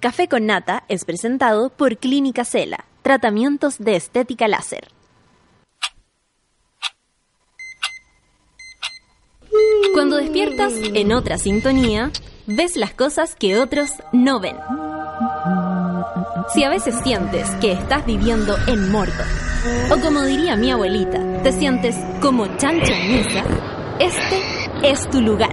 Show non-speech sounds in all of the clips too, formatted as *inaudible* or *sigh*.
Café con Nata es presentado por Clínica Cela, tratamientos de estética láser. Cuando despiertas en otra sintonía, ves las cosas que otros no ven. Si a veces sientes que estás viviendo en Mordor, o como diría mi abuelita, te sientes como chancho en misa, este es tu lugar.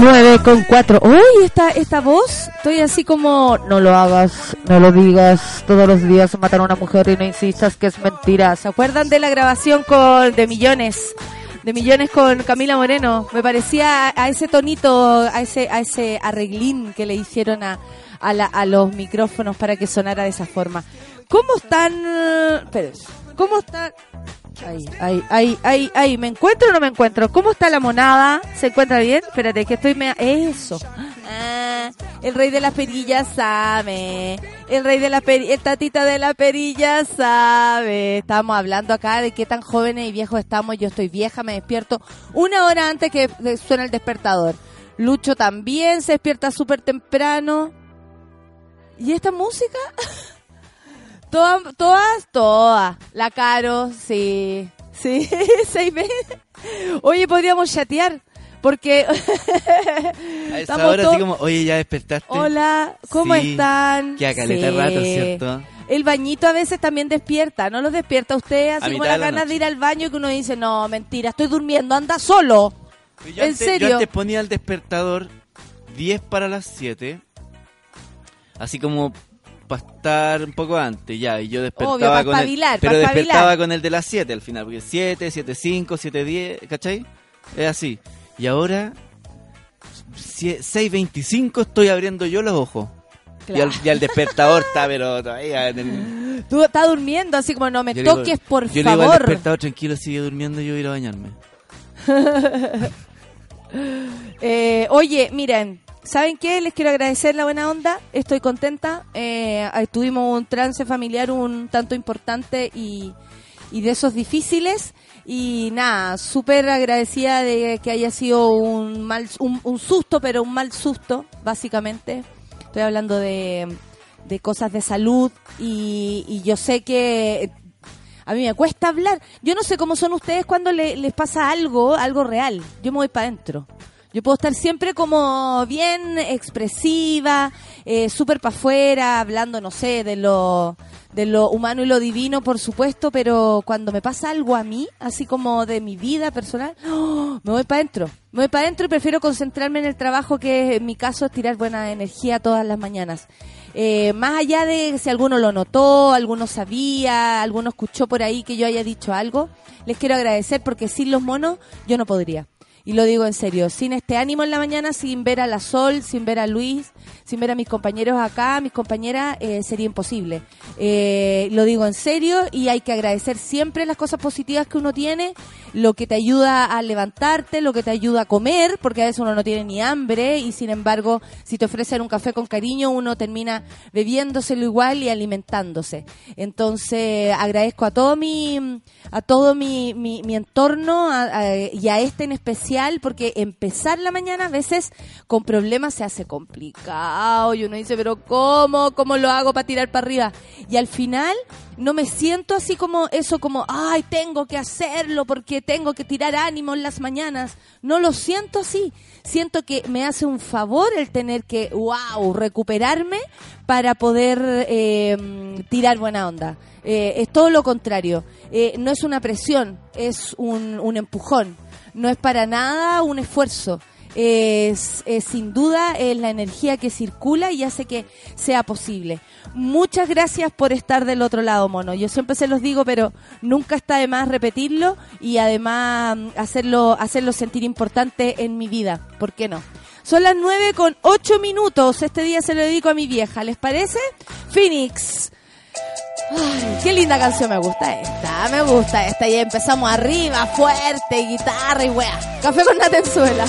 9 con 4. Uy, esta, esta voz, estoy así como, no lo hagas, no lo digas, todos los días matan a una mujer y no insistas que es mentira. ¿Se acuerdan de la grabación con de Millones? De Millones con Camila Moreno. Me parecía a ese tonito, a ese, a ese arreglín que le hicieron a, a, la- a los micrófonos para que sonara de esa forma. ¿Cómo están? Espérense. ¿Cómo están? Ahí, ahí, ahí, ahí, ahí. ¿Me encuentro o no me encuentro? ¿Cómo está la monada? ¿Se encuentra bien? Espérate, que estoy... mea- Eso. Ah, el rey de las perillas sabe. El rey de la perillas, el tatita de la perilla sabe. Estamos hablando acá de qué tan jóvenes y viejos estamos. Yo estoy vieja, me despierto una hora antes que de- suene el despertador. Lucho también se despierta súper temprano. ¿Y esta música? *laughs* Todas, todas, todas. La Caro, sí. Sí, *laughs* seis veces. Oye, podríamos chatear. Porque. *laughs* A esa Estamos hora así como, oye, ya despertaste. Hola, ¿cómo Sí, están? Que a caleta Sí. rato, ¿cierto? El bañito a veces también despierta, ¿no los despierta usted? A Así como la ganas de ir al baño que uno dice, no, mentira, estoy durmiendo, anda solo. Yo ¿En antes- serio? Yo antes ponía el despertador 10 para las 7. Así como para estar un poco antes, ya. Y yo despertaba Obvio, con el, Pero despertaba espabilar. con el de las 7 al final. Porque 7, 7, 5, 7, 10, ¿cachai? Es así. Y ahora, 6.25 estoy abriendo yo los ojos. Y, al, y al despertador está, pero *laughs* todavía en el... Tú estás durmiendo, así como no me Yo le digo- toques, por yo le digo al favor. despertador, tranquilo, sigue durmiendo, yo voy a ir a bañarme. *laughs* Eh, oye, miren, ¿saben qué? Les quiero agradecer la buena onda. Estoy contenta. Eh, tuvimos un trance familiar un tanto importante y, de esos difíciles. Y nada, súper agradecida de que haya sido un mal, un, un susto, pero un mal susto, básicamente. Estoy hablando de, de cosas de salud y, y yo sé que a mí me cuesta hablar. Yo no sé cómo son ustedes cuando le- les pasa algo, algo real. Yo me voy para adentro. Yo puedo estar siempre como bien expresiva, eh, súper para afuera, hablando, no sé, de lo, de lo humano y lo divino, por supuesto, pero cuando me pasa algo a mí, así como de mi vida personal, *gasps* me voy para adentro. Me voy para adentro y prefiero concentrarme en el trabajo, que en mi caso es tirar buena energía todas las mañanas. Eh, más allá de si alguno lo notó, alguno sabía, alguno escuchó por ahí que yo haya dicho algo, les quiero agradecer porque sin los monos yo no podría. Y lo digo en serio, sin este ánimo en la mañana, sin ver a la Sol, sin ver a Luis, sin ver a mis compañeros acá, mis compañeras, eh, sería imposible. Eh, lo digo en serio y hay que agradecer siempre las cosas positivas que uno tiene, lo que te ayuda a levantarte, lo que te ayuda a comer, porque a veces uno no tiene ni hambre y sin embargo, si te ofrecen un café con cariño, uno termina bebiéndoselo igual y alimentándose. Entonces, agradezco a todo mi, a todo mi, mi, mi entorno a- y a este en especial, porque empezar la mañana a veces con problemas se hace complicado y uno dice, pero ¿cómo? ¿Cómo lo hago para tirar para arriba? Y al final no me siento así como eso, como, ay, tengo que hacerlo porque tengo que tirar ánimo en las mañanas. No lo siento así. Siento que me hace un favor el tener que, wow, recuperarme para poder eh, tirar buena onda. Eh, es todo lo contrario. Eh, no es una presión, es un, un empujón. No es para nada un esfuerzo. Es, sin duda es la energía que circula y hace que sea posible. Muchas gracias por estar del otro lado, mono. Yo siempre se los digo, pero nunca está de más repetirlo y además mm, hacerlo, hacerlo sentir importante en mi vida. ¿Por qué no? Son las 9 con 8 minutos. Este día se lo dedico a mi vieja. ¿Les parece? Phoenix. Ay, qué linda canción, me gusta esta, me gusta esta. Y empezamos arriba, fuerte, guitarra y wea. Café con Natenzuela.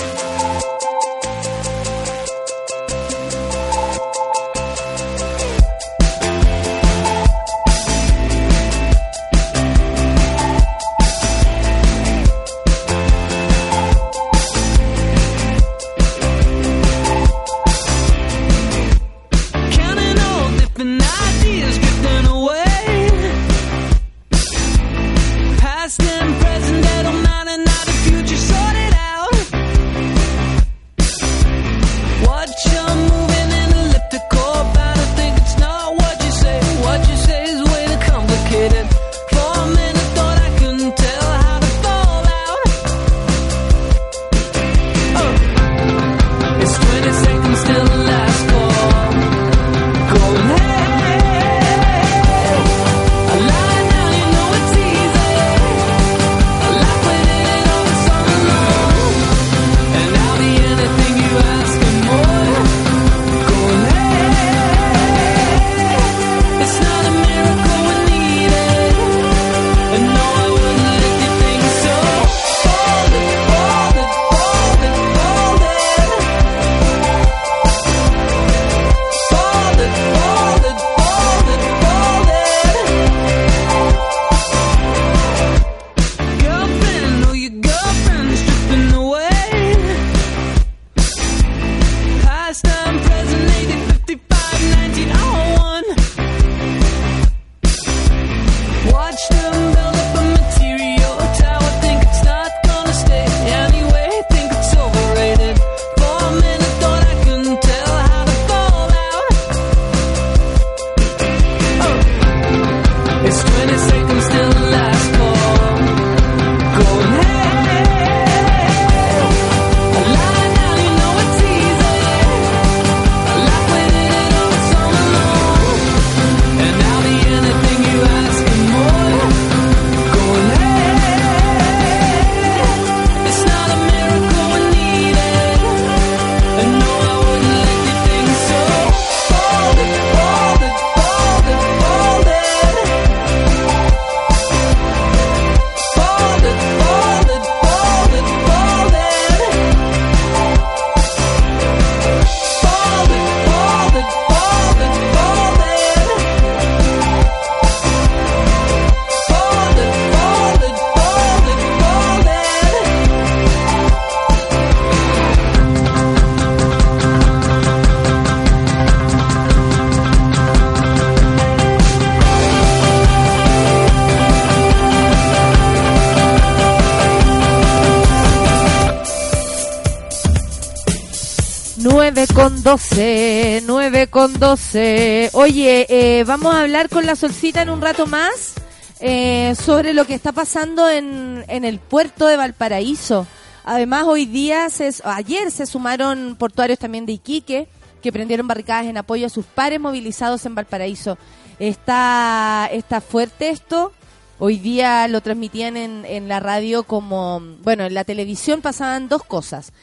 Con 12. Oye, eh, vamos a hablar con la Solcita en un rato más eh, sobre lo que está pasando en, en el puerto de Valparaíso. Además, hoy día, se, ayer se sumaron portuarios también de Iquique que prendieron barricadas en apoyo a sus pares movilizados en Valparaíso. Está, está fuerte esto. Hoy día lo transmitían en, en la radio como, bueno, en la televisión pasaban dos cosas.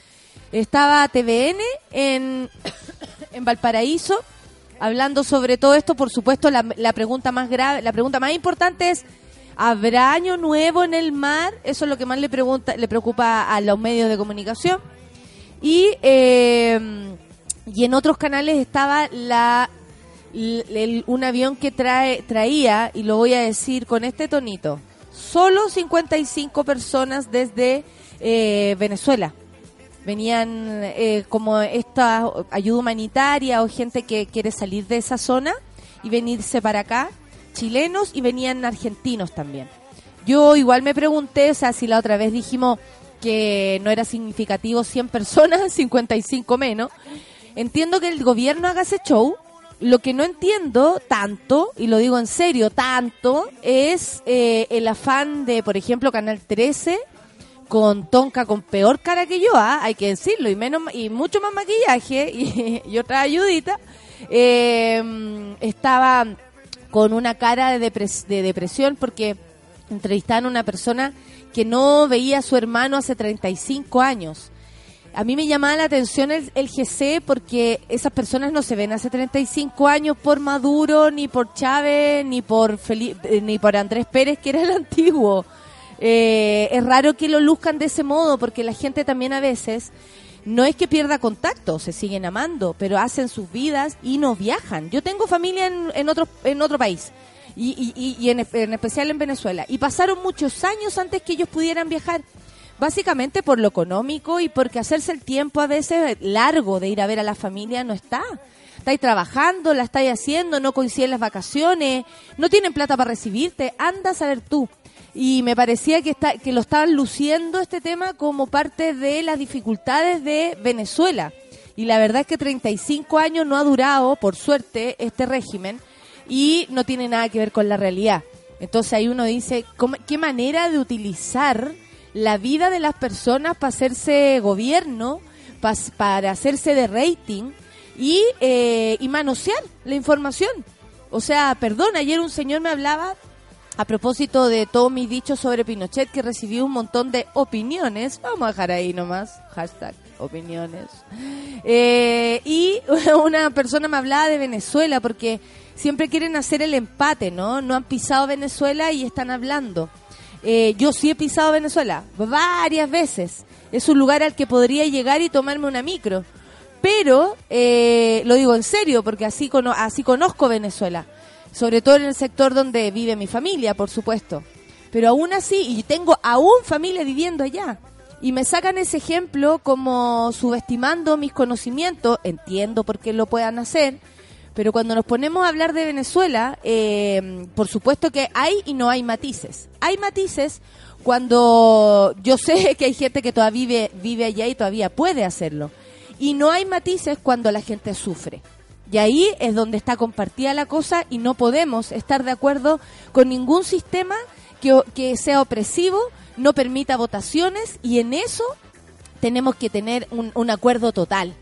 Estaba TVN en, *coughs* en Valparaíso hablando sobre todo esto. Por supuesto, la, pregunta más grave, la pregunta más importante es ¿habrá año nuevo en el mar? Eso es lo que más le pregunta, le preocupa a los medios de comunicación. Y eh, y en otros canales estaba la un avión que trae traía y lo voy a decir con este tonito. Solo 55 personas desde eh, Venezuela venían eh, como esta ayuda humanitaria o gente que quiere salir de esa zona y venirse para acá, chilenos y venían argentinos también. Yo igual me pregunté, o sea, si la otra vez dijimos que no era significativo 100 personas, *laughs* 55 menos, entiendo que el gobierno haga ese show. Lo que no entiendo tanto, y lo digo en serio, tanto, es eh, el afán de, por ejemplo, Canal 13 con Tonka con peor cara que yo, ¿ah? hay que decirlo, y menos y mucho más maquillaje *laughs* y, otra ayudita. Eh, estaba con una cara de, depres- de depresión porque entrevistaban a una persona que no veía a su hermano hace 35 años. a mí me llamaba la atención el, el GC porque esas personas no se ven hace 35 años por Maduro, ni por Chávez, ni por, Feli- eh, ni por Andrés Pérez, que era el *laughs* antiguo. Eh, es raro que lo luzcan de ese modo porque la gente también a veces no es que pierda contacto, se siguen amando, pero hacen sus vidas y no viajan. Yo tengo familia en, en, otro, en otro país y, y- en especial en Venezuela y pasaron muchos años antes que ellos pudieran viajar. Básicamente por lo económico y porque hacerse el tiempo a veces largo de ir a ver a la familia no está. Estáis trabajando, la estáis haciendo, no coinciden las vacaciones, no tienen plata para recibirte, anda a saber tú. Y me parecía que, está, que lo estaban luciendo este tema como parte de las dificultades de Venezuela. Y la verdad es que 35 años no ha durado, por suerte, este régimen y no tiene nada que ver con la realidad. Entonces ahí uno dice, ¿cómo- ¿qué manera de utilizar la vida de las personas para hacerse gobierno, pas- para hacerse de rating y, eh, y manosear la información? O sea, perdón, ayer un señor me hablaba a propósito de todos mis dichos sobre Pinochet, que recibió un montón de opiniones, vamos a dejar ahí nomás, hashtag opiniones. Eh, y *laughs* una persona me hablaba de Venezuela, porque siempre quieren hacer el empate, ¿no? No han pisado Venezuela y están hablando. Eh, yo sí he pisado Venezuela, varias veces. Es un lugar al que podría llegar y tomarme una micro. Pero, eh, lo digo en serio, porque así, cono- así conozco Venezuela. Sobre todo en el sector donde vive mi familia, por supuesto. Pero aún así, y tengo aún familia viviendo allá. Y me sacan ese ejemplo como subestimando mis conocimientos. Entiendo por qué lo puedan hacer. Pero cuando nos ponemos a hablar de Venezuela, eh, por supuesto que hay y no hay matices. Hay matices cuando yo sé *laughs* que hay gente que todavía vive, vive allá y todavía puede hacerlo. Y no hay matices cuando la gente sufre. Y ahí es donde está compartida la cosa y no podemos estar de acuerdo con ningún sistema que, que sea opresivo, no permita votaciones y en eso tenemos que tener un, acuerdo total.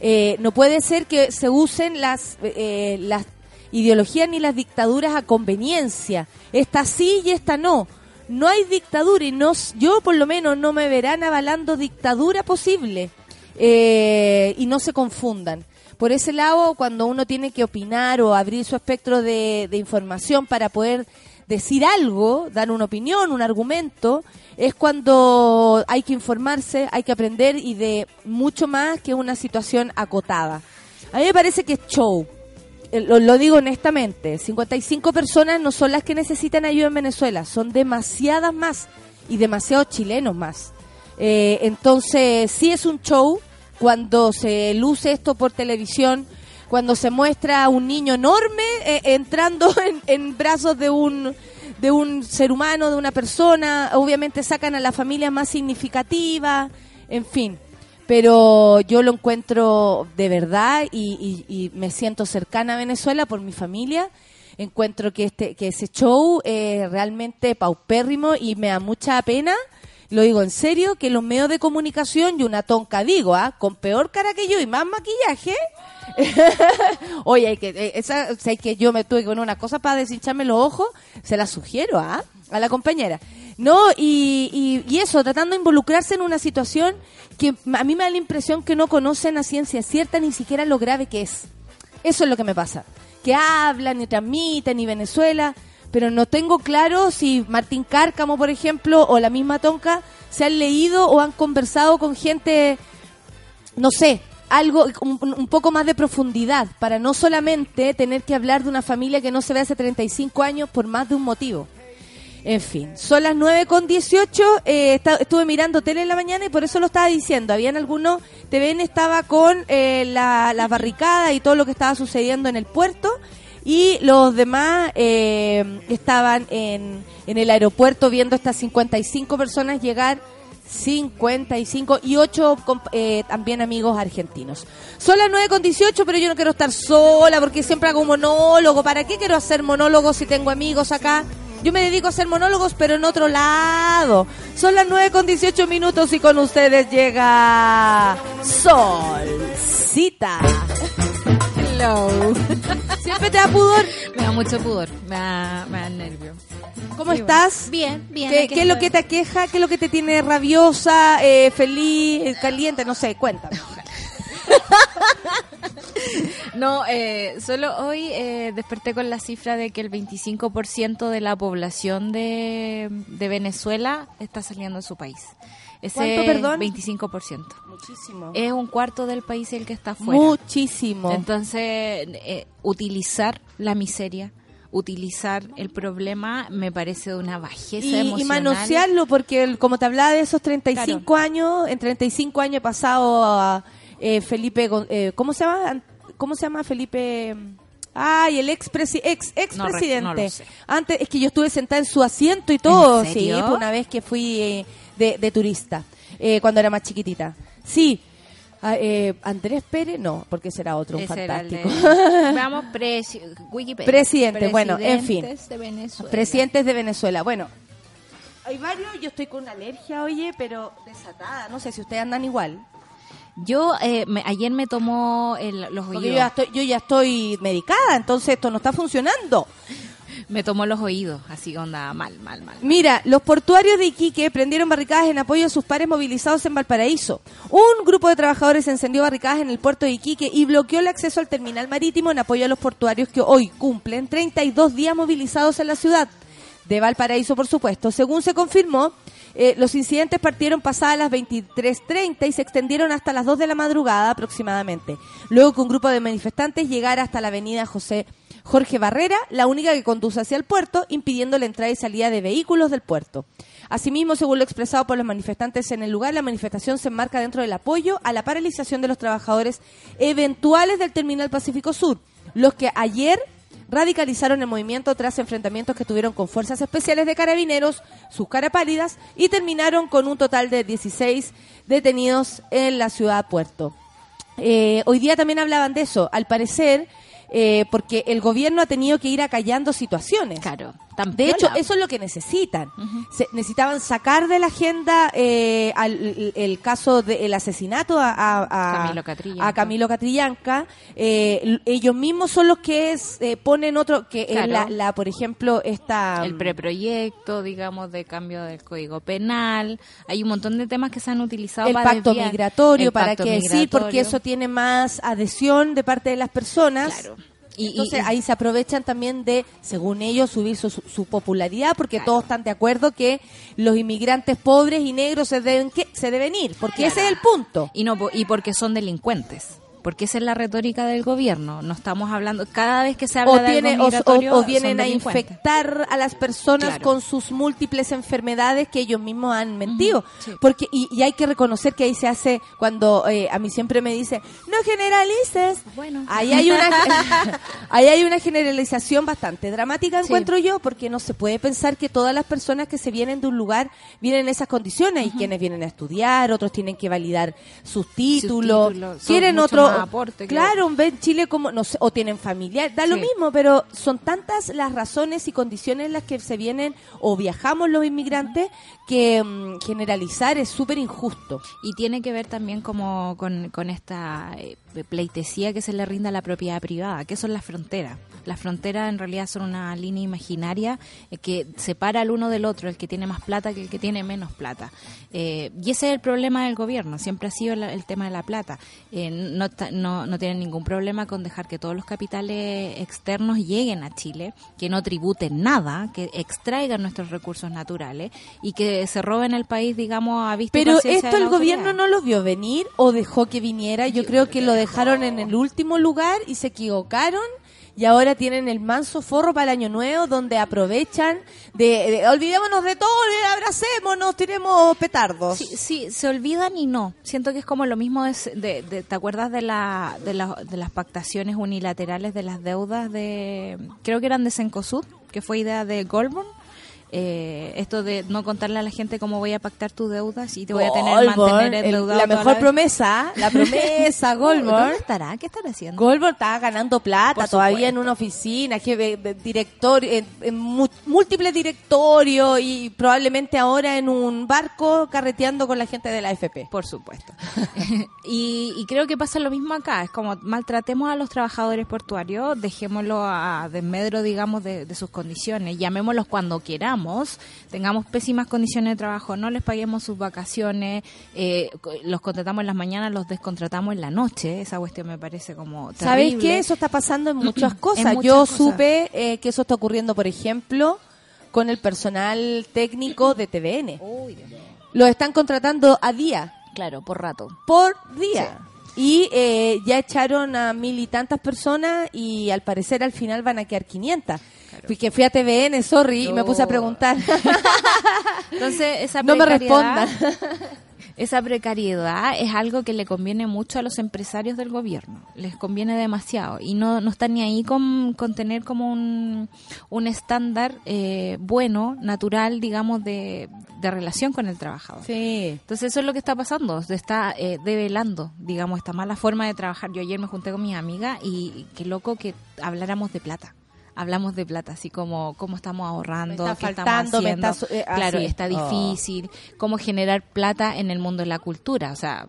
Eh, no puede ser que se usen las, eh, las ideologías ni las dictaduras a conveniencia. Esta sí y esta no. No hay dictadura y no, yo por lo menos no me verán avalando dictadura posible. Eh, y no se confundan. Por ese lado, cuando uno tiene que opinar o abrir su espectro de, información para poder decir algo, dar una opinión, un argumento, es cuando hay que informarse, hay que aprender y de mucho más que una situación acotada. A mí me parece que es show. Lo, lo digo honestamente, 55 personas no son las que necesitan ayuda en Venezuela, son demasiadas más y demasiados chilenos más. Eh, entonces, sí es un show cuando se luce esto por televisión, cuando se muestra a un niño enorme eh, entrando *laughs* en, en brazos de un de un ser humano, de una persona, obviamente sacan a la familia más significativa, en fin. Pero yo lo encuentro de verdad y, y- me siento cercana a Venezuela por mi familia. Encuentro que este que ese show es realmente paupérrimo y me da mucha pena lo digo en serio, que los medios de comunicación y una tonca digo, ¿ah? Con peor cara que yo y más maquillaje. *laughs* Oye, hay que, eh, esa, sé que yo me tuve poner una cosa para deshincharme los ojos, se la sugiero, ¿ah? A la compañera. No, y, y, y eso, tratando de involucrarse en una situación que a mí me da la impresión que no conocen a ciencia cierta ni siquiera lo grave que es. Eso es lo que me pasa. Que hablan y transmiten y Venezuela, pero no tengo claro si Martín Cárcamo, por ejemplo, o la misma Tonka se han leído o han conversado con gente, no sé, algo, un, poco más de profundidad, para no solamente tener que hablar de una familia que no se ve hace 35 años por más de un motivo. En fin, son las 9 con 18. eh, estuve mirando tele en la mañana y por eso lo estaba diciendo. Habían algunos, TVN estaba con eh, la, la barricada y todo lo que estaba sucediendo en el puerto. Y los demás eh, estaban en, en el aeropuerto viendo estas 55 personas llegar. 55 y 8 también amigos argentinos. Son las 9 con 18, pero yo no quiero estar sola porque siempre hago un monólogo. ¿Para qué quiero hacer monólogos si tengo amigos acá? Yo me dedico a hacer monólogos, pero en otro lado. Son las 9 con 18 minutos y con ustedes llega Solcita. Hello. *laughs* Siempre te da pudor. Me da mucho pudor, me da, me da nervio. ¿Cómo Sí, estás? Bien, bien. ¿Qué, es lo que te aqueja? ¿Qué es lo que te tiene rabiosa, eh, feliz, eh, caliente? No sé, cuéntame. *laughs* No, eh, solo hoy eh, desperté con la cifra de que el 25% de la población de, de Venezuela está saliendo de su país. Ese ¿Cuánto, perdón? 25%. Muchísimo. Es un cuarto del país el que está fuera. Muchísimo. Entonces, eh, utilizar la miseria, utilizar el problema, me parece una bajeza y, y emocional. manosearlo, porque el- como te hablaba de esos 35 años, en 35 años he pasado a eh, Felipe, eh, ¿cómo se llama? ¿Cómo se llama Felipe? Ay, el ex, presi- ex, ex No presidente. no. Antes, es que yo estuve sentada en su asiento y todo, ¿En sí, pues una vez que fui eh, de, de turista, eh, cuando era más chiquitita. Sí. Ah, eh, Andrés Pérez, no, porque será otro, un de- fantástico. *laughs* Vamos, presi- Wikipedia. Presidente, bueno, en fin. Presidentes de Venezuela. Presidentes de Venezuela. Bueno, hay varios, yo estoy con una alergia, oye, pero desatada. No sé si ustedes andan igual. Yo eh, me- ayer me tomó el- los Porque yo oídos. ya, estoy, yo ya estoy medicada, entonces esto no está funcionando. Me tomó los oídos, así onda mal, mal, mal. Mira, los portuarios de Iquique prendieron barricadas en apoyo a sus pares movilizados en Valparaíso. Un grupo de trabajadores encendió barricadas en el puerto de Iquique y bloqueó el acceso al terminal marítimo en apoyo a los portuarios que hoy cumplen 32 días movilizados en la ciudad de Valparaíso, por supuesto. Según se confirmó, eh, los incidentes partieron pasadas las 23.30 y se extendieron hasta las 2 de la madrugada aproximadamente. Luego que un grupo de manifestantes llegara hasta la avenida José Jorge Barrera, la única que conduce hacia el puerto, impidiendo la entrada y salida de vehículos del puerto. Asimismo, según lo expresado por los manifestantes en el lugar, la manifestación se enmarca dentro del apoyo a la paralización de los trabajadores eventuales del Terminal Pacífico Sur, los que ayer radicalizaron el movimiento tras enfrentamientos que tuvieron con fuerzas especiales de carabineros, sus cara pálidas, y terminaron con un total de 16 detenidos en la ciudad puerto. Eh, hoy día también hablaban de eso, al parecer, eh, porque el gobierno ha tenido que ir acallando situaciones. Tan De hecho, eso es lo que necesitan. Se- necesitaban sacar de la agenda eh, al- el, el caso del asesinato a, a- a- Camilo Catrillanca. a Camilo Catrillanca. Eh, ellos mismos son los que es, eh, ponen otro, que Claro. la, la, por ejemplo, esta... el preproyecto, digamos, de cambio del Código Penal. Hay un montón de temas que se han utilizado el para pacto desviar. migratorio, El para pacto que sí, porque eso tiene más adhesión de parte de las personas. Claro. Y, Entonces y- ahí se aprovechan también de, según ellos, subir su, su popularidad, porque Claro. todos están de acuerdo que los inmigrantes pobres y negros se deben que se deben ir, porque ese es el punto. Y no y porque son delincuentes. Porque esa es la retórica del gobierno. No estamos hablando cada vez que se habla O, de algo tiene, o, migratorio, o- vienen a infectar a las personas Claro. con sus múltiples enfermedades que ellos mismos han mentido. sí. Porque y, y hay que reconocer que ahí se hace cuando eh, a mí siempre me dice no generalices. Bueno. Ahí hay una *laughs* *laughs* ahí hay una generalización bastante dramática Sí. encuentro yo porque no se puede pensar que todas las personas que se vienen de un lugar vienen en esas condiciones y quienes vienen a estudiar, otros tienen que validar sus títulos, títulos, son quieren otro más aporte claro, ven Chile como no sé, o tienen familiar, da lo mismo, pero son tantas las razones y condiciones en las que se vienen o viajamos los inmigrantes que mm, generalizar es súper injusto. Y tiene que ver también como con, con esta eh, pleitesía que se le rinda a la propiedad privada, que son las fronteras. Las fronteras en realidad son una línea imaginaria eh, que separa al uno del otro, el que tiene más plata que el que tiene menos plata. Eh, y ese es el problema del gobierno, siempre ha sido la- el tema de la plata. Eh, no, no, no tienen ningún problema con dejar que todos los capitales externos lleguen a Chile, que no tributen nada, que extraigan nuestros recursos naturales y que se roben el país, digamos, a vista Pero esto el gobierno no lo vio venir o dejó que viniera. Yo, creo que lo dejaron en el último lugar y se equivocaron. Y ahora tienen el manso forro para el año nuevo donde aprovechan de, de- olvidémonos de todo, de abracémonos, tiremos petardos. Sí, sí, se olvidan y no. Siento que es como lo mismo de, de- de- ¿te acuerdas de, la, de, la- de las pactaciones unilaterales de las deudas de, creo que eran de Cencosud, que fue idea de Goldman? Eh, esto de no contarle a la gente cómo voy a pactar tus deudas y te voy a tener Goldborn, mantener el- la mejor promesa, la promesa, *laughs* Goldborn. ¿Dónde estará? ¿Qué estará haciendo? Goldberg estaba ganando plata todavía en una oficina, que director, en, múltiples directorios y probablemente ahora en un barco carreteando con la gente de la AFP. Por supuesto. *laughs* y, y creo que pasa lo mismo acá. Es como maltratemos a los trabajadores portuarios, dejémoslo a desmedro, digamos, de, de sus condiciones. Llamémoslos cuando queramos, tengamos pésimas condiciones de trabajo, no les paguemos sus vacaciones, eh, los contratamos en las mañanas, los descontratamos en la noche. Esa cuestión me parece como ¿Sabes terrible. qué? Eso está pasando en *clears throat* muchas cosas. muchas Yo cosas. supe eh, que eso está ocurriendo, por ejemplo, con el personal técnico de TVN. Uy. Los están contratando a día. Claro, por rato. por día. Y eh, ya echaron a mil y tantas personas y al parecer al final van a quedar 500. Fui que fui a TVN, sorry, y me puse a preguntar. *laughs* Entonces, esa no me respondan. *laughs* Esa precariedad es algo que le conviene mucho a los empresarios del gobierno, les conviene demasiado y no, no están ni ahí con, con tener como un, un estándar eh, bueno, natural, digamos, de, de relación con el trabajador. Sí. Entonces eso es lo que está pasando, se está eh, develando, digamos, esta mala forma de trabajar. Yo ayer me junté con mis amigas y qué loco que habláramos de plata. Hablamos de plata, así como cómo estamos ahorrando, Me está qué faltando, estamos me haciendo. está su- eh, claro, está Oh. difícil, cómo generar plata en el mundo de la cultura. O sea,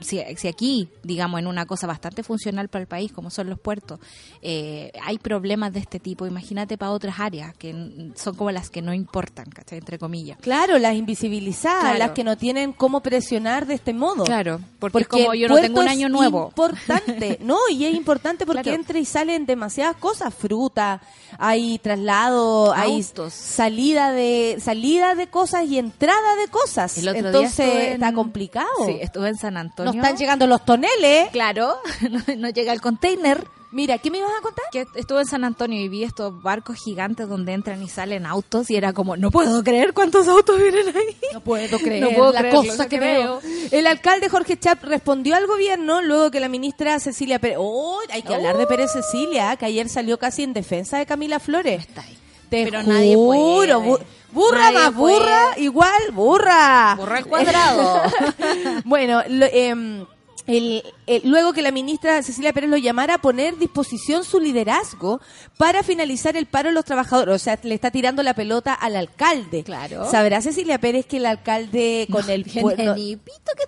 si, si aquí, digamos, en una cosa bastante funcional para el país, como son los puertos, eh, hay problemas de este tipo, imagínate para otras áreas que son como las que no importan, ¿cachai? Entre comillas. Claro, las invisibilizadas, Claro. las que no tienen cómo presionar de este modo. Claro, porque, es Porque como yo no tengo un es año nuevo. Importante, *laughs* no, y es importante porque Claro. entra y salen demasiadas cosas, fruta, hay traslado, hay salida de salida de cosas y entrada de cosas. El otro día Entonces en- está complicado. Sí, estuve en San no Antonio. están llegando los toneles. Claro, *laughs* no, no llega el container. Mira, ¿qué me ibas a contar? Que estuve en San Antonio y vi estos barcos gigantes donde entran y salen autos y era como, no puedo creer cuántos autos vienen ahí. No puedo *laughs* creer No puedo la cosa no que veo. El alcalde Jorge Chap respondió al gobierno luego que la ministra Cecilia Pérez... ¡Oh! Hay que hablar de Pérez Cecilia, que ayer salió casi en defensa de Camila Flores. Está ahí. Te Pero juro, nadie puede. bu- burra Nadie más burra, igual burra. Burra al cuadrado. *laughs* bueno, lo- em, el- el- luego que la ministra Cecilia Pérez lo llamara a poner a disposición su liderazgo para finalizar el paro de los trabajadores. O sea, le está tirando la pelota al alcalde. Claro. ¿Sabrá Cecilia Pérez que el alcalde con el pueblo... que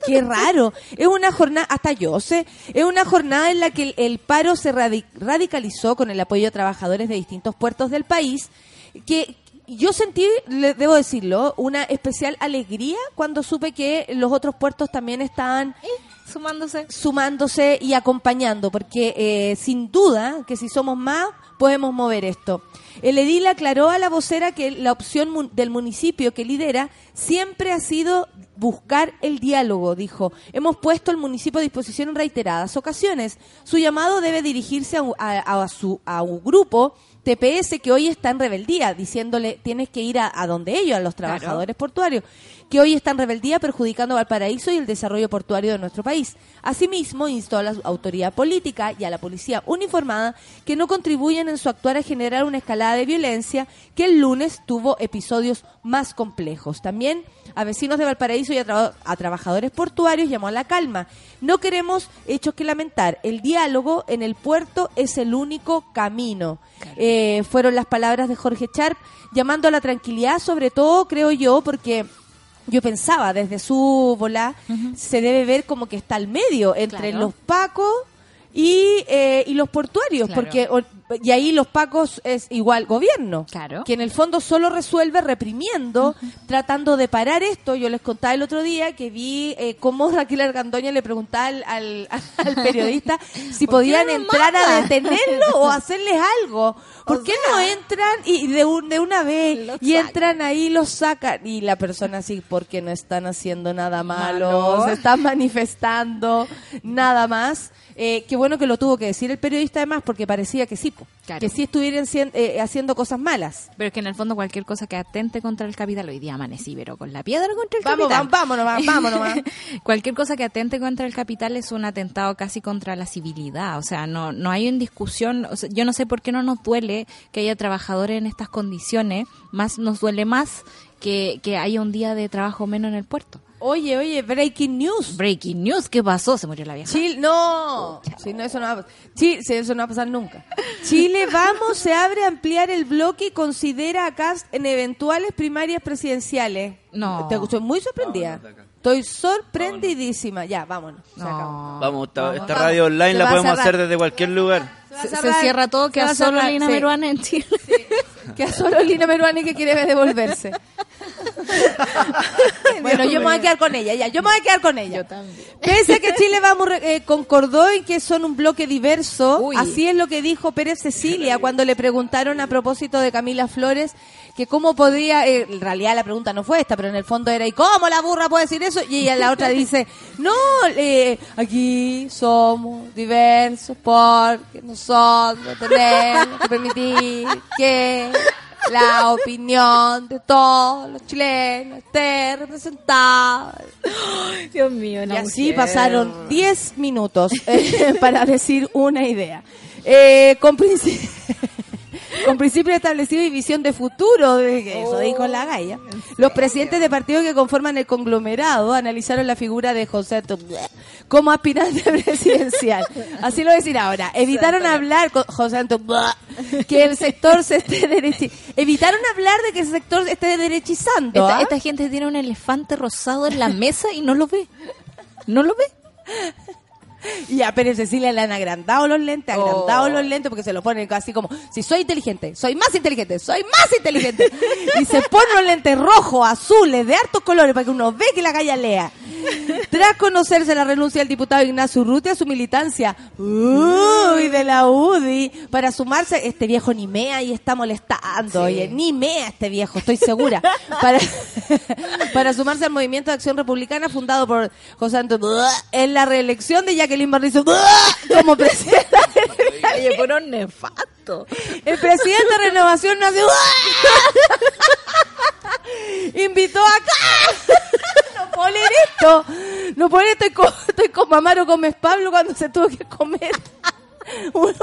Qué raro. Es una jornada, hasta yo sé, es una jornada en la que el, el paro se radi- radicalizó con el apoyo de trabajadores de distintos puertos del país, que yo sentí, le debo decirlo, una especial alegría cuando supe que los otros puertos también estaban Sumándose. sumándose y acompañando, porque eh, sin duda que si somos más podemos mover esto. El edil aclaró a la vocera que la opción mun- del municipio que lidera siempre ha sido buscar el diálogo, dijo. Hemos puesto el municipio a disposición en reiteradas ocasiones. Su llamado debe dirigirse a, un- a- a su a un grupo TPS que hoy está en rebeldía, diciéndole tienes que ir a, a donde ellos, a los Claro. trabajadores portuarios, que hoy está en rebeldía perjudicando a Valparaíso y el desarrollo portuario de nuestro país. Asimismo, instó a la autoridad política y a la policía uniformada que no contribuyan en su actuar a generar una escalada de violencia que el lunes tuvo episodios más complejos. También a vecinos de Valparaíso y a, traba- a trabajadores portuarios llamó a la calma. No queremos hechos que lamentar. El diálogo en el puerto es el único camino. Eh, fueron las palabras de Jorge Charp llamando a la tranquilidad, sobre todo, creo yo, porque yo pensaba desde su bola se debe ver como que está al medio entre Claro. los pacos y, eh, y los portuarios, Claro. porque y ahí los pacos es igual gobierno, Claro. que en el fondo solo resuelve reprimiendo, tratando de parar esto. Yo les contaba el otro día que vi eh, cómo *laughs* Raquel Argandoña le preguntaba al, al- *laughs* al periodista *laughs* si ¿Por qué podían entrar a detenerlo o hacerles algo. ¿Por O qué sea, no entran y de, un- de una vez y sacan. entran ahí y los sacan? Y la persona así, porque no están haciendo nada malo, Malo. se están manifestando, nada más. Eh, qué bueno que lo tuvo que decir el periodista además, porque parecía que sí, po. Claro. que sí estuvieran eh, haciendo cosas malas. Pero es que en el fondo cualquier cosa que atente contra el capital, hoy día amanecí, pero con la piedra contra el Vamos, capital. vamos, vámonos, va- *laughs* vámonos. va. Cualquier cosa que atente contra el capital es un atentado casi contra la civilidad. O sea, no, no hay en discusión. o sea, yo no sé por qué no nos duele que haya trabajadores en estas condiciones. Más nos duele más que, que haya un día de trabajo menos en el puerto. Oye, oye, breaking news. Breaking news, ¿qué pasó? Se murió la vieja. Chile, no, si no, eso no va a pasar. Chile, sí, eso no va a pasar nunca. Chile, vamos, se abre a ampliar el bloque y considera a Cast en eventuales primarias presidenciales. No. Te, estoy muy sorprendida. Estoy sorprendidísima. Ya, vámonos. se acabó. No. Vamos, esta, Vamos. esta radio online Se la a podemos cerrar. hacer desde cualquier lugar. a Se, cierra todo, queda a solo Lina sí. Meruana en Chile. Queda solo Lina Meruani que quiere devolverse. *laughs* bueno, yo me voy a quedar con ella, ya. Yo me voy a quedar con ella. Yo también. Pese a que Chile vamos eh, concordó en que son un bloque diverso, Uy. así es lo que dijo Pérez Cecilia cuando le preguntaron a propósito de Camila Flores que cómo podía, eh, en realidad la pregunta no fue esta, pero en el fondo era ¿y cómo la burra puede decir eso? Y ella la otra dice, *laughs* no, eh, aquí somos diversos porque nosotros tenemos que permitir que la opinión de todos los chilenos esté representada *gasps* Dios mío, y así pasaron 10 minutos eh, *laughs* para decir una idea. Eh, con, princi- *laughs* con principio establecido y visión de futuro, que eso dijo la Gaia. Los presidentes de partidos que conforman el conglomerado analizaron la figura de José Antonio como aspirante *laughs* presidencial. Así lo voy a decir ahora. Evitaron hablar con José Antonio que el sector se esté derechi Evitaron hablar de que el sector se esté derechizando. Esta, ¿ah? esta gente tiene un elefante rosado en la mesa y no lo ve. ¿No lo ve? *laughs* Y a Pérez Cecilia le han agrandado los lentes, Oh. agrandado los lentes porque se lo ponen así como, si soy inteligente, soy más inteligente, soy más inteligente. *laughs* y se ponen los lentes rojos, azules, de hartos colores para que uno ve que la calle lea. Tras conocerse la renuncia del diputado Ignacio Urrutia a su militancia, uy, de la UDI, para sumarse, este viejo ni mea y está molestando, oye, ni mea este viejo, estoy segura, *laughs* para, para sumarse al movimiento de acción republicana fundado por José Antonio en la reelección de Jacqueline Barrizo como presidenta. Oye, puro nefasto. El presidente de Renovación Nacional invitó acá. *laughs* No puedo leer esto. No puedo leer esto. Estoy con, estoy con Mamaro Gómez Pablo cuando se tuvo que comer un,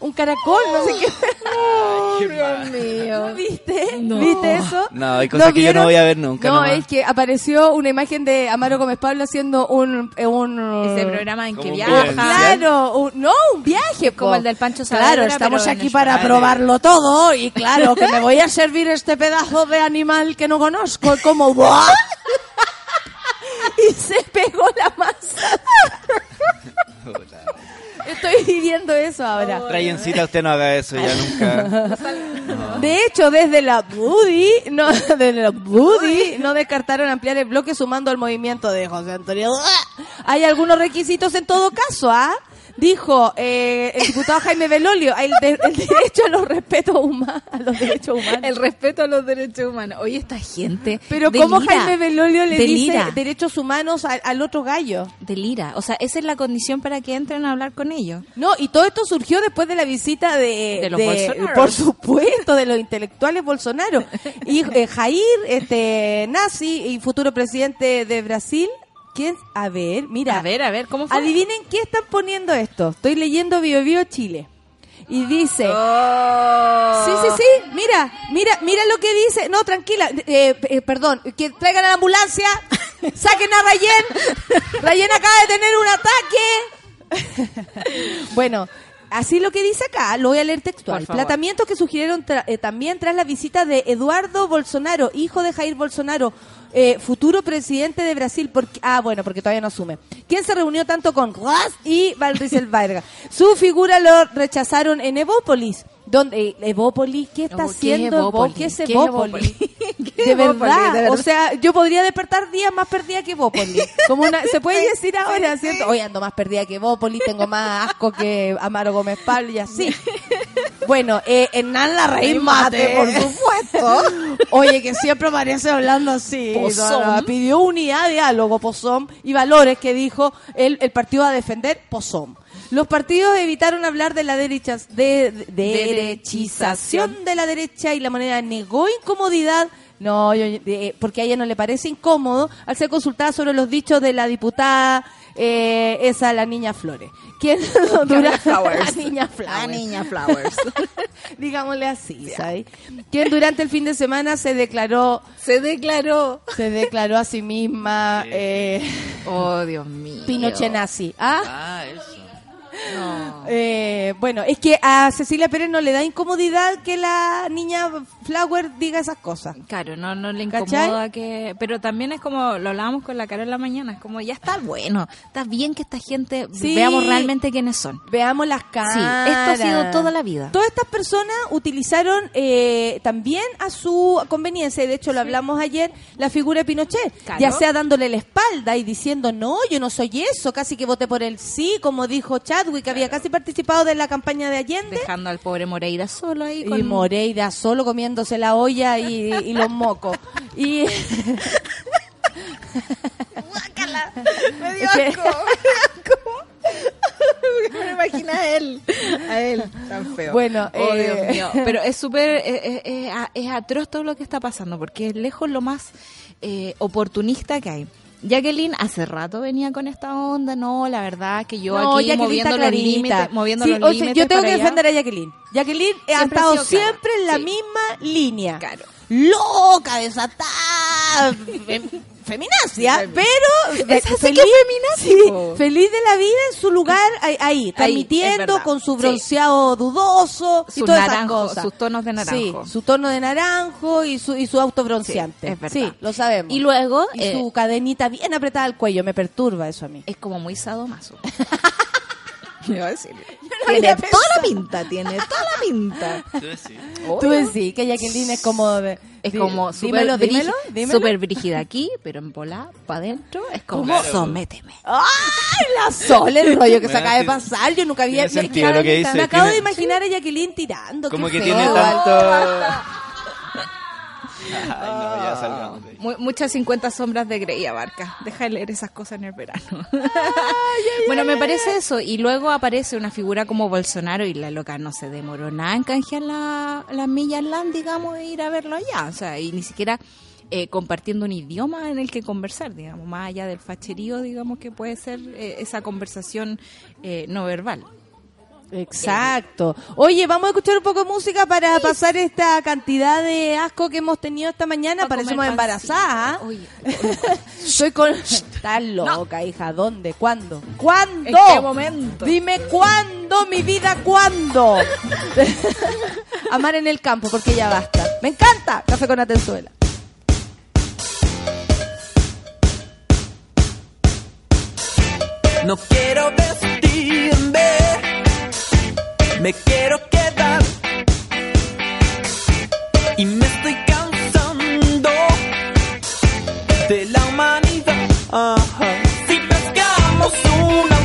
un caracol, no sé qué. Dios mío. ¿Viste? No. ¿Viste eso? No, hay cosas ¿Lo que yo no voy a ver nunca, No, nomás. es que apareció una imagen de Amaro Gómez Pablo haciendo un... eh, un Ese programa en que viaja. Claro, un- no, un viaje. Como po. el del Pancho Claro, Saavedra, estamos pero en aquí para España. probarlo todo y claro, que me voy a servir este pedazo de animal que no conozco como... *laughs* y se pegó la masa. *laughs* Estoy *laughs* viviendo eso ahora. Rayencita, usted no haga eso ya nunca. *laughs* De hecho, desde la Budi, no, *laughs* desde la Budi, no descartaron ampliar el bloque sumando al movimiento de José Antonio. Hay algunos requisitos en todo caso, ¿ah? Dijo eh, el diputado Jaime Belolio, el, de- el derecho a los respetos humanos, a los derechos humanos. El respeto a los derechos humanos. Oye, esta gente. Pero delira, ¿cómo Jaime Belolio le delira, dice derechos humanos al, al otro gallo? Delira. O sea, esa es la condición para que entren a hablar con ellos. No, y todo esto surgió después de la visita de, De los Bolsonaros. por supuesto, de los intelectuales Bolsonaro. Y eh, Jair, este nazi y futuro presidente de Brasil, ¿quién? A ver, mira. A ver, a ver, ¿cómo fue? Adivinen qué están poniendo esto. Estoy leyendo Bio Bio Chile. Y dice, Oh. sí, sí, sí, mira, mira, mira lo que dice. No, tranquila, eh, eh, perdón, que traigan a la ambulancia, *laughs* saquen a Rayen. Rayen acaba de tener un ataque. *laughs* bueno, así lo que dice acá, lo voy a leer textual. Tratamientos que sugirieron tra- eh, también tras la visita de Eduardo Bolsonaro, hijo de Jair Bolsonaro, eh, futuro presidente de Brasil. Porque, ah, bueno, porque todavía no asume. ¿Quién se reunió tanto con Guas y Valrizel Vargas? Su figura lo rechazaron en Evópolis. Donde, eh, Evópolis, ¿qué está Oh, ¿qué es haciendo? Evópolis? ¿Qué es ¿Qué Evópolis? *laughs* ¿Qué De es verdad, De verdad. o sea, yo podría despertar días más perdida que Evópolis. Como una, se puede decir ahora, ¿cierto? Hoy ando más perdida que Evópolis, tengo más asco que Amaro Gómez Pablo y así. Bueno, eh, Hernán Larraín Mate, por supuesto. Oye, que siempre parece hablando así. Pozón. No, Pidió unidad, diálogo, Pozón y valores que dijo el, el partido a defender Pozón. Los partidos evitaron hablar de la derecha, de, de- derechización de la derecha y la moneda negó incomodidad. No, yo- de- porque a ella no le parece incómodo al ser consultada sobre los dichos de la diputada eh, esa, la niña Flores. ¿Quién dura- Flowers. La niña *laughs* Flowers. La niña Flowers. *laughs* Digámosle así, ¿sabes? Quien durante el fin de semana se declaró, Se declaró. se declaró a sí misma eh, Oh, Dios mío. Pinochet nazi. ¿Ah? Eh, bueno, es que a Cecilia Pérez no le da incomodidad que la niña Flower diga esas cosas. Claro, no, no le ¿Cachai? incomoda que... Pero también es como, lo hablábamos con la cara en la mañana, es como, ya está bueno, está bien que esta gente Sí. veamos realmente quiénes son. Veamos las caras. Sí, esto ha sido toda la vida. Todas estas personas utilizaron eh, también a su conveniencia, y de hecho lo hablamos ayer, la figura de Pinochet. Claro. Ya sea dándole la espalda y diciendo, no, yo no soy eso, casi que voté por el sí, como dijo Chadwick, que había casi participado de la campaña de Allende. Dejando al pobre Moreira solo ahí Y. Moreira solo comiéndose la olla y, y los mocos. Y... *laughs* *laughs* Me dio asco, me imagino a él, a él, tan feo. Bueno, oh, eh, Dios mío. Pero es súper, es, es- es a- es atroz todo lo que está pasando, porque es lejos lo más eh, oportunista que hay. Jacqueline hace rato venía con esta onda, no, la verdad que yo No, aquí moviendo los límites, moviendo Sí, los o sea, límites. yo tengo que allá. defender a Jacqueline. Jacqueline ha Siempre ha estado siempre en la Sí. misma línea. Claro. Loca, desatada, fe- feminacia, Femi- pero feliz, es feminazi, sí, po. feliz de la vida en su lugar ahí, transmitiendo con su Sí. bronceado dudoso y todas esas cosas. sus tonos de naranjo. Sí, su tono de naranjo y su, y su auto bronceante. Sí, lo sabemos. Y luego Y eh, su cadenita bien apretada al cuello, me perturba eso a mí. es como muy sadomaso. *laughs* Me va a decir. *laughs* Tiene toda la pinta, tiene toda la pinta. Tú decís. Tú decís que Jacqueline es como... de- Es di- como dímelo, súper dímelo, dímelo. súper brígida aquí, pero en bola, para adentro, es como Claro. sométeme. ¡Ay, la Sol! El rollo que se Me acaba de pasar. Yo nunca había... tiene me- sentido lo que me dice, acabo tiene- de imaginar a Jacqueline tirando. Como que feo. tiene tanto. *laughs* Ay, no, ya salgamos de ahí. Mu- muchas 50 sombras de Grey abarca. Deja de leer esas cosas en el verano. *laughs* bueno, me parece eso. Y luego aparece una figura como Bolsonaro y la loca no se demoró nada en canjear la, las millas LAN, digamos, e ir a verlo allá. O sea, y ni siquiera eh, compartiendo un idioma en el que conversar, digamos, más allá del facherío, digamos, que puede ser eh, esa conversación eh, no verbal. Exacto. Oye, vamos a escuchar un poco de música para pasar esta cantidad de asco que hemos tenido esta mañana. Pa' Parecemos embarazadas. ¿ah? Oye, *laughs* Estoy con... Estás loca, hija. ¿Dónde? ¿Cuándo? ¿Cuándo? ¿En qué momento? Dime cuándo, mi vida, cuándo. *laughs* Amar en el campo, porque ya basta. Me encanta. Café con Atenzuela. No quiero vestirme, me quiero quedar. Y me estoy cansando de la humanidad. Si pescamos un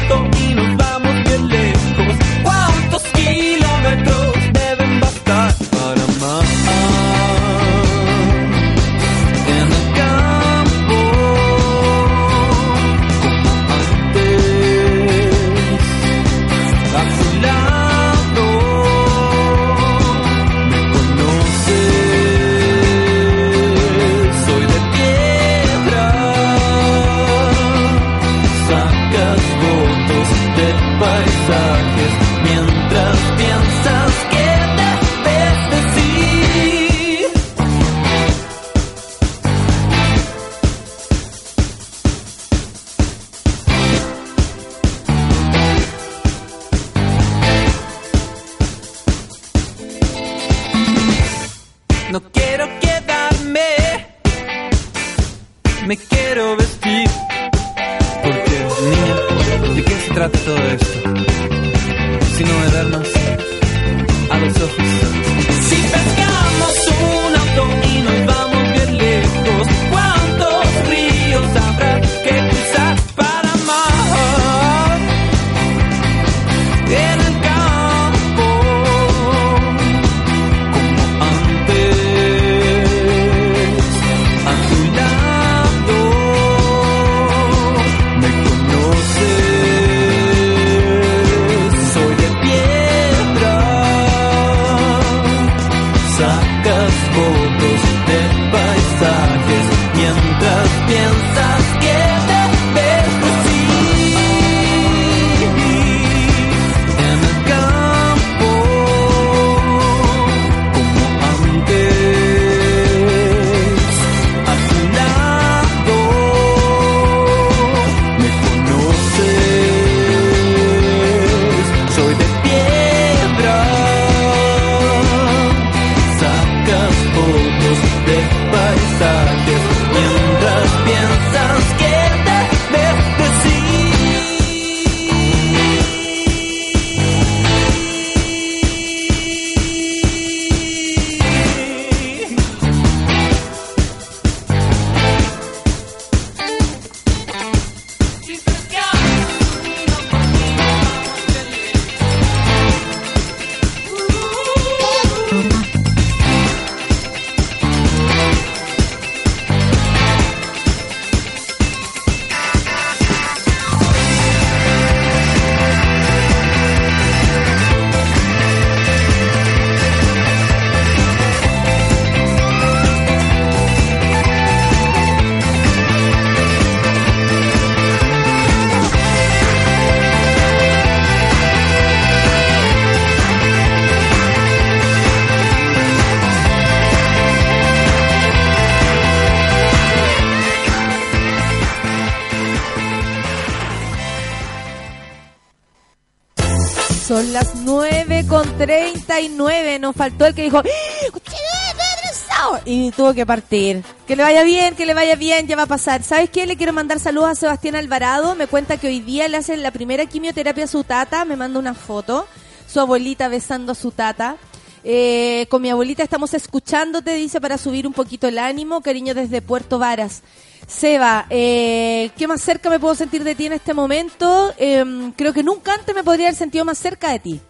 Faltó el que dijo, ¡Ah, "Cochino, estoy atrasado", Y tuvo que partir. Que le vaya bien, que le vaya bien, ya va a pasar. ¿Sabes qué? Le quiero mandar saludos a Sebastián Alvarado. Me cuenta que hoy día le hacen la primera quimioterapia a su tata. Me manda una foto. Su abuelita besando a su tata. Eh, con mi abuelita estamos escuchándote, dice, para subir un poquito el ánimo. Cariño desde Puerto Varas. Seba, eh, ¿qué más cerca me puedo sentir de ti en este momento? Em, creo que nunca antes me podría haber sentido más cerca de ti.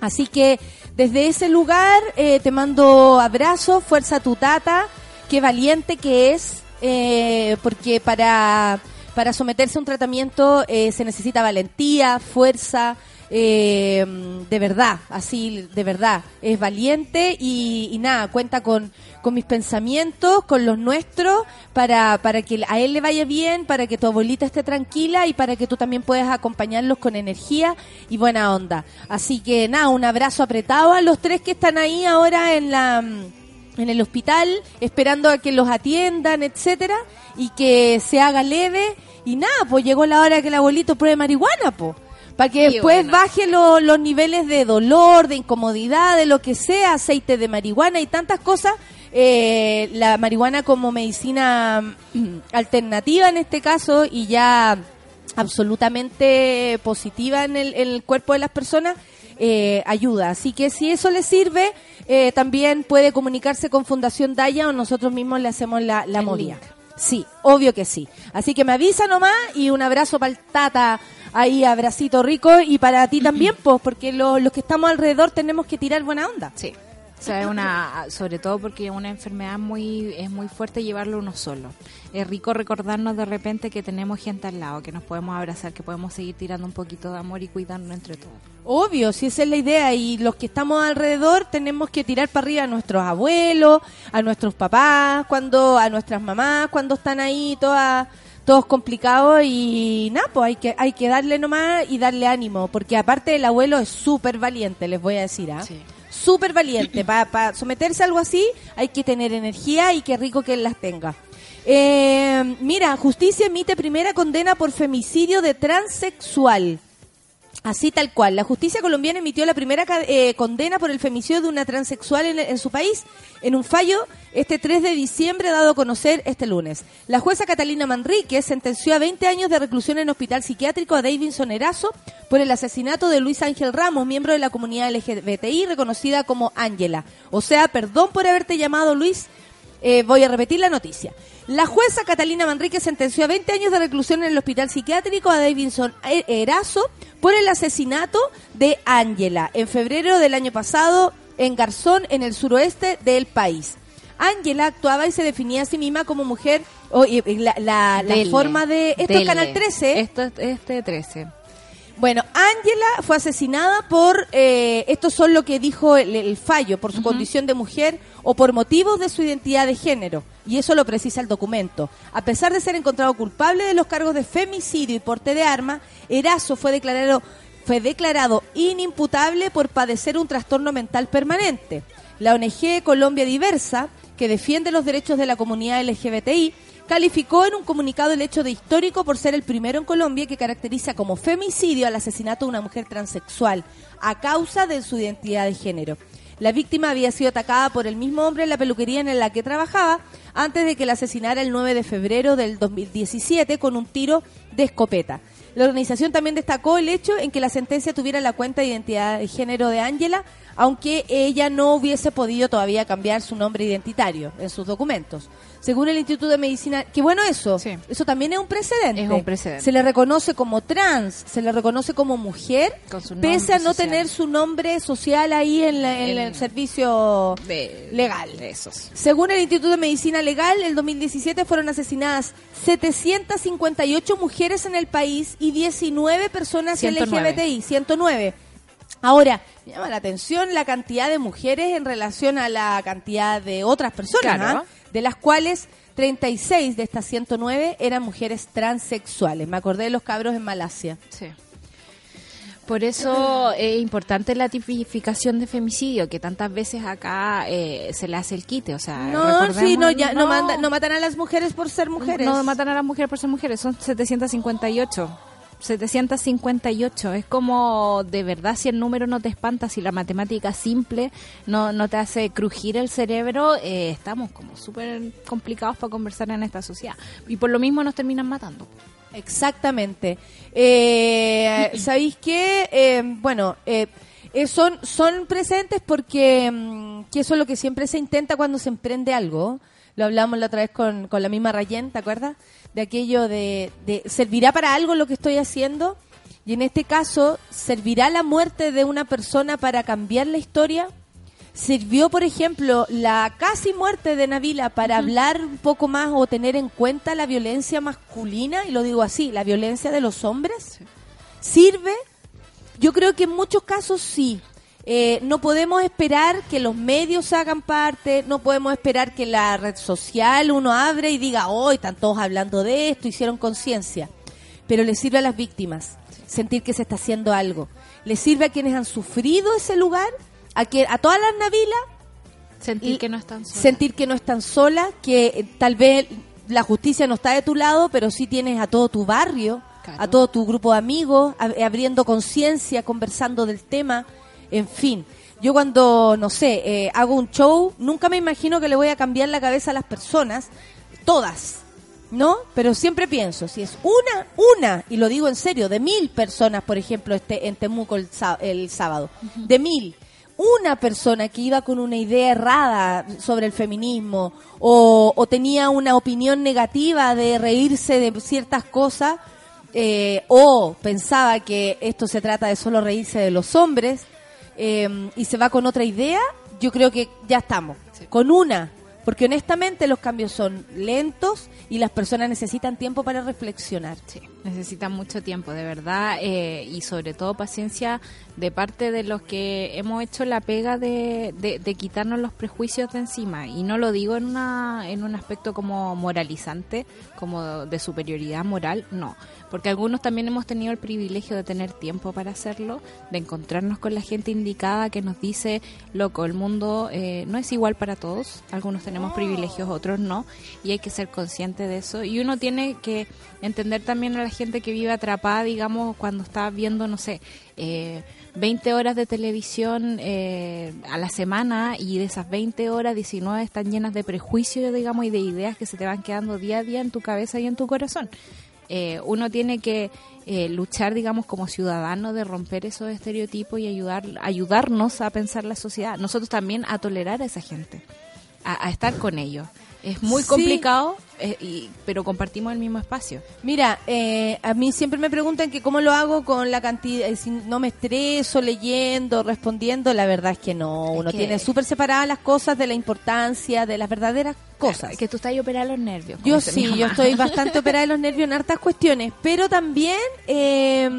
Así que desde ese lugar eh, te mando abrazos, fuerza a tu tata, qué valiente que es, eh, porque para, para someterse a un tratamiento eh, se necesita valentía, fuerza, eh, de verdad, así, de verdad, es valiente y, y nada, cuenta con, con mis pensamientos, con los nuestros, para, para que a él le vaya bien, para que tu abuelita esté tranquila y para que tú también puedas acompañarlos con energía y buena onda. Así que nada, un abrazo apretado a los tres que están ahí ahora en la en el hospital esperando a que los atiendan, etcétera, y que se haga leve y nada, pues llegó la hora que el abuelito pruebe marihuana, pues. Para que después bueno. baje lo- los niveles de dolor, de incomodidad, de lo que sea, aceite de marihuana y tantas cosas. Eh, la marihuana como medicina mm, alternativa en este caso y ya absolutamente positiva en el, en el cuerpo de las personas, eh, ayuda. Así que si eso le sirve, eh, también puede comunicarse con Fundación Daya o nosotros mismos le hacemos la, la movida. Sí, obvio que sí. Así que me avisa nomás y un abrazo para el Tata, ahí abracito rico y para ti *clears throat* también, pues, porque lo- los que estamos alrededor tenemos que tirar buena onda. Sí. O sea, es una, sobre todo porque es una enfermedad muy, es muy fuerte llevarlo uno solo. Es rico recordarnos de repente que tenemos gente al lado, que nos podemos abrazar, que podemos seguir tirando un poquito de amor y cuidarnos entre todos. Obvio, si esa es la idea y los que estamos alrededor tenemos que tirar para arriba a nuestros abuelos, a nuestros papás, cuando a nuestras mamás cuando están ahí todas todos complicados y nada, pues hay que hay que darle nomás y darle ánimo, porque aparte el abuelo es súper valiente, les voy a decir, ¿ah? Sí. Súper valiente, para someterse a algo así hay que tener energía y qué rico que él las tenga. Eh, mira, justicia emite primera condena por femicidio de transexual. Así tal cual. La justicia colombiana emitió la primera eh, condena por el femicidio de una transexual en, en su país en un fallo este 3 de diciembre dado a conocer este lunes. La jueza Catalina Manrique sentenció a 20 años de reclusión en hospital psiquiátrico a Davidson Erazo por el asesinato de Luis Ángel Ramos, miembro de la comunidad LGBTI reconocida como Ángela. O sea, perdón por haberte llamado Luis, eh, voy a repetir la noticia. La jueza Catalina Manrique sentenció a 20 años de reclusión en el hospital psiquiátrico a Davidson E- Erazo por el asesinato de Ángela en febrero del año pasado en Garzón, en el suroeste del país. Ángela actuaba y se definía a sí misma como mujer. Oye, la, la- la Dele, forma de. Esto es. Canal 13. Esto es este 13. Bueno, Ángela fue asesinada por, eh, estos son lo que dijo el, el fallo, por su condición de mujer o por motivos de su identidad de género. Y eso lo precisa el documento. A pesar de ser encontrado culpable de los cargos de femicidio y porte de arma, Erazo fue declarado, fue declarado inimputable por padecer un trastorno mental permanente. La ONG Colombia Diversa, que defiende los derechos de la comunidad LGBTI, calificó en un comunicado el hecho de histórico por ser el primero en Colombia que caracteriza como femicidio al asesinato de una mujer transexual a causa de su identidad de género. La víctima había sido atacada por el mismo hombre en la peluquería en la que trabajaba antes de que la asesinara el 9 de febrero del 2017 con un tiro de escopeta. La organización también destacó el hecho en que la sentencia tuviera la cuenta de identidad de género de Ángela, aunque ella no hubiese podido todavía cambiar su nombre identitario en sus documentos. Según el Instituto de Medicina, qué bueno eso, Sí. eso también es un precedente. Es un precedente. Se le reconoce como trans, se le reconoce como mujer, pese a no social. tener su nombre social ahí en, la- en el servicio De- legal. Esos. Según el Instituto de Medicina Legal, el 2017 fueron asesinadas 758 mujeres en el país y 19 personas 109. LGBTI, 109. Ahora, me llama la atención la cantidad de mujeres en relación a la cantidad de otras personas, Claro. ¿ah? De las cuales 36 de estas 109 eran mujeres transexuales. Me acordé de los cabros en Malasia. Sí. Por eso *clears throat* es importante la tipificación de femicidio, que tantas veces acá eh, se le hace el quite. O sea, No, sí, no, ya, no, manda- no matan a las mujeres por ser mujeres. No matan a las mujeres por ser mujeres, son 758. 758. Es como, de verdad, si el número no te espanta, si la matemática simple no, no te hace crujir el cerebro, eh, estamos como súper complicados para conversar en esta sociedad. Y por lo mismo nos terminan matando. Exactamente. Eh, *laughs* ¿Sabéis qué? Eh, bueno, eh, son, son presentes porque mm, que eso es lo que siempre se intenta cuando se emprende algo. Lo hablamos la otra vez con, con la misma Rayen, ¿te acuerdas? De aquello de, de ¿servirá para algo lo que estoy haciendo? Y en este caso, ¿servirá la muerte de una persona para cambiar la historia? ¿Sirvió, por ejemplo, la casi muerte de Navila para hablar un poco más o tener en cuenta la violencia masculina? Y lo digo así, la violencia de los hombres. ¿Sirve? Yo creo que en muchos casos sí. Eh, no podemos esperar que los medios hagan parte, no podemos esperar que la red social uno abre y diga, hoy están todos hablando de esto, hicieron conciencia. Pero le sirve a las víctimas sentir que se está haciendo algo. Le sirve a quienes han sufrido ese lugar, a, que, a todas las Navilas, Sentir que no están solas. sentir que no están solas, que eh, tal vez la justicia no está de tu lado, pero sí tienes a todo tu barrio, Claro. a todo tu grupo de amigos, ab- abriendo conciencia, conversando del tema, en fin. Yo cuando, no sé, eh, hago un show, nunca me imagino que le voy a cambiar la cabeza a las personas, todas, ¿no? Pero siempre pienso, si es una, una, y lo digo en serio, de mil personas, por ejemplo, este, en Temuco el, el sábado, de mil, una persona que iba con una idea errada sobre el feminismo o, o tenía una opinión negativa de reírse de ciertas cosas eh, o pensaba que esto se trata de solo reírse de los hombres eh, y se va con otra idea, yo creo que ya estamos. Con una. Porque honestamente los cambios son lentos y las personas necesitan tiempo para reflexionar. Sí, necesitan mucho tiempo, de verdad, eh, y sobre todo paciencia de parte de los que hemos hecho la pega de, de, de quitarnos los prejuicios de encima. Y no lo digo en, una, en un aspecto como moralizante, como de superioridad moral, no. Porque algunos también hemos tenido el privilegio de tener tiempo para hacerlo, de encontrarnos con la gente indicada que nos dice, loco, el mundo eh, no es igual para todos, algunos tenemos privilegios, otros no, y hay que ser consciente de eso. Y uno tiene que entender también a la gente que vive atrapada, digamos, cuando está viendo, no sé, eh, 20 horas de televisión eh, a la semana y de esas 20 horas, 19 están llenas de prejuicios, digamos, y de ideas que se te van quedando día a día en tu cabeza y en tu corazón. Eh, uno tiene que eh, luchar, digamos, como ciudadano de romper esos estereotipos y ayudar, ayudarnos a pensar la sociedad. Nosotros también a tolerar a esa gente, a, a estar con ellos. Es muy Sí. complicado, eh, y, pero compartimos el mismo espacio. Mira, eh, a mí siempre me preguntan que cómo lo hago con la cantidad, eh, si no me estreso leyendo, respondiendo, la verdad es que no, uno que- tiene súper separadas las cosas de la importancia, de las verdaderas cosas. Que tú estás ahí operando los nervios. Yo sí, yo estoy *laughs* bastante operada de los nervios en hartas cuestiones, pero también eh,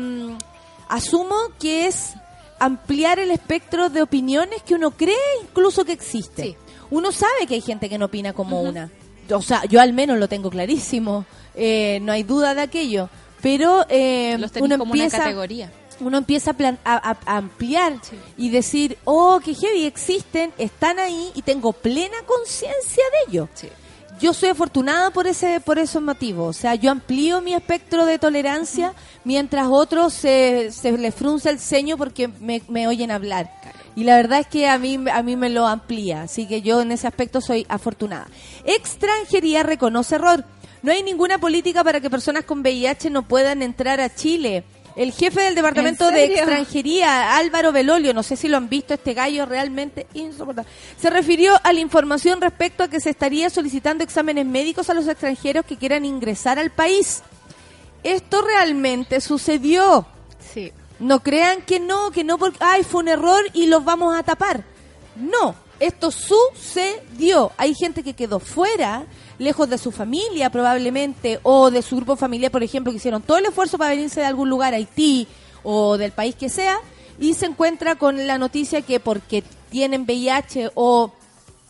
asumo que es ampliar el espectro de opiniones que uno cree incluso que existe. Sí. Uno sabe que hay gente que no opina como una. O sea, yo al menos lo tengo clarísimo. Eh, no hay duda de aquello. Pero eh, Los uno como empieza una categoría. uno empieza a, plan- a- ampliar y decir, oh, que heavy existen, están ahí y tengo plena conciencia de ello. Sí. Yo soy afortunada por ese por esos motivos. O sea, yo amplío mi espectro de tolerancia mientras otros se, se les frunce el ceño porque me, me oyen hablar. Y la verdad es que a mí, a mí me lo amplía. Así que yo en ese aspecto soy afortunada. Extranjería reconoce error. No hay ninguna política para que personas con VIH no puedan entrar a Chile. El jefe del Departamento ¿En de? Extranjería, Álvaro Belolio, no sé si lo han visto, este gallo realmente insoportable, se refirió a la información respecto a que se estaría solicitando exámenes médicos a los extranjeros que quieran ingresar al país. Esto realmente sucedió. No crean que no, que no porque, ay, fue un error y los vamos a tapar. No, esto sucedió. Hay gente que quedó fuera, lejos de su familia probablemente, o de su grupo familiar, por ejemplo, que hicieron todo el esfuerzo para venirse de algún lugar, Haití o del país que sea, y se encuentra con la noticia que porque tienen VIH o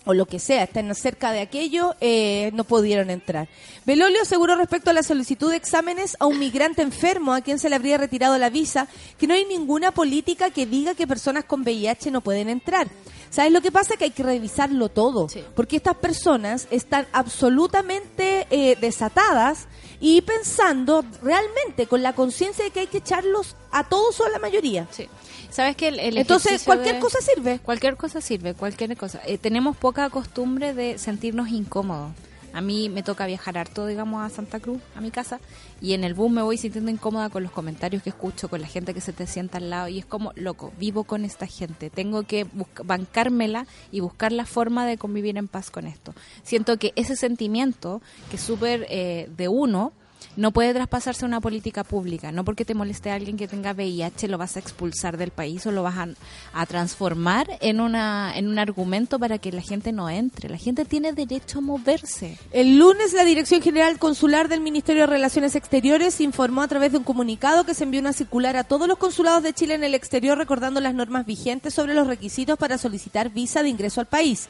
o lo que sea, están cerca de aquello, eh, no pudieron entrar. Belolio aseguró respecto a la solicitud de exámenes a un migrante enfermo a quien se le habría retirado la visa que no hay ninguna política que diga que personas con VIH no pueden entrar. ¿Sabes lo que pasa? Que hay que revisarlo todo, Sí. porque estas personas están absolutamente eh, desatadas y pensando realmente con la conciencia de que hay que echarlos a todos o a la mayoría. Sí. ¿Sabes que el, el Entonces, cualquier de- cosa sirve. Cualquier cosa sirve, cualquier cosa. Eh, tenemos poca costumbre de sentirnos incómodos. A mí me toca viajar harto, digamos, a Santa Cruz, a mi casa, y en el bus me voy sintiendo incómoda con los comentarios que escucho, con la gente que se te sienta al lado, y es como, loco, vivo con esta gente, tengo que bancármela y buscar la forma de convivir en paz con esto. Siento que ese sentimiento, que es súper eh, de uno, no puede traspasarse una política pública. No porque te moleste a alguien que tenga VIH lo vas a expulsar del país o lo vas a, a transformar en, una, en un argumento para que la gente no entre. La gente tiene derecho a moverse. El lunes la Dirección General Consular del Ministerio de Relaciones Exteriores informó a través de un comunicado que se envió una circular a todos los consulados de Chile en el exterior recordando las normas vigentes sobre los requisitos para solicitar visa de ingreso al país.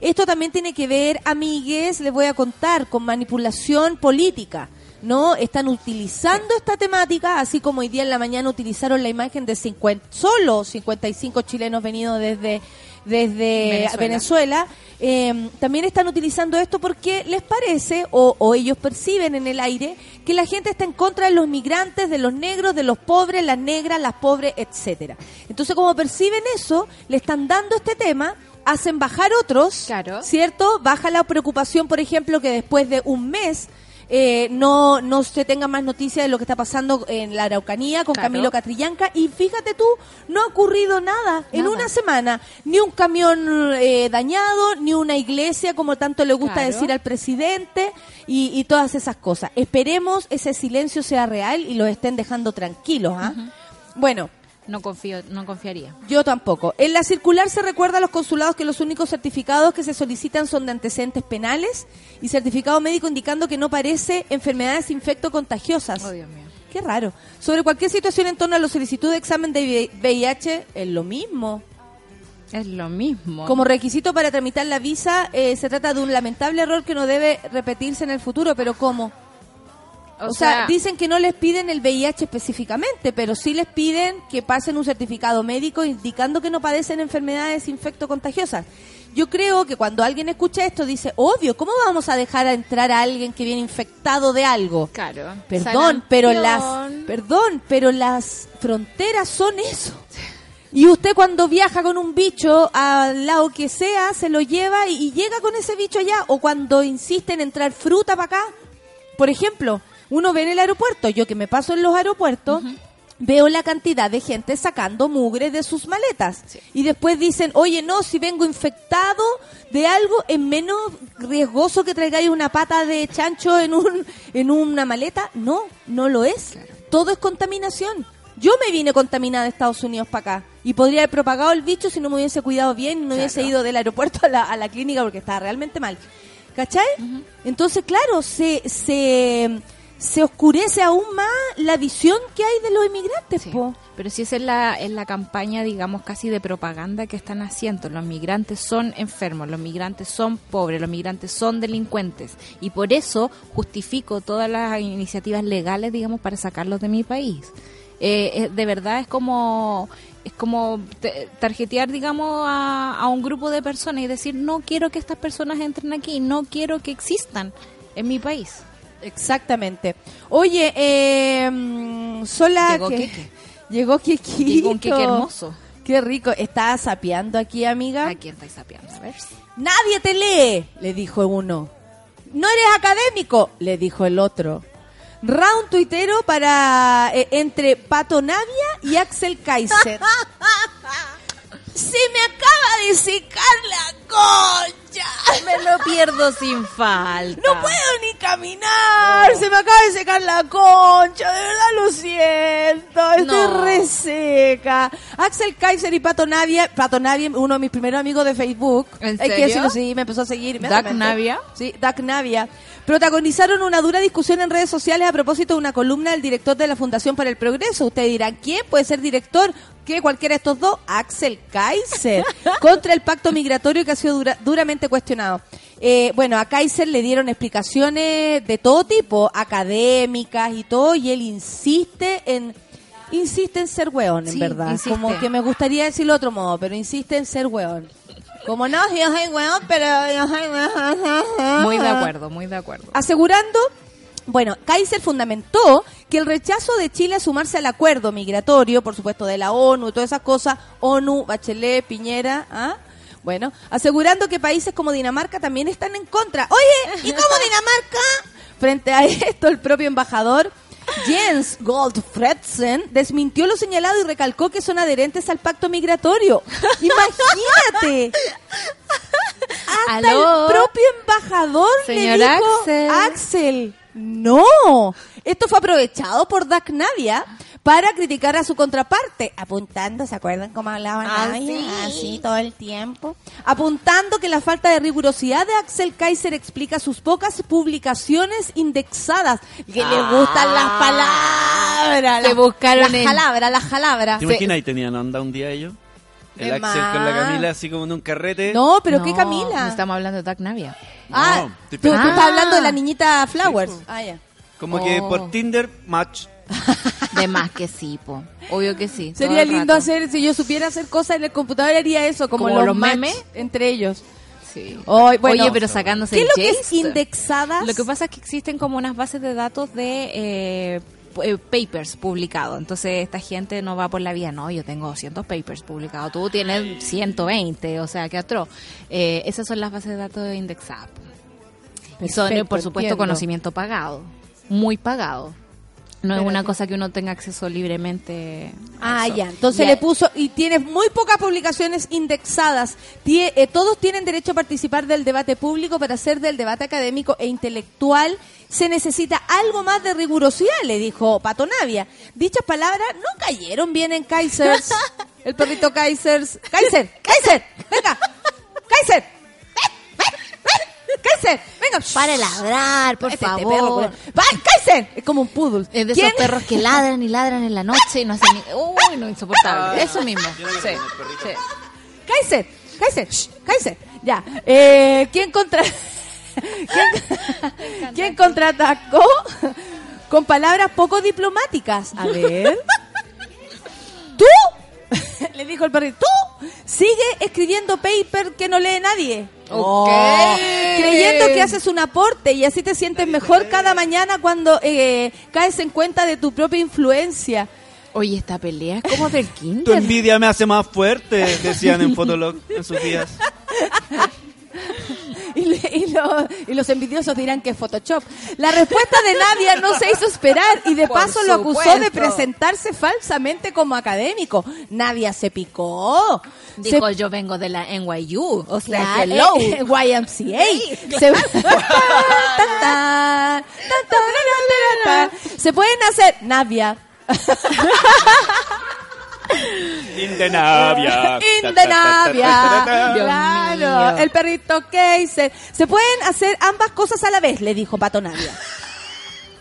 Esto también tiene que ver, amigues, les voy a contar, con manipulación política. ¿No? Están utilizando esta temática, así como hoy día en la mañana utilizaron la imagen de 50, solo 55 chilenos venidos desde, desde Venezuela. Venezuela. Eh, también están utilizando esto porque les parece, o, o ellos perciben en el aire, que la gente está en contra de los migrantes, de los negros, de los pobres, las negras, las pobres, etcétera. Entonces, como perciben eso, le están dando este tema hacen bajar otros, Claro. ¿cierto? Baja la preocupación, por ejemplo, que después de un mes eh, no, no se tenga más noticia de lo que está pasando en la Araucanía con Claro. Camilo Catrillanca. Y fíjate tú, no ha ocurrido nada, en una semana. Ni un camión eh, dañado, ni una iglesia, como tanto le gusta Claro. decir al presidente, y, y todas esas cosas. Esperemos ese silencio sea real y los estén dejando tranquilos. ¿ah? Bueno. No confío, no confiaría. Yo tampoco. En la circular se recuerda a los consulados que los únicos certificados que se solicitan son de antecedentes penales y certificado médico indicando que no parece enfermedades infecto-contagiosas. Oh, Dios mío. Qué raro. Sobre cualquier situación en torno a la solicitud de examen de VIH, es lo mismo. Es lo mismo. Como requisito para tramitar la visa, eh, se trata de un lamentable error que no debe repetirse en el futuro, pero ¿cómo? O, sea, dicen que no les piden el VIH específicamente, pero sí les piden que pasen un certificado médico indicando que no padecen enfermedades infectocontagiosas. Yo creo que cuando alguien escucha esto dice, obvio, ¿cómo vamos a dejar a entrar a alguien que viene infectado de algo? Claro. Perdón, pero las perdón, pero las fronteras son eso. Y usted cuando viaja con un bicho al lado que sea, se lo lleva y, y llega con ese bicho allá. O cuando insiste en entrar fruta para acá. Por ejemplo, uno ve en el aeropuerto, yo que me paso en los aeropuertos, veo la cantidad de gente sacando mugre de sus maletas. Y después dicen, oye, no, si vengo infectado de algo, es menos riesgoso que traigáis una pata de chancho en, un, en una maleta. No, no lo es. Todo es contaminación. Yo me vine contaminada de Estados Unidos para acá y podría haber propagado el bicho si no me hubiese cuidado bien y no hubiese ido del aeropuerto a la, a la clínica porque estaba realmente mal. ¿Cachai? Entonces, claro, se, se, se oscurece aún más la visión que hay de los inmigrantes, Sí. po. Pero si esa es la, es la campaña, digamos, casi de propaganda que están haciendo. Los migrantes son enfermos, los migrantes son pobres, los migrantes son delincuentes. Y por eso justifico todas las iniciativas legales, digamos, para sacarlos de mi país. Eh, de verdad es como es como te- tarjetear, digamos, a, a un grupo de personas y decir, no quiero que estas personas entren aquí, no quiero que existan en mi país. Exactamente. Oye, eh, Sola... Llegó que- Keke. *laughs* Llegó Kekito. Llegó un queque hermoso. Qué rico. Estaba sapeando aquí, amiga. ¿A quién estáis sapeando? A ver. Nadie te lee, le dijo uno. No eres académico, le dijo el otro. Round tuitero para eh, entre Pato Navia y Axel Kaiser. *laughs* Se me acaba de secar la concha. Me lo pierdo sin falta. No puedo ni caminar. Se me acaba de secar la concha. De verdad lo siento. Estoy No. re seca. Axel Kaiser y Pato Navia. Pato Navia, uno de mis primeros amigos de Facebook. ¿En Hay que serio? decirlo, sí, me empezó a seguir. ¿Duck. Navia? Sí, Duck Navia. Protagonizaron una dura discusión en redes sociales a propósito de una columna del director de la Fundación para el Progreso. Ustedes dirán, ¿quién puede ser director? ¿Qué? ¿Cualquiera de estos dos? Axel Kaiser. *laughs* contra el pacto migratorio que ha sido dura- duramente cuestionado. Eh, bueno, a Kaiser le dieron explicaciones de todo tipo, académicas y todo, y él insiste en... Insiste en ser weón, en Sí, verdad. insiste. Como que me gustaría decirlo de otro modo, pero insiste en ser weón. Como no, yo soy weón, pero yo soy weón. Muy de acuerdo, muy de acuerdo. Asegurando, bueno, Kaiser fundamentó que el rechazo de Chile a sumarse al acuerdo migratorio, por supuesto, de la ONU y todas esas cosas, ONU, Bachelet, Piñera, ¿ah? Bueno, asegurando que países como Dinamarca también están en contra. Oye, ¿y cómo *laughs* Dinamarca? Frente a esto, el propio embajador Jens Goldfredsen desmintió lo señalado y recalcó que son adherentes al pacto migratorio. *laughs* Imagínate. Hasta Aló. el propio embajador Señor le dijo, Axel. Axel, no. Esto fue aprovechado por Dak Navia para criticar a su contraparte, apuntando, ¿se acuerdan cómo hablaba Ah, sí. Así todo el tiempo. Apuntando que la falta de rigurosidad de Axel Kaiser explica sus pocas publicaciones indexadas. Que le gustan las palabras. Las- buscaron las en- jalabras, las jalabras. ¿Te imaginas y tenían onda un día ellos? El De Axel con la más. Camila así como en un carrete. No, pero qué No, Camila. no estamos hablando de Duck Navia. Ah, No, tú, tú estás Ah. hablando de la niñita Flowers. Sí, po. ah, ya. Como que Oh. por Tinder, match. *laughs* De más que sí, po. Obvio que sí. Sería lindo rato. hacer, si yo supiera hacer cosas en el computador, haría eso, como, Como los, los memes. entre ellos. Sí. Bueno, Oye, pero sacándose ¿Qué es lo que es indexadas? Lo que pasa es que existen como unas bases de datos de eh, eh, papers publicados. Entonces esta gente no va por la vía, no, yo tengo 200 papers publicados, tú tienes 120, o sea, que atroz. Eh, esas son las bases de datos indexadas. Y son, Perfecto, por supuesto, entiendo. conocimiento pagado, muy pagado. No es una cosa que uno tenga acceso libremente. Ah, eso. ya. Entonces Ya. le puso, y tienes muy pocas publicaciones indexadas. Tie- eh, todos tienen derecho a participar del debate público para hacer del debate académico e intelectual. Se necesita algo más de rigurosidad, le dijo Pato Navia. Dichas palabras no cayeron bien en Kaisers. *laughs* El perrito Kaisers. Kaiser, Kaiser, venga. Kaiser. *laughs* Kaiser, venga. Para de ladrar, por Este favor. perro, pues. ¡Va, Kaiser! Es como un poodle. Es de ¿Quién? esos perros que ladran y ladran en la noche y no hacen ni... Uy, no, insoportable. Eso mismo. Sí, sí. Kaiser, Kaiser, shh, Kaiser. Ya. Eh, ¿Quién contra *laughs* ¿Quién, *laughs* ¿Quién contraatacó con palabras poco diplomáticas? A ver. ¿Tú? *laughs* Le dijo el perrito. ¿Tú? Sigue escribiendo paper que no lee nadie. Ok. Creyendo que haces un aporte y así te sientes mejor cada mañana cuando eh, caes en cuenta de tu propia influencia. Oye, esta pelea es como del *laughs* Tu kinder. envidia me hace más fuerte, decían en Fotolog en sus días. *laughs* *laughs* Y, le- y lo- y los envidiosos dirán que es Photoshop. La respuesta de Nadia no se hizo esperar y de Por paso lo acusó de presentarse falsamente como académico. Nadia se picó. Dijo, se, yo vengo de la NYU. O sea, Claro, hello. *laughs* *laughs* YMCA. Se pueden hacer Nadia. In the Navia. In the Navia. Dios Claro, el perrito Kaiser. Se pueden hacer ambas cosas a la vez, le dijo Pato Navia.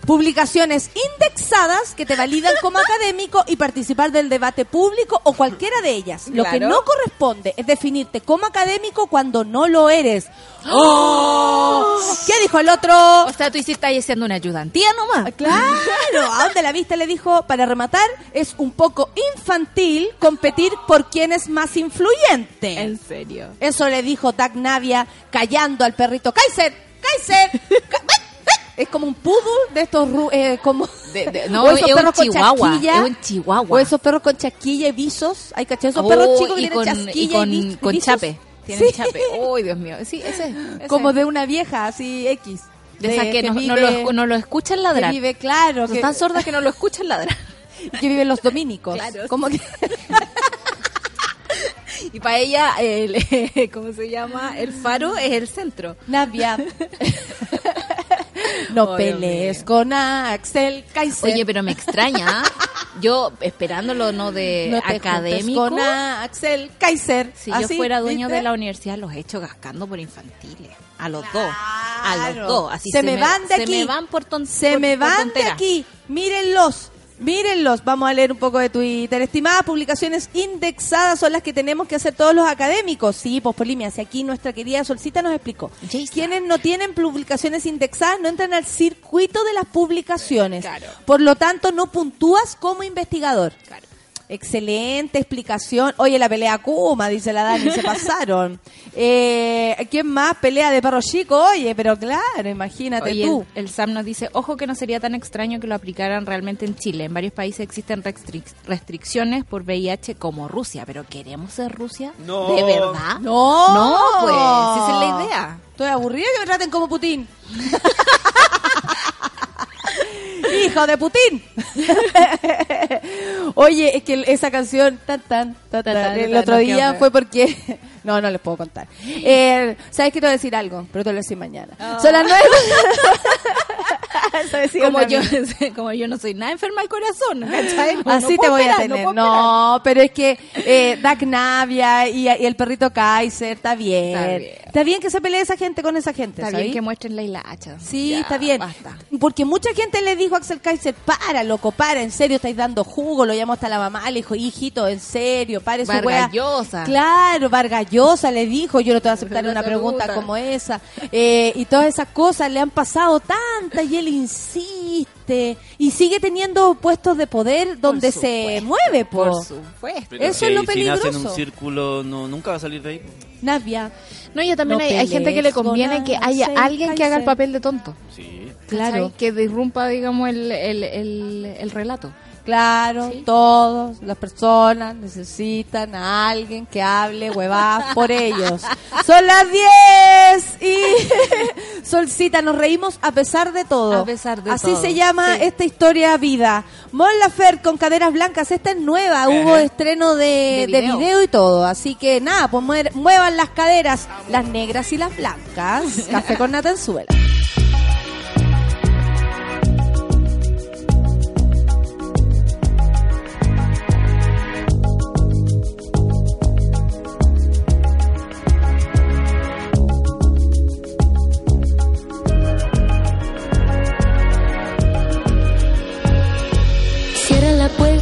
Publicaciones indexadas que te validan como *laughs* académico y participar del debate público o cualquiera de ellas. Lo que no corresponde es definirte como académico cuando no lo eres. *gasps* ¡Oh! ¿Qué dijo el otro? O sea, tú hiciste ahí siendo una ayudantía nomás. Claro, *laughs* a donde la vista le dijo, para rematar, es un poco infantil competir por quién es más influyente. En serio. Eso le dijo Doug Navia callando al perrito. ¡Kaiser! ¡Kaiser! *laughs* Es como un poodle de estos eh, como De- de- *laughs* no, es un perros con chihuahua, chasquilla, es un chihuahua. o esos perros con chasquilla y visos hay cachai esos Oh, perros chicos que y tienen chasquilla y con, con chape. Tienen Sí. chape. Uy, Dios mío. Sí, ese. ese. como de una vieja así X De esas que, no, no vive- lo, no lo escuchan que ladrar. vive claro Son que, tan sordas que no lo escuchan ladrar. *laughs* que viven los dominicos Claro, como que *laughs* Y para ella, el, ¿cómo se llama? El faro es el centro. Navia no pelees con Axel Kaiser Oye, pero me extraña. *laughs* Yo esperándolo no de no te académico. con Axel Kaiser Si yo fuera dueño ¿viste? de la universidad, los he hecho gascando por infantiles. A los dos. A los dos. Así se, me van de se aquí. me van por ton- Se por- me por van de aquí. Mírenlos. Mírenlos. Vamos a leer un poco de Twitter. Estimadas publicaciones indexadas son las que tenemos que hacer todos los académicos. Sí, pues Polimia, si aquí nuestra querida Solcita nos explicó. Quienes no tienen publicaciones indexadas no entran al circuito de las publicaciones. Claro. Por lo tanto, no puntúas como investigador. Claro. Excelente explicación. Oye, la pelea Kuma, dice la Dani, se *laughs* pasaron. Eh, ¿Quién más? Pelea de perro chico. Oye, pero claro, imagínate Oye, tú. el, el SAM nos dice, ojo que no sería tan extraño que lo aplicaran realmente en Chile. En varios países existen restric- restricciones por VIH como Rusia, pero ¿queremos ser Rusia? No. ¿De verdad? No, No, pues, esa es la idea. Estoy aburrida que me traten como Putin. *laughs* Hijo de Putin. *laughs* Oye, es que esa canción tan tan, tan, tan, el otro no, día fue porque *laughs* no, no les puedo contar. Eh, ¿Sabes que te voy a decir algo? Pero te lo voy a decir mañana. Son las nueve. *laughs* Como yo, como yo no soy nada enferma al corazón. No- Así no te voy a tener. puedo No, pero es que eh, Dak Navia y, y el perrito Kaiser, está bien. Está Está bien. bien, que se pelee esa gente con esa gente. Está ¿sabes? bien que muestren la hilacha. Sí, Ya, está bien. Basta. Porque mucha gente le dijo a Axel Kaiser, para, loco, para, en serio, estáis dando jugo. Lo llamó hasta la mamá, le dijo, hijito, en serio, pare su. Vargallosa. Claro, Vargallosa le dijo, yo no te voy a aceptar *laughs* una pregunta como esa. Eh, y todas esas cosas le han pasado tantas y él insiste. Y sigue teniendo puestos de poder donde se supuesto, mueve, po. Por supuesto. Pero Eso es lo Si nace en peligroso. un círculo, no, nunca va a salir de ahí. Navia. No, y también No hay, hay gente que le conviene que haya alguien que haga el papel de tonto. Sí. Claro. Que disrumpa, digamos, el, el, el, el relato. Claro, Sí. todos, las personas necesitan a alguien que hable huevadas por ellos. *laughs* Son las 10 y *laughs* Solcita, nos reímos a pesar de todo. A pesar de Así todo, se llama sí. esta historia vida. Mon Laferte con caderas blancas, esta es nueva, hubo estreno de, De de video. y todo. Así que nada, pues muer- muevan las caderas, las negras y las blancas. *laughs* Café con Natanzuela. Cierra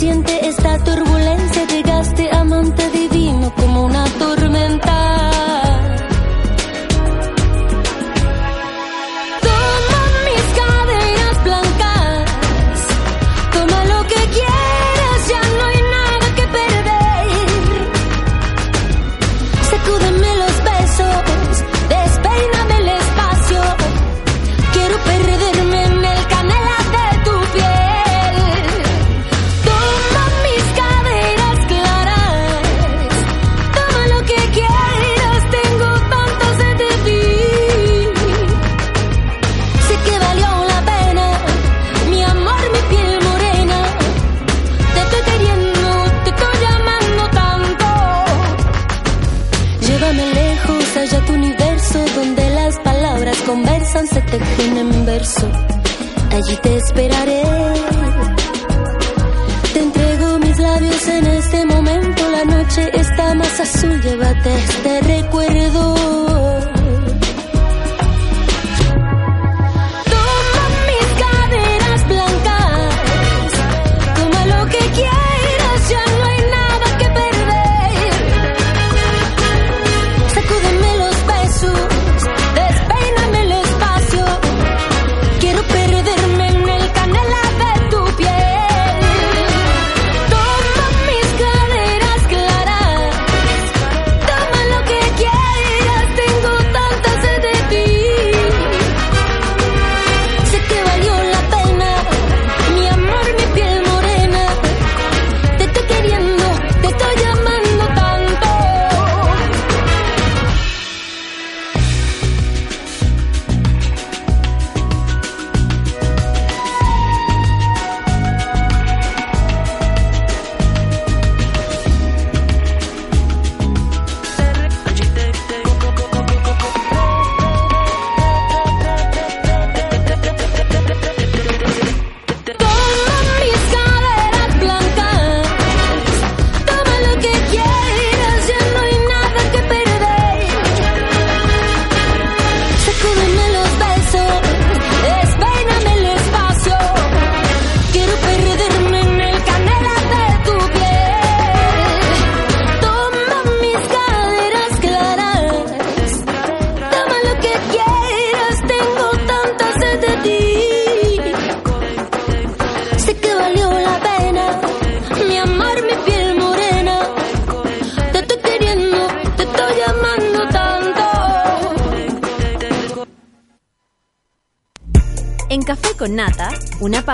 Siente esta turbulencia. Llegaste amante divino tejen en verso. Allí te esperaré. Te entrego mis labios en este momento. La noche está más azul. Llévate este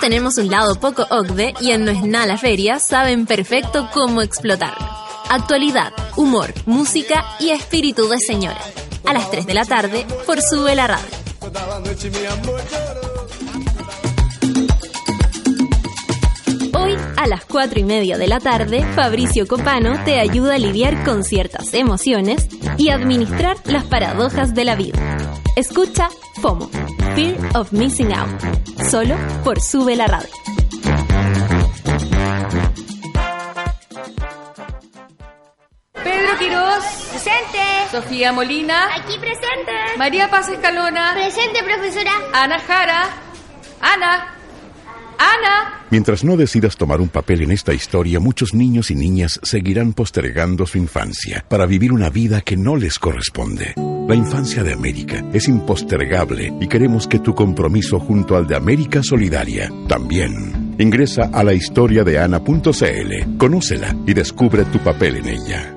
Tenemos un lado poco OCDE y en No es nada feria saben perfecto cómo explotarlo. Actualidad, humor, música y espíritu de señora. A las 3 de la tarde por Sube la Radio. Hoy, a las 4 y media de la tarde, Fabricio Copano te ayuda a lidiar con ciertas emociones y administrar las paradojas de la vida. Escucha FOMO, Fear of Missing Out, solo por Sube la Radio. Pedro Quiroz. Presente. Sofía Molina. Aquí presente. María Paz Escalona. Presente, profesora. Ana Jara. Ana. Ana. Mientras no decidas tomar un papel en esta historia, muchos niños y niñas seguirán postergando su infancia para vivir una vida que no les corresponde. La infancia de América es impostergable y queremos que tu compromiso junto al de América Solidaria también. Ingresa a la historia de Ana.cl, conócela y descubre tu papel en ella.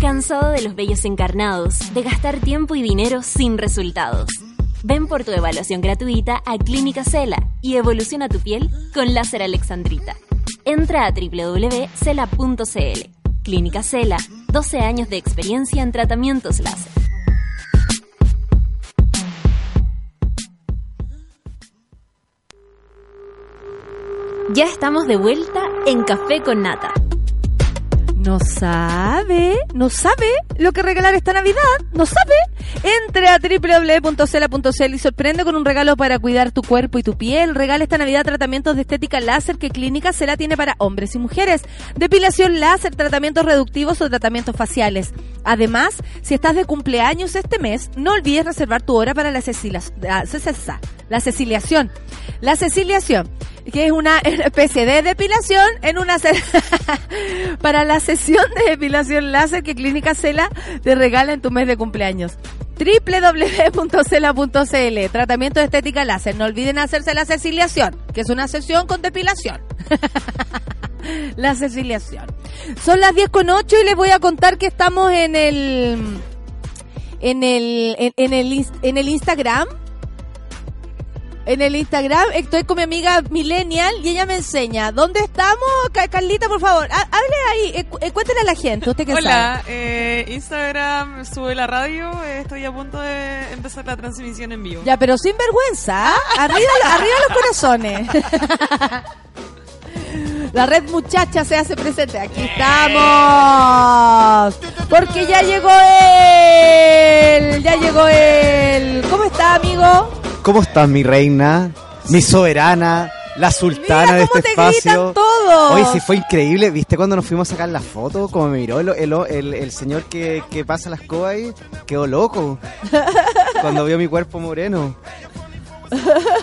¿Cansado de los bellos encarnados, de gastar tiempo y dinero sin resultados? Ven por tu evaluación gratuita a Clínica Cela y evoluciona tu piel con láser alexandrita. Entra a www.cela.cl. Clínica Cela, 12 años de experiencia en tratamientos láser. Ya estamos de vuelta en Café con Nata. ¿No sabe? ¿No sabe lo que regalar esta Navidad? ¿No sabe? Entre a www.cela.cl y sorprende con un regalo para cuidar tu cuerpo y tu piel. Regala esta Navidad tratamientos de estética láser que Clínica Cela tiene para hombres y mujeres. Depilación láser, tratamientos reductivos o tratamientos faciales. Además, si estás de cumpleaños este mes, no olvides reservar tu hora para la, cecilia- la, la ceciliación. La ceciliación, que es una especie de depilación en una *laughs* para la sesión de depilación láser que Clínica Cela te regala en tu mes de cumpleaños www.cela.cl Tratamiento de estética láser. No olviden hacerse la ceciliación, que es una sesión con depilación. *laughs* la ceciliación. Son las 10 con 8 y les voy a contar que estamos en el en el en, en el en el Instagram en el Instagram estoy con mi amiga Millennial y ella me enseña. ¿Dónde estamos? Ca- Carlita, por favor, ha- hable ahí, eh, cu- eh, cuéntele a la gente, usted que Hola, sabe. eh, Instagram, sube la radio, eh, estoy a punto de empezar la transmisión en vivo. Ya, pero sin vergüenza, ¿ah? *laughs* arriba, arriba los corazones. *laughs* La red muchacha se hace presente. Aquí estamos. Porque ya llegó él. Ya llegó él. ¿Cómo está, amigo? ¿Cómo estás, mi reina? Mi soberana, la sultana Mira de este te espacio. todos. Hoy sí fue increíble. ¿Viste cuando nos fuimos a sacar la foto? Como me miró el, el, el- el señor que, que pasa las escoba ahí. Quedó loco. *laughs* cuando vio mi cuerpo moreno.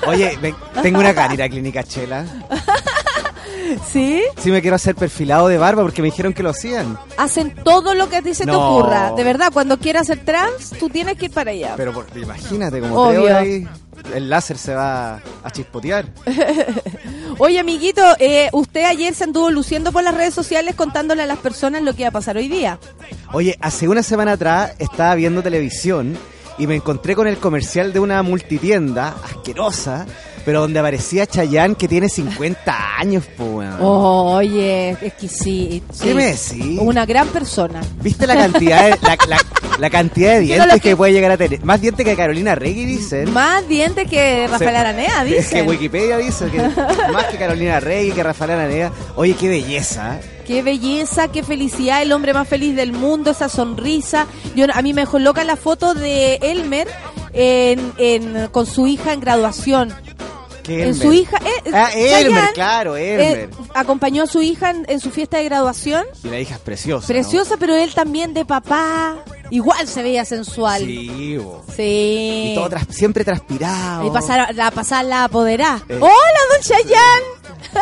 Oye, tengo una cara ir a Clínica Chela. ¿Sí? Sí me quiero hacer perfilado de barba porque me dijeron que lo hacían. Hacen todo lo que a ti se te ocurra. De verdad, cuando quieras ser trans, tú tienes que ir para allá. Pero por- imagínate, como Obvio. te veo ahí, el láser se va a chispotear. *laughs* Oye, amiguito, eh, usted ayer se anduvo luciendo por las redes sociales contándole a las personas lo que iba a pasar hoy día. Oye, hace una semana atrás estaba viendo televisión y me encontré con el comercial de una multitienda asquerosa, pero donde aparecía Chayanne que tiene 50 años, weón. Oye, exquisito. ¿Qué me decís? Una gran persona. ¿Viste la cantidad de, la, la- la cantidad de *laughs* dientes que... que- puede llegar a tener? Más dientes que Carolina Regui, dicen. Más dientes que Rafael Aranea, Es *laughs* que. Wikipedia dice que más que Carolina Regui, que Rafael Aranea. Oye, qué belleza. Qué belleza, qué felicidad, el hombre más feliz del mundo, esa sonrisa. Yo, a mí me dejó loca la foto de Elmer en, en- con su hija en graduación. ¿Qué En su hija, eh, Ah, Elmer, Chayanne, claro, eh, Elmer. acompañó a su hija en, en su fiesta de graduación. Y la hija es preciosa. ¿no? Preciosa, pero él también de papá. Igual se veía sensual. Sí, bo. Sí. Y todo tras- siempre transpirado. Y pasar, la pasar la apoderá. Eh. ¡Hola, don Chayanne!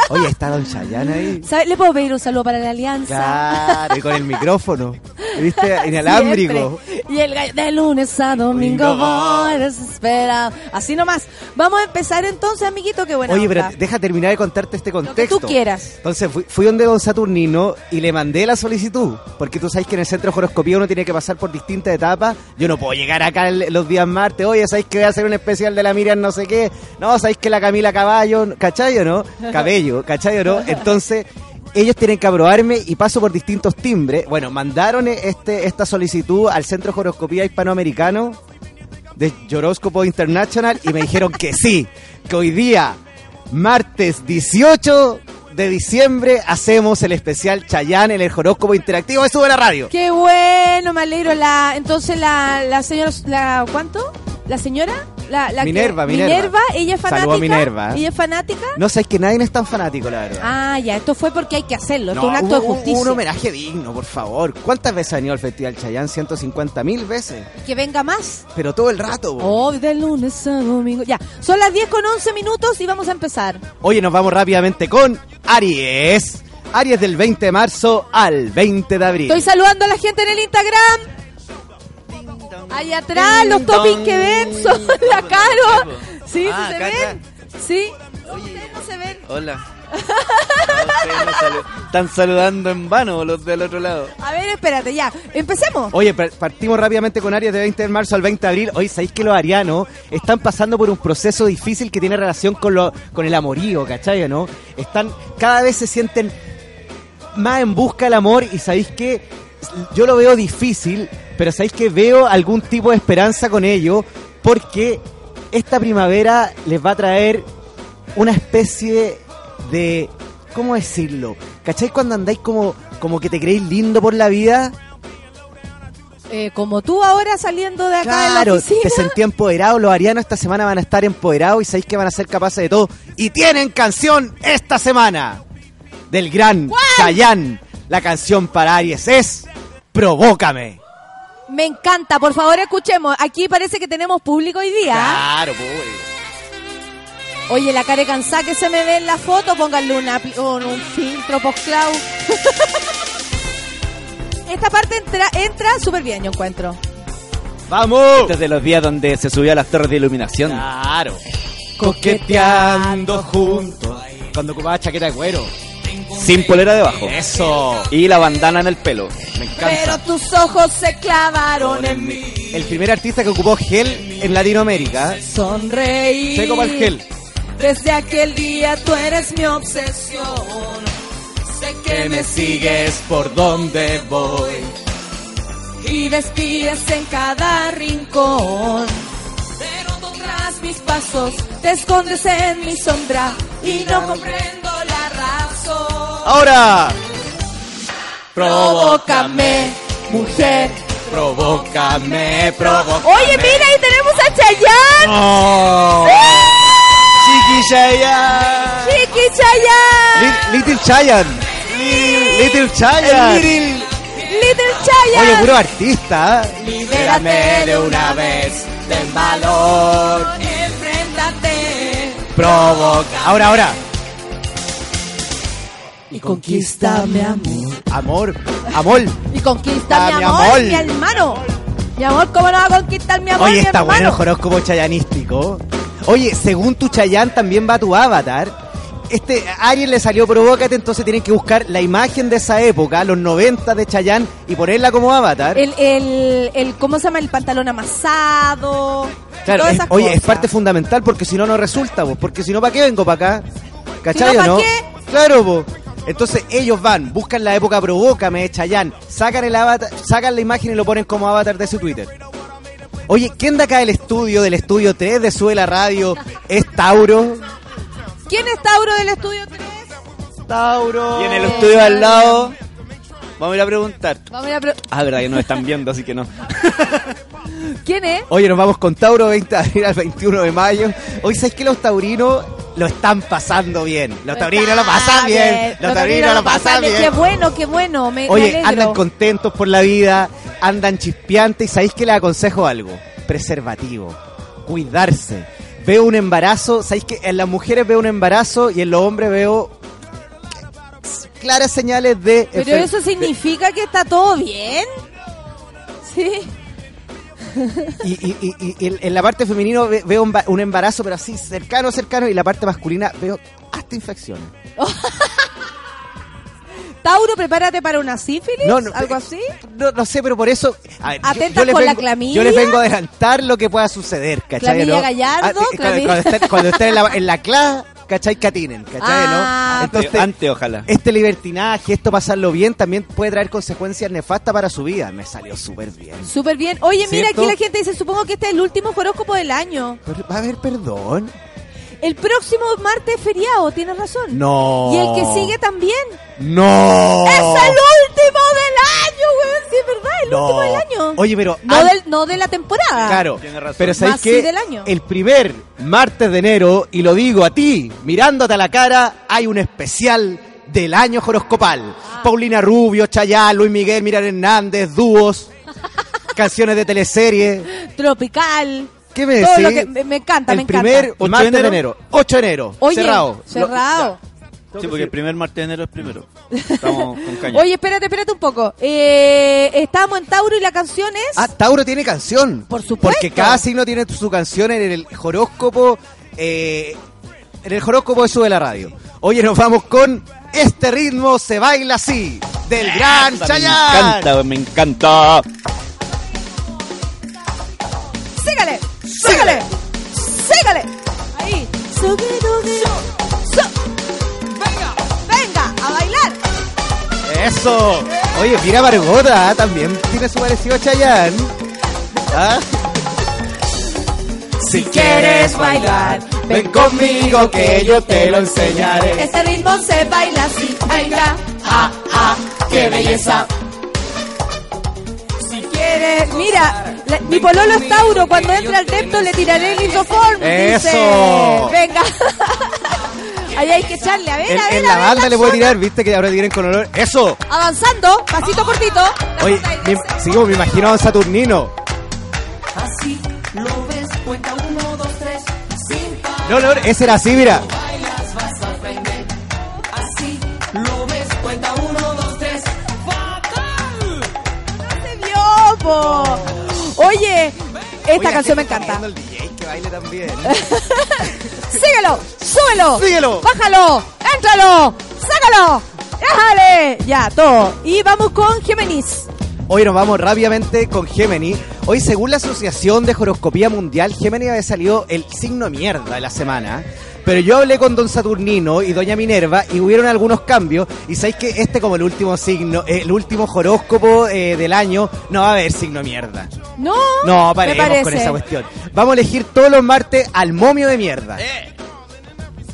Oye, está Don Chayanne ahí. ¿Sabe? ¿Le puedo pedir un saludo para la alianza? Claro, y con el micrófono. *laughs* ¿Viste? Inalámbrico. Siempre. Y el gallo de lunes a domingo Domingo voy desesperado. Así nomás. Vamos a empezar entonces, amiguito, qué buena Oye, pero deja terminar de contarte este Lo que contexto. tú quieras. Entonces fui, fui donde Don Saturnino y le mandé la solicitud. Porque tú sabes que en el centro de horoscopía uno tiene que pasar por distintas etapas. Yo no puedo llegar acá el- los días martes. Oye, ¿sabéis que voy a hacer un especial de la Miriam no sé qué? No, ¿sabéis que la Camila Caballo? ¿Cachai o no? Cabello, *laughs* ¿cachai o no? *laughs* Entonces... Ellos tienen que aprobarme y paso por distintos timbres. Bueno, mandaron este, esta solicitud al Centro de Horoscopía Hispanoamericano de Horóscopo International y me dijeron que sí, que hoy día, martes 18 de diciembre, hacemos el especial Chayán en el horóscopo interactivo de Sube la Radio. Qué bueno, me alegro. La, entonces la, la señora, la, ¿cuánto? ¿La señora? La, la que- Minerva, Minerva. ella es fanática. Saludo a Minerva. Ella es fanática. No sabes que nadie es tan fanático, la verdad. Ah, ya, esto fue porque hay que hacerlo. Esto es un acto de justicia. Un, homenaje digno, por favor. ¿Cuántas veces ha venido al Festival Chayán? 150 mil veces. Que venga más. Pero todo el rato. bo. Hoy de lunes a domingo. Ya, son las 10 con 11 minutos y vamos a empezar. Oye, nos vamos rápidamente con Aries. Aries del 20 de marzo al 20 de abril. Estoy saludando a la gente en el Instagram. Allá atrás, los toppings que ven son la caro. Sí, Ah, ¿sí se acá ven? Sí. Ustedes no se ven. Hola. *laughs* No, salu- Están saludando en vano los del otro lado. A ver, espérate, ya. Empecemos. Oye, par- partimos rápidamente con Aries de 20 de marzo al 20 de abril. Hoy sabéis que los arianos están pasando por un proceso difícil que tiene relación con, lo, con el amorío, ¿cachai? ¿No? Están, cada vez se sienten más en busca del amor y sabéis que yo lo veo difícil, pero sabéis que veo algún tipo de esperanza con ello porque esta primavera les va a traer una especie de... ¿Cómo decirlo? ¿Cachai cuando andáis como como que te creéis lindo por la vida. Eh, como tú ahora saliendo de acá de la Claro, oficina. te sentí empoderado. Los arianos esta semana van a estar empoderados y sabéis que van a ser capaces de todo. Y tienen canción esta semana del gran Chayanne. La canción para Aries es Provócame. Me encanta, por favor escuchemos. Aquí parece que tenemos público hoy día. Claro, pues. Oye, la cara de cansada que se me ve en la foto, pónganle una, un, un filtro post-cloud. *laughs* Esta parte entra entra súper bien, yo encuentro. ¡Vamos! Desde los días donde se subió a las torres de iluminación. Claro. Coqueteando juntos. Cuando ocupaba chaqueta de cuero. Sin polera debajo. Eso. Y la bandana en el pelo. Me encanta. Pero tus ojos se clavaron en mí. El primer artista que ocupó gel en Latinoamérica. Sonreí. Seco para el gel. Desde aquel día tú eres mi obsesión. Sé que me sigues por donde voy. y despides en cada rincón. Pero tras mis pasos te escondes en mi sombra y no comprendo. Ahora. Provócame, mujer. Provócame, provócame. Oye, mira, ahí tenemos a Chayanne. ¡Oh! Chiqui Chayanne. Chiqui Chayanne. Li- Little Chayanne. Little Chayanne. Little Chayanne. Oye, puro artista. ¿eh? Libérate de una vez del valor. Enfréntate. Provoca. Ahora, ahora. Y conquístame, amor. Amor. Amor. Y conquista mi mi amor, amor. mi hermano. Mi amor, ¿cómo no va a conquistar mi amor, Oye, mi está bueno el horóscopo chayanístico. Oye, según tu Chayán también va tu avatar. Este, a le salió Provócate, entonces tienen que buscar la imagen de esa época, los 90 de Chayán, y ponerla como avatar. El, el, el, ¿cómo se llama? El pantalón amasado. Claro, todas es- esas oye, es parte fundamental porque si no, no resulta, vos. Porque si no, ¿para qué vengo para acá? ¿Cachai Si no, o qué? Claro, vos. Entonces ellos van, buscan la época Provócame de Chayanne, sacan el avatar, sacan la imagen y lo ponen como avatar de su Twitter. Oye, ¿quién de acá del estudio, del estudio 3 de Sube la Radio, es Tauro? ¿Quién es Tauro del estudio 3? Tauro. Y en el estudio al lado. Vamos a ir a preguntar. Vamos a ir a pre- Ah, verdad que nos están viendo, así que no. *laughs* ¿Quién es? Oye, nos vamos con Tauro 20 de abril al 21 de mayo. Hoy, ¿sabes que los taurinos lo están pasando bien? Los taurinos lo pasan bien. Los taurinos lo pasan bien. Qué bueno, qué bueno. Me, Oye, andan contentos por la vida, andan chispeantes y sabéis que les aconsejo algo. Preservativo, cuidarse. Veo un embarazo, sabéis que en las mujeres veo un embarazo y en los hombres veo claras señales de... Pero eso significa que está todo bien. Sí. Y, y- y- y en, la parte femenina ve- veo un, ba- un embarazo, pero así cercano, cercano, y la parte masculina veo hasta infecciones. *laughs* Tauro, prepárate para una sífilis, No, no, algo eh, así. No, no sé, pero por eso. a ver, Atenta con la clamidia. Yo les vengo a adelantar lo que pueda suceder, ¿cachai? Clamidia? Gallardo, Ah, eh, clamidia- Cuando, cuando en la, en la clase, ¿cachai? Catinen, ¿cachai? Ah, ¿no? Entonces, antes, ojalá. este libertinaje, esto pasarlo bien, también puede traer consecuencias nefastas para su vida. Me salió súper bien. Súper bien. Oye, mira, aquí la gente dice, supongo que este es el último horóscopo del año. Pero, Va a haber perdón. El próximo martes es feriado, tienes razón. No. Y el que sigue también. No. ¡Es el último del año, weón! Sí, es verdad, el No. último del año. Oye, pero. no, del, no de la temporada. Claro, Tiene razón. pero ¿sabéis que del año. el primer martes de enero, y lo digo a ti, mirándote a la cara, hay un especial del año horoscopal. Ah. Paulina Rubio, Chayá, Luis Miguel, Miran Hernández, dúos, *laughs* canciones de teleserie. Tropical. ¿Qué me Todo decís? lo que me, me encanta, el me encanta. primer 8 martes de de enero. enero. 8 de enero. Oye, cerrado. cerrado. Sí, porque el primer martes de enero es primero. *laughs* Estamos con caña. Oye, espérate, espérate un poco. Eh, estábamos en Tauro y la canción es... Ah, Tauro tiene canción. Por supuesto. Porque cada signo tiene su canción en el horóscopo. eh, en el horóscopo de Sube la Radio. Oye, nos vamos con Este ritmo se baila así. Del gran Me Chayanne. encanta, me encanta. ¡Sígale! ¡Sígale! Ahí. Venga, venga, a bailar. Eso. Oye, mira Margota, también tiene su parecido a Chayanne. ¿Ah? Si quieres bailar, ven conmigo que yo te lo enseñaré. Este ritmo se baila así. Venga, ah, ah, qué belleza. Si quieres, mira, la- mi pololo es Tauro, cuando entre al templo le tiraré el isoform. dice. ¡Eso! Venga. *laughs* Ahí hay que echarle, a ver, En, a ver, en a la ver, banda le puedo zona. tirar, viste que ahora tienen con olor. ¡Eso! Avanzando, pasito cortito. Oye, me, sí, como me imagino a un Saturnino. Así lo ves, cuenta uno, dos, tres, sin parar. No, no, ese era así, mira. A. Así lo ves, cuenta uno, dos, tres, fatal. Se dio, po. Oye, esta Oye, canción me ¿a quién está encanta. el DJ que baile también. *laughs* Síguelo, súbelo, Síguelo. bájalo, éntralo, sácalo, déjale. Ya, todo. Y vamos con Géminis. Hoy nos vamos rápidamente con Gemini. Hoy, según la Asociación de Horoscopía Mundial, Gemini había salido el signo mierda de la semana. Pero yo hablé con Don Saturnino y Doña Minerva y hubieron algunos cambios. Y sabéis que este, como el último signo, eh, el último horóscopo eh, del año, no va a haber signo mierda. No, No, paremos con esa cuestión. Vamos a elegir todos los martes al momio de mierda.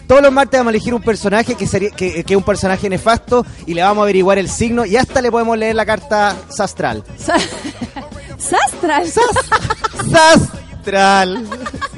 Todos los martes vamos a elegir un personaje que sería que, que es un personaje nefasto y le vamos a averiguar el signo y hasta le podemos leer la carta sastral. Sa- *laughs* Sastral. *laughs* Sastral. *laughs*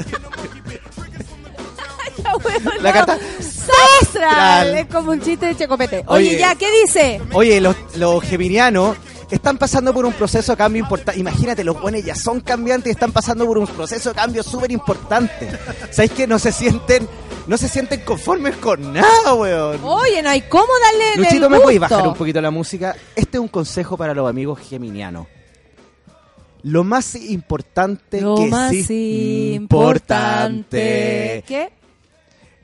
*laughs* La carta Sastral. Es como un chiste de Checopete. Oye, Oye. ya, ¿qué dice? Oye, los, los geminianos están pasando por un proceso de cambio importante. Imagínate, los buenos ya son cambiantes y están pasando por un proceso de cambio súper importante. ¿Sabéis que no se sienten, no se sienten conformes con nada, weón? Oye, no hay cómo darle el Luchito, ¿me gusto. puedes bajar un poquito la música? Este es un consejo para los amigos geminianos. Lo más importante Lo que más es importante. ¿Qué?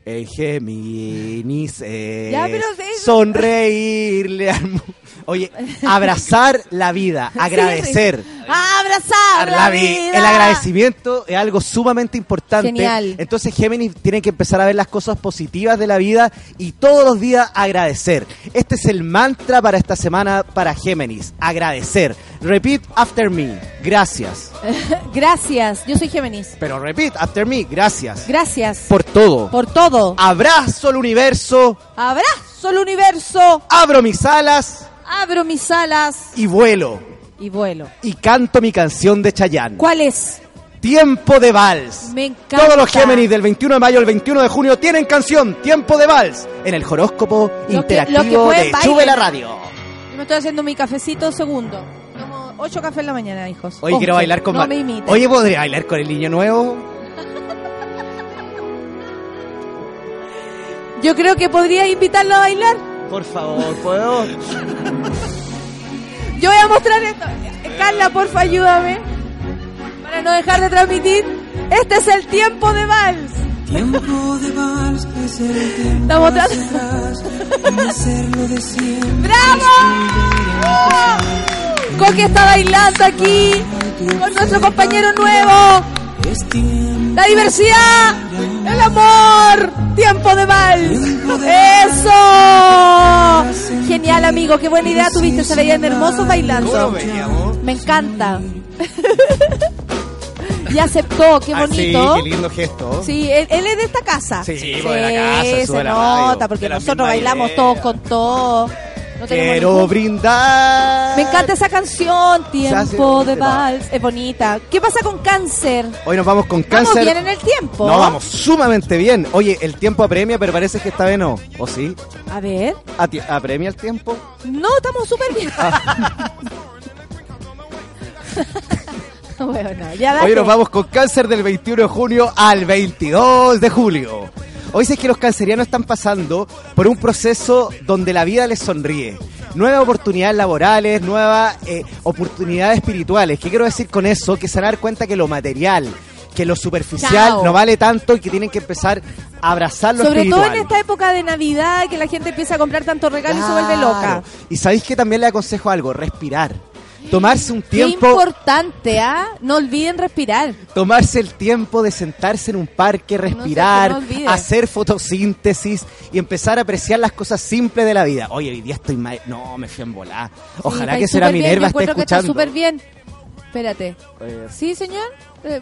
En Géminis es Ya, pero de- sonreírle al mu- Oye, abrazar la vida, *laughs* agradecer. Abrazar la, La vi- vida. El agradecimiento es algo sumamente importante. Genial. Entonces Géminis tiene que empezar a ver las cosas positivas de la vida y todos los días agradecer. Este es el mantra para esta semana para Géminis. Agradecer. Repeat after me. Gracias. *laughs* Gracias, yo soy Géminis. Pero repeat after me. Gracias. Gracias Por todo. por todo. Abrazo al universo. Abrazo el universo. Abro mis alas Abro mis alas y vuelo. y vuelo. Y canto mi canción de Chayanne. ¿Cuál es? Tiempo de vals. Me encanta. Todos los Géminis del 21 de mayo al 21 de junio tienen canción Tiempo de Vals en el horóscopo interactivo los que pueden, de bailen. Sube la Radio. Yo me estoy haciendo mi cafecito segundo. Tomo ocho cafés en la mañana, hijos. Oye, quiero bailar con No me. Oye, ¿podría bailar con el niño nuevo? Yo creo que podría invitarlo a bailar. Por favor, ¿puedo? Yo voy a mostrar esto. Carla, porfa, ayúdame. Para no dejar de transmitir. Este es el tiempo de vals. Tiempo de vals es el tiempo Estamos hacerlo de siempre. ¡Bravo! Coqui está bailando aquí con nuestro compañero nuevo. La diversidad, el amor, tiempo de vals. ¡Eso! Genial, amigo, qué buena idea tuviste. Se veían hermosos bailando. Me encanta. *laughs* y aceptó, qué Ah, sí, bonito. qué lindo gesto. Sí, él, él es de esta casa. Sí, pues, de la casa, se sube la radio, nota, porque nosotros bailamos idea. todos con todo. No Quiero brindar. Me encanta esa canción, Tiempo de Vals. Es bonita. ¿Qué pasa con cáncer? Hoy nos vamos con Vamos cáncer. bien en el tiempo. No, vamos sumamente bien. Oye, el tiempo apremia, pero parece que esta vez no. ¿O sí? A ver. ¿Ati- ¿Apremia el tiempo? No, estamos súper bien. *laughs* bueno, ya. Hoy nos vamos con cáncer del 21 de junio al 22 de julio. Hoy sé que los cancerianos están pasando por un proceso donde la vida les sonríe. Nuevas oportunidades laborales, nuevas eh, oportunidades espirituales. ¿Qué quiero decir con eso? Que se van a dar cuenta que lo material, que lo superficial Chao. no vale tanto y que tienen que empezar a abrazar lo Sobre todo en esta época de Navidad que la gente empieza a comprar tanto regalo y se vuelve loca. Y sabéis que también le aconsejo algo, respirar. Tomarse un Qué tiempo, importante, ¿ah? No olviden respirar. tomarse el tiempo de sentarse en un parque, respirar, no olvide. hacer fotosíntesis y empezar a apreciar las cosas simples de la vida. Oye, hoy día estoy mal. No, me fui en volar. Ojalá Sí, que será Minerva esté escuchando. súper bien. Espérate. Eh, ¿Sí, señor? Eh.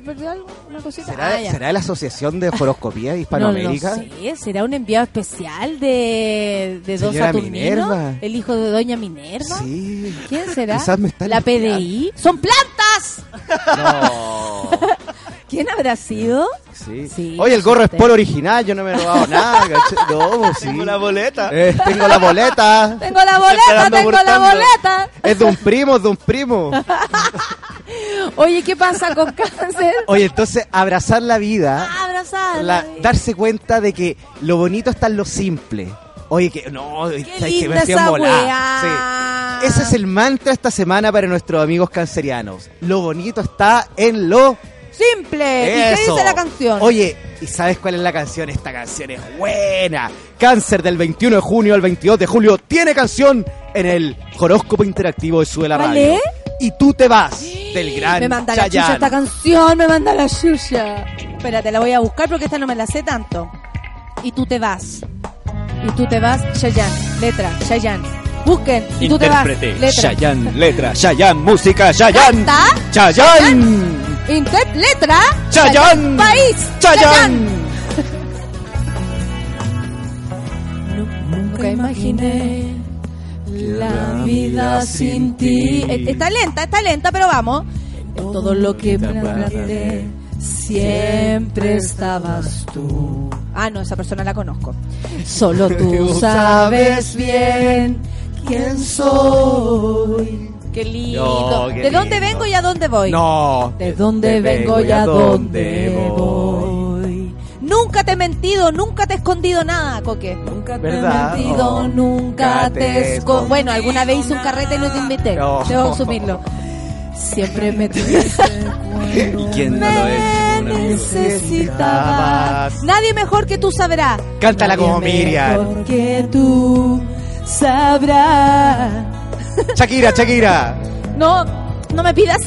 ¿Será, Ah, ya. ¿Será la Asociación de Horoscopía de Hispanoamérica? *laughs* No sé, será un enviado especial de, de Don Saturnino, Minerva. el hijo de Doña Minerva. Sí. ¿Quién será? Quizás me están ¿La. PDI? ¡Son plantas! *laughs* No. *laughs* ¿Quién habrá sido? Sí. Sí, Oye, el gorro es polo original, yo no me he robado nada. *laughs* No, pues sí. Tengo la boleta. Eh, tengo la boleta. Tengo la boleta, tengo la boleta. Es de un primo, es de un primo. *laughs* Oye, ¿qué pasa con cáncer? Oye, entonces, abrazar la vida, Abrazada. la- darse cuenta de que lo bonito está en lo simple. Oye, que no, Qué esa embolada. weá. Sí. Ese es el mantra esta semana para nuestros amigos cancerianos. Lo bonito está en lo Simple. ¿Y qué Eso. dice la canción? Oye, ¿y sabes cuál es la canción? Esta canción es buena. Cáncer del 21 de junio al 22 de julio tiene canción en el horóscopo interactivo de Sube la ¿Cuál Radio. es? Y tú te vas del gran me manda la Chayanne. chucha esta canción, me manda la chucha. Espérate, la voy a buscar porque esta no me la sé tanto. Y tú te vas. Y tú te vas, Chayanne. Letra, Chayanne. Busquen. Y tú te vas. Intérprete, Letra. Chayanne, letra, Chayanne, música, Chayanne. Canta. Chayanne. Inter letra. Chayanne. País. Chayanne. Nunca imaginé la vida sin ti. Eh, Está lenta, está lenta, pero vamos. Todo lo que planteé, siempre estabas tú. Ah, no, esa persona la conozco. Solo *laughs* tú sabes bien quién soy. Qué lindo. No, qué ¿De dónde lindo. vengo y a dónde voy? No. ¿De dónde vengo y a dónde voy? Nunca te he mentido, nunca te he escondido nada, Coque. Nunca te ¿Verdad? he mentido, Oh. nunca te te escondido. Bueno, alguna vez hice un carrete y no te invité. No. Debo asumirlo. Siempre me tuviste *laughs* ¿Y quién no lo me es? Necesitabas. Nadie mejor que tú sabrá. Cántala Nadie como Miriam. Mejor que tú sabrás. Shakira, Shakira. No, no me pidas.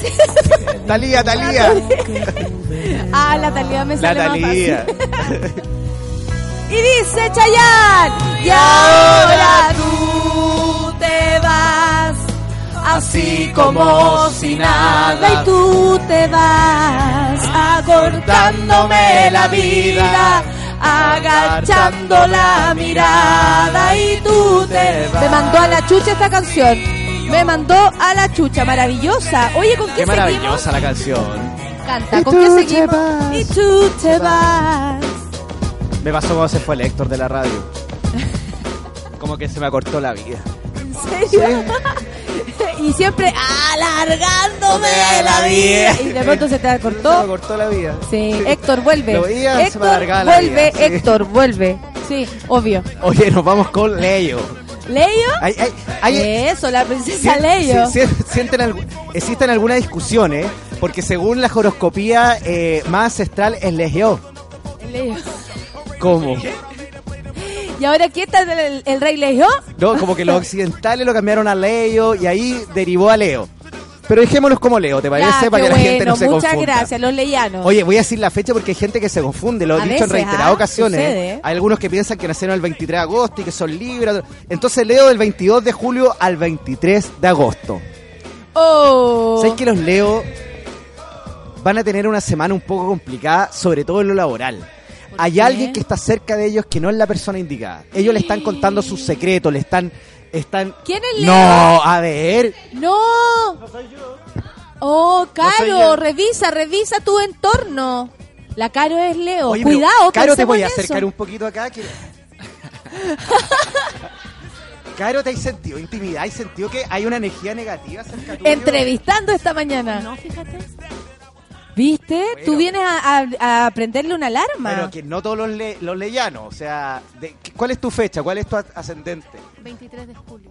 Talía, *laughs* Talía. ah, la Talía me La sale más Talía. fácil. *laughs* Y dice Chayanne, y ahora tú te vas, así como si nada, y tú te vas, acortándome la vida, agachando la mirada, y tú te vas. Me mandó a la chucha esta canción, me mandó a la chucha, maravillosa. Oye, ¿con qué, Qué seguimos? maravillosa la canción. Canta, ¿con qué seguimos? Y tú te vas. Me pasó cuando se fue el Héctor de la radio. Como que se me acortó la vida. ¿En serio? Y siempre alargándome la vida. Y de pronto se te Se me cortó. cortó la vida. Sí, *laughs* Héctor, vuelve. Lo veía, se me Héctor, alargaba la vuelve, vida, sí. Héctor, vuelve. Sí, obvio. Oye, nos vamos con Leyo. ¿Leyo? Hay- Eso, la princesa si- Leyo. si- si- sienten existen algunas discusiones, porque según la horoscopía eh, más ancestral es Legio. Leyo. ¿Cómo? ¿Y ahora quién está el, rey Leyo? No, como que los occidentales lo cambiaron a Leo y ahí derivó a Leo. Pero dejémonos como Leo, ¿te parece? Ya, Para qué que la gente no se muchas confunda. gracias, los leyanos. Oye, voy a decir la fecha porque hay gente que se confunde, lo he A dicho en reiteradas ¿ah? ocasiones. Hay algunos que piensan que nacieron el 23 de agosto y que son libres. Entonces Leo del 22 de julio al 23 de agosto. oh. ¿Sabes que los Leo van a tener una semana un poco complicada, sobre todo en lo laboral? Hay qué? alguien que está cerca de ellos que no es la persona indicada. Ellos le están contando sus secretos, le están... están... ¿Quién es Leo? No, a ver. No. Oh, Caro, soy yo. revisa, revisa tu entorno. La Caro es Leo. Oye, Cuidado, Caro, te voy a eso. acercar un poquito acá. que- *laughs* Caro, ¿te has sentido intimidad? ¿Has sentido que hay una energía negativa cerca tuyo? Entrevistando esta mañana. No, fíjate. ¿Viste? Bueno. Tú vienes a, a- a prenderle una alarma. Bueno, que no todos los, le- los leyanos. O sea, de- ¿cuál es tu fecha? ¿Cuál es tu ascendente? 23 de julio.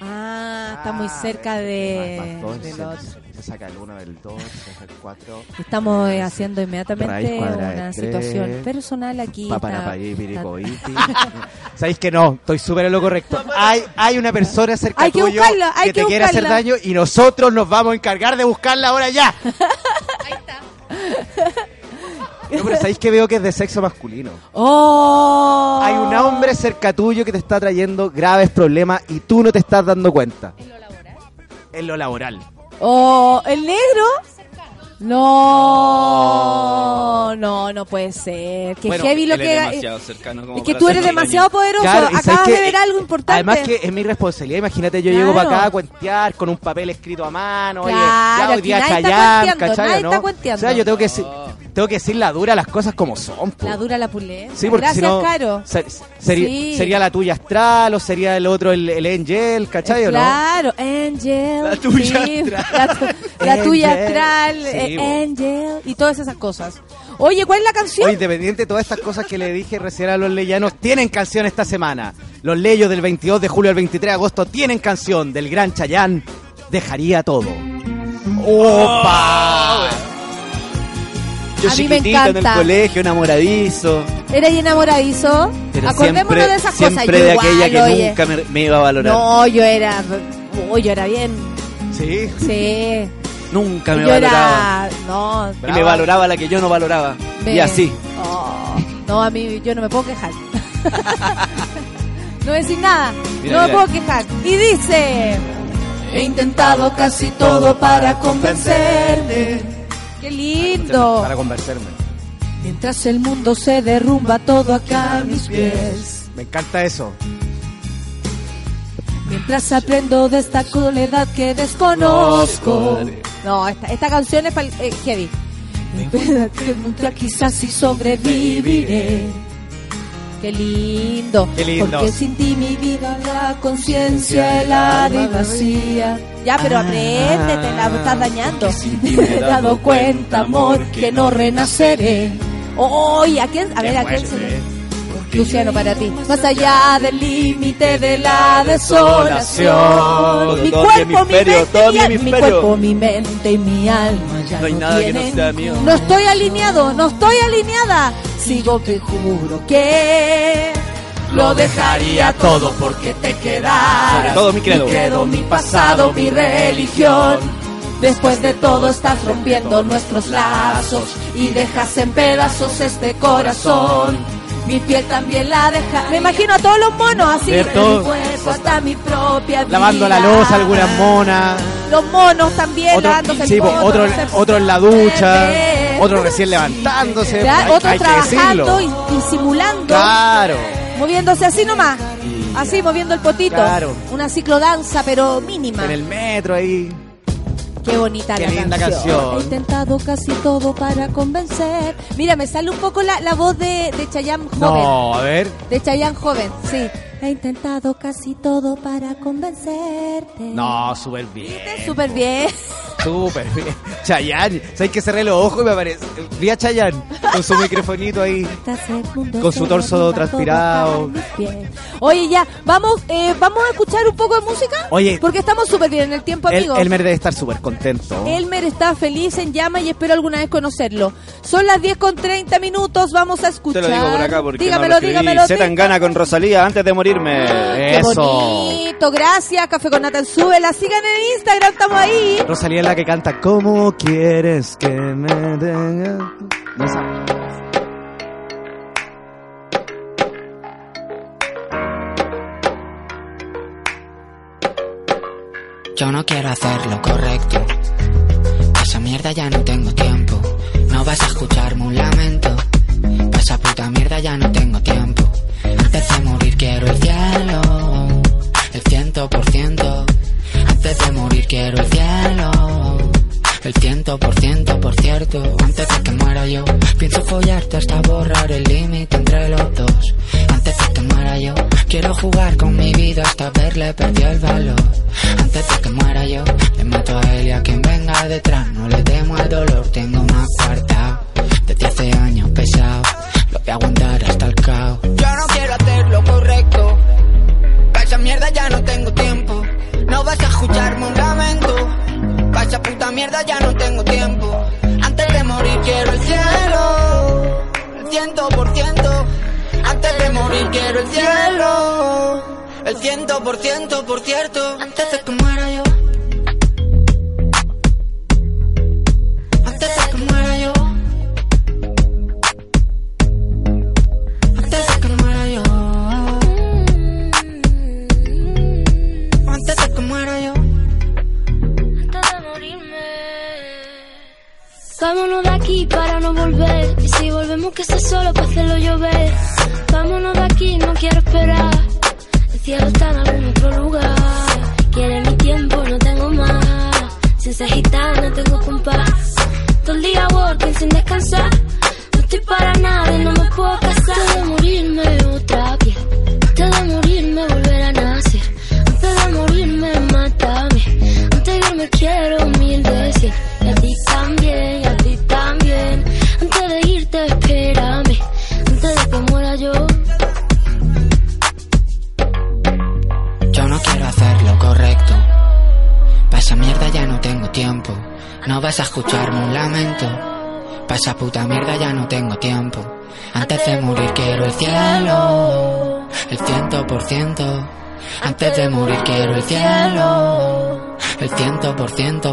Ah, está muy Ah, cerca de, dos, del otro. Se saca el 1 del 2, se saca el 4. Estamos eh, haciendo inmediatamente una tres. situación personal aquí. está-. *laughs* ¿Sabéis que no? Estoy súper en lo correcto. Hay, hay una persona cerca Hay que tuyo buscarla, hay que te quiere hacer daño y nosotros nos vamos a encargar de buscarla ahora ya. *laughs* No, pero ¿sabéis que veo que es de sexo masculino? ¡Oh! Hay un hombre cerca tuyo que te está trayendo graves problemas y tú no te estás dando cuenta. ¿En lo laboral? En lo laboral. ¡Oh! ¿El negro? No, no, no puede ser. Que Bueno, heavy lo que. es demasiado cercano como es que tú eres demasiado daño. poderoso. Claro, Acabas de ver algo importante. Además que es mi responsabilidad. Imagínate, yo llego para acá a cuentear con un papel escrito a mano. oye, Claro, ya hoy día cuenteando, ¿cachai, no? está cuenteando. O sea, yo tengo que, decir- tengo que decir la dura las cosas como son. po. La dura la pulenta. Sí, porque Gracias, si no, Caro. ser- sería, Sí. sería la tuya astral o sería el otro el, el angel, ¿cachai o no? Claro, Angel. La tuya sí, astral. La, tu- la tuya astral, Sí, Angel y todas esas cosas. Oye, ¿cuál es la canción? Oye, independiente de todas estas cosas que le dije recién a los leyanos, tienen canción esta semana. Los leyos del 22 de julio al 23 de agosto tienen canción del gran Chayán. Dejaría todo. ¡Opa! Yo A mí me chiquitito en el colegio, enamoradizo. ¿Eres enamoradizo? Pero Acordémonos siempre, de esas siempre cosas. Yo de igual, aquella que oye. nunca me, me iba a valorar. No, yo era. Oh, yo era bien. Sí. Sí. Nunca me yo valoraba. era. No. Y me valoraba la que yo no valoraba. Y así. Oh, no, a mí yo no me puedo quejar. *laughs* no decir nada. Mira, no me puedo quejar. Y dice. He intentado casi todo para convencerte. Qué lindo. Para convencerme. Mientras el mundo se derrumba todo acá a mis pies. Me encanta eso. Mientras aprendo de esta soledad que desconozco. No, esta, esta canción es para eh, heavy. Nunca *laughs* quizás sí sobreviviré. Qué lindo. Qué lindo. Porque sin ti mi vida la conciencia helada y vacía. Ya, pero Ah. apréndete, la estás dañando. Me he *laughs* dado cuenta, amor, que no renaceré. Oye, ¿a quién? A ver, ¿a quién se Luciano, para ti. Más allá del límite de la desolación. Mi cuerpo, mi mente, mi, mi cuerpo, mi mente y mi alma ya No hay no nada que no tienen- sea mío. No estoy alineado, no estoy alineada. Sigo que juro que lo dejaría todo porque te quedaras. Todo mi credo. Mi credo, mi pasado, mi religión. Después de todo estás rompiendo nuestros lazos y dejas en pedazos este corazón. Mi piel también la deja. Me imagino a todos los monos así. Mi cuerpo hasta mi propia vida. Lavando la losa, algunas monas. Los monos también Otro, lavándose el sí, po, poto, otro, no sé. otro en la ducha. Otro recién levantándose. Hay, otros hay trabajando y, y simulando. Claro. Moviéndose así nomás. Así, moviendo el potito. Claro. Una ciclodanza, pero mínima. En el metro ahí. Qué bonita Qué la linda canción. canción. He intentado casi todo para convencer. Mira, me sale un poco la, la voz de, de Chayanne joven. No, a ver. De Chayanne joven, sí. He intentado casi todo para convencerte. No, súper bien. Súper bien. Súper bien. Chayanne. ¿Sabes que cerré los ojos y me aparece? Vi a Chayanne con su microfonito ahí. Con su torso transpirado. Oye, ya, vamos, eh, vamos a escuchar un poco de música. Oye. Porque estamos súper bien en el tiempo, El, amigos. Elmer debe estar súper contento. Elmer está feliz en llama y espero alguna vez conocerlo. Son las 10 con 30 minutos, vamos a Te escuchar. lo digo por acá porque dígamelo, no lo dígamelo. Se tan gana con Rosalía antes de morirme. Qué Eso. bonito, gracias. Café con Nathan Súbela. Sigan en Instagram, estamos ahí. Rosalía es la que canta ¿Cómo quieres que me? No sabe. Yo no quiero hacer lo correcto. Pa' esa mierda ya no tengo tiempo. No vas a escucharme un lamento. Esa puta mierda ya no tengo tiempo. Antes de morir quiero el cielo. El ciento por ciento. Antes de morir quiero el cielo. El ciento por ciento, por cierto. Antes de que muera yo, pienso follarte hasta borrar el límite entre los dos. Antes de que muera yo, quiero jugar con mi vida hasta verle perdió el valor. Antes de que muera yo, le mato a él y a quien venga detrás. No le temo al dolor, tengo más cuarta. Desde hace años pesado, aguantar hasta el caos. Yo no quiero hacer lo correcto. Pa' esa mierda ya no tengo tiempo. No vas a escucharme un lamento. Pa' esa puta mierda ya no tengo tiempo. Antes de morir quiero el cielo. El ciento por ciento. Antes de morir quiero el cielo. El ciento por ciento, por cierto. Antes de que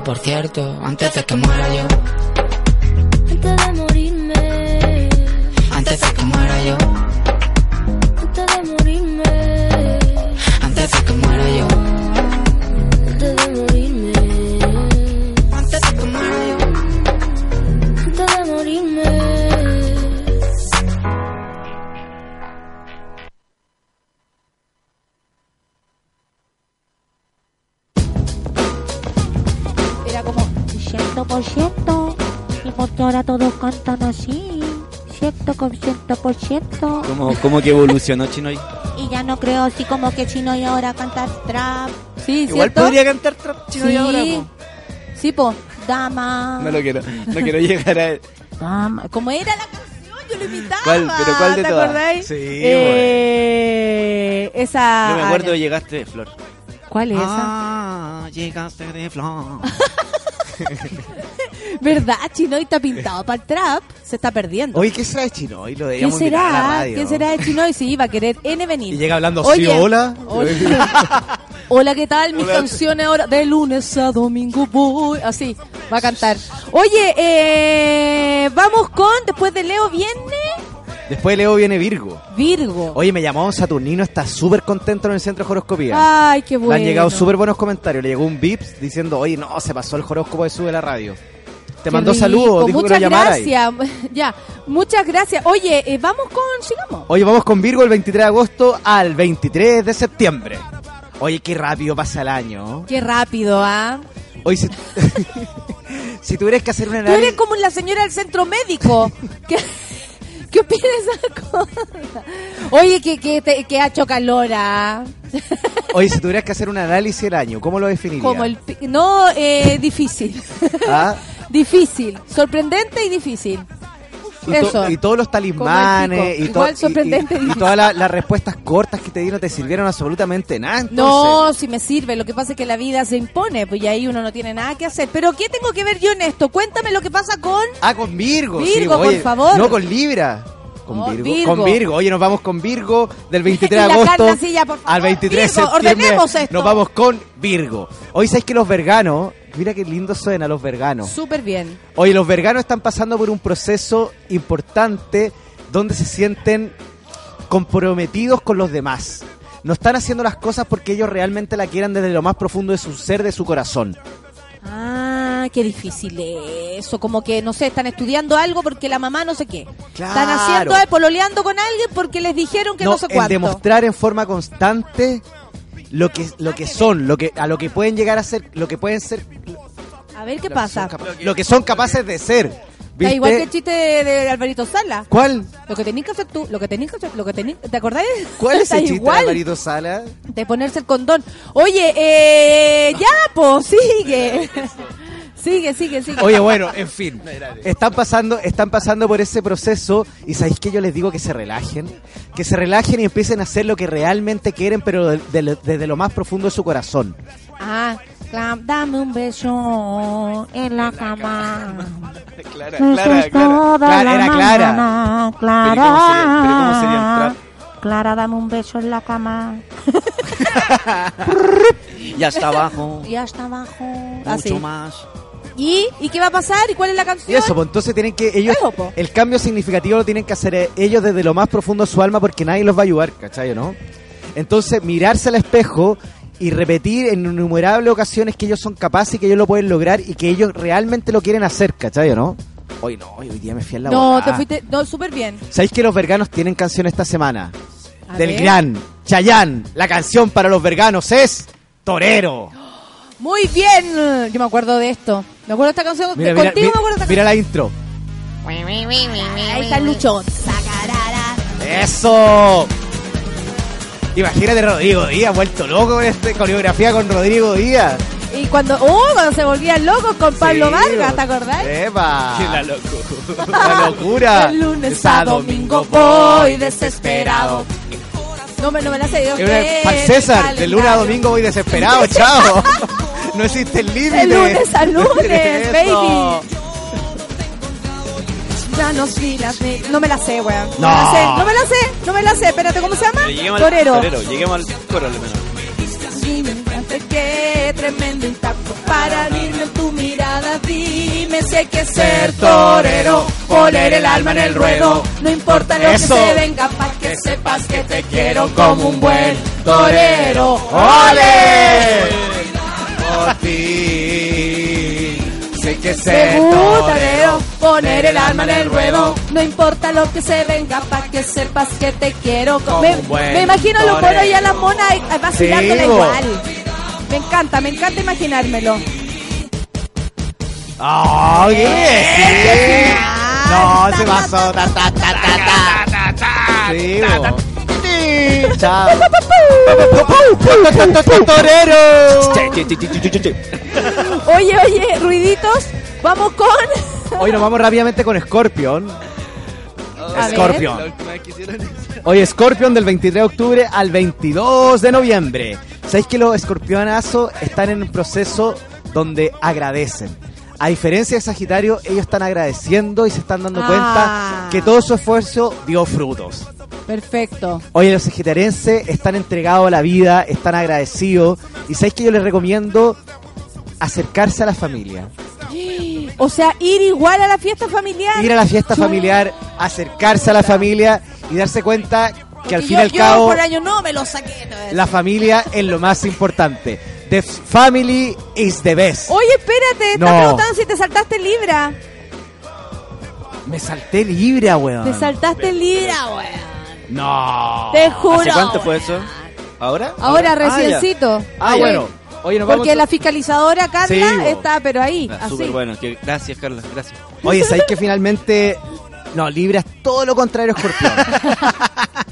por cierto. Antes de que muera yo. ¿Cómo, cómo que evolucionó Chinoy? Y ya no creo así como que Chino y ahora cantar trap. Sí, Igual ¿cierto? podría cantar trap Chinoy sí. ahora, po. Sí, po. Dama. No lo quiero, no quiero llegar a... Dama. Como era la canción, yo lo imitaba. ¿Cuál? ¿Pero cuál de ¿Te todas? acordáis? Sí, eh, Esa. Yo me acuerdo Llegaste de Flor. ¿Cuál es esa? Ah, llegaste de Flor. *laughs* ¿Verdad? Chinoy está pintado para el trap. Se está perdiendo. Oye, ¿qué será de Chinoy? Lo ¿Qué a la será? radio. ¿Qué será de Chinoy? Sí, va a querer N venir. Y llega hablando, Oye, sí, hola. Hola, *laughs* Hola, ¿qué tal? Mis Hola. canciones ahora de lunes a domingo voy. Así, va a cantar. Oye, eh, vamos con, después de Leo viene Después de Leo viene Virgo. Virgo. Oye, me llamó Saturnino, está súper contento en el centro de horoscopía. Ay, qué Le bueno. han llegado súper buenos comentarios. Le llegó un Vips diciendo, oye, no, se pasó el horóscopo de Sube la Radio. Te mandó rico. saludos, dijo que Muchas lo ahí. gracias. *laughs* Ya, muchas gracias. Oye, eh, vamos con, sigamos. Oye, vamos con Virgo el 23 de agosto al 23 de septiembre. Oye, qué rápido pasa el año. Qué rápido, ¿ah? Oye, si, *laughs* si tuvieras que hacer un Tú análisis... eres como la señora del centro médico. *laughs* ¿Qué, qué opinas de esa cosa? Oye, que, que, te- que ha hecho calor, ¿ah? Oye, si tuvieras que hacer un análisis del año, ¿cómo lo definirías? Como el... No, eh, difícil. ¿Ah? Difícil. Sorprendente y difícil. Y, to- Eso. y todos los talismanes y, to- y- y- todas la- las respuestas cortas que te dieron te sirvieron absolutamente nada. entonces. No, si me sirve. Lo que pasa es que la vida se impone, pues y ahí uno no tiene nada que hacer. Pero ¿qué tengo que ver yo en esto? Cuéntame lo que pasa con... Ah, con Virgo. sí, Virgo, por oye, favor. No, con Libra. Con Oh, Virgo, Virgo. Con Virgo. Oye, nos vamos con Virgo del 23 de agosto sí, ya, al 23 de septiembre. ordenemos esto. Nos vamos con Virgo. Hoy sabéis que los verganos, mira qué lindo suena los verganos. Súper bien. Oye, los verganos están pasando por un proceso importante donde se sienten comprometidos con los demás. No están haciendo las cosas porque ellos realmente la quieran desde lo más profundo de su ser, de su corazón. Ah, qué difícil eso. Como que, no sé, están estudiando algo porque la mamá no sé qué. Claro. Están haciendo, eh, pololeando con alguien porque les dijeron que no, sé el cuánto. demostrar en forma constante lo que lo que son, lo que a lo que pueden llegar a ser, lo que pueden ser, A ver qué lo que pasa. lo que son capaces de ser. Da igual que el chiste de, de Alvarito Sala. ¿Cuál? Lo que tenías que hacer tú, lo que tenías que hacer, lo que tenías, ¿te acordáis? ¿Cuál es *laughs* el chiste igual de Alvarito Sala? de ponerse el condón. Oye, eh, ya, pues, sigue. *laughs* sigue, sigue, sigue. Oye, bueno, en fin. *laughs* Están pasando, están pasando por ese proceso y sabéis que yo les digo que se relajen, que se relajen y empiecen a hacer lo que realmente quieren, pero de- de- desde lo más profundo de su corazón. Ah, dame un beso en la cama. *laughs* Clara, Clara, Clara. toda Clara, la era Clara. mañana, Pero ¿y cómo sería- pero ¿cómo sería el Clara. Clara, dame un beso en la cama. *laughs* Ya está abajo. y hasta abajo. Mucho Así. más. ¿Y? ¿Y qué va a pasar? ¿Y cuál es la Y canción? eso, pues entonces tienen que ellos, Eso, el cambio significativo lo tienen que hacer eh, ellos desde lo más profundo de su alma porque nadie los va a ayudar, ¿cachai? ¿No? Entonces mirarse al espejo y repetir en innumerables ocasiones que ellos son capaces y que ellos lo pueden lograr y que ellos realmente lo quieren hacer, ¿cachai? ¿No? Hoy no, hoy hoy día me fui a la No, te fuiste, no, súper bien. ¿Sabéis que los verganos tienen canción esta semana? A Del ver. gran Chayán. La canción para los verganos es Torero. Muy bien. Yo me acuerdo de esto. Me acuerdo de esta canción. Mira, contigo mira, me acuerdo de esta mira la intro. Ahí está el luchón. ¡Eso! Imagínate Rodrigo Díaz, vuelto loco con esta coreografía con Rodrigo Díaz. Y cuando, oh, cuando se volvían locos con Pablo Sí, Vargas, ¿te acordás? ¡Epa! La locura. La locura. De lunes a domingo voy desesperado. No me, no me la sé. Dios Es una- que Para César, de lunes a domingo voy desesperado, *laughs* chao. No existe el límite. De lunes a lunes, baby. Ya no sí, las No me la sé, weón. No. No. me la sé, no me la sé, no me la sé. Espérate, ¿cómo se llama? Lleguemos Torero. al torero. Lleguemos al coro, al menos. Dime qué tremendo impacto para en tu mirada. Dime si hay que ser torero, poner el alma en el ruedo. No importa lo Eso. que se venga, pa' que sepas que te quiero como un buen torero. ¡Ole! Por ti. Sé que ser torero. poner el alma en el ruedo. No importa lo que se venga, pa' que sepas que te quiero. Como Me, un buen me imagino torero. monos y a las monas eh, vacilándola Sí, igual. Me encanta, me encanta imaginármelo. ¡Oh, qué bien! No, se pasó. Ta, ta, ta, ta, ta. Sí. Chao. ¡Torero! Oye, oye, ruiditos, vamos con. *laughs* Hoy nos vamos rápidamente con Scorpion. A. Scorpion. Hoy Scorpion del 23 de octubre al 22 de noviembre. ¿Sabéis que los escorpionazos están en un proceso donde agradecen? A diferencia de Sagitario, ellos están agradeciendo y se están dando Ah. cuenta que todo su esfuerzo dio frutos. Perfecto. Oye, los sagitarienses están entregados a la vida, están agradecidos. Y sabéis que yo les recomiendo acercarse a la familia. *gasps* O sea, ir igual a la fiesta familiar. Ir a la fiesta familiar, acercarse a la familia y darse cuenta que al fin y al cabo por año no me lo saqué. la familia es lo más importante. The family is the best. Oye, espérate, No. preguntando si te saltaste Libra. Me salté Libra, weón. Te saltaste Libra, weón. No. Te juro. ¿Hace cuánto fue eso? ¿Ahora? Ahora Ah, ya. reciencito. Ah, Sí. bueno. Oye, nos Porque vamos. la fiscalizadora Carla Sí, está, pero ahí, Ah, así. Súper bueno. Gracias, Carla. Gracias. Oye, ¿sabéis que finalmente. No, Libra es todo lo contrario a Escorpión. *laughs*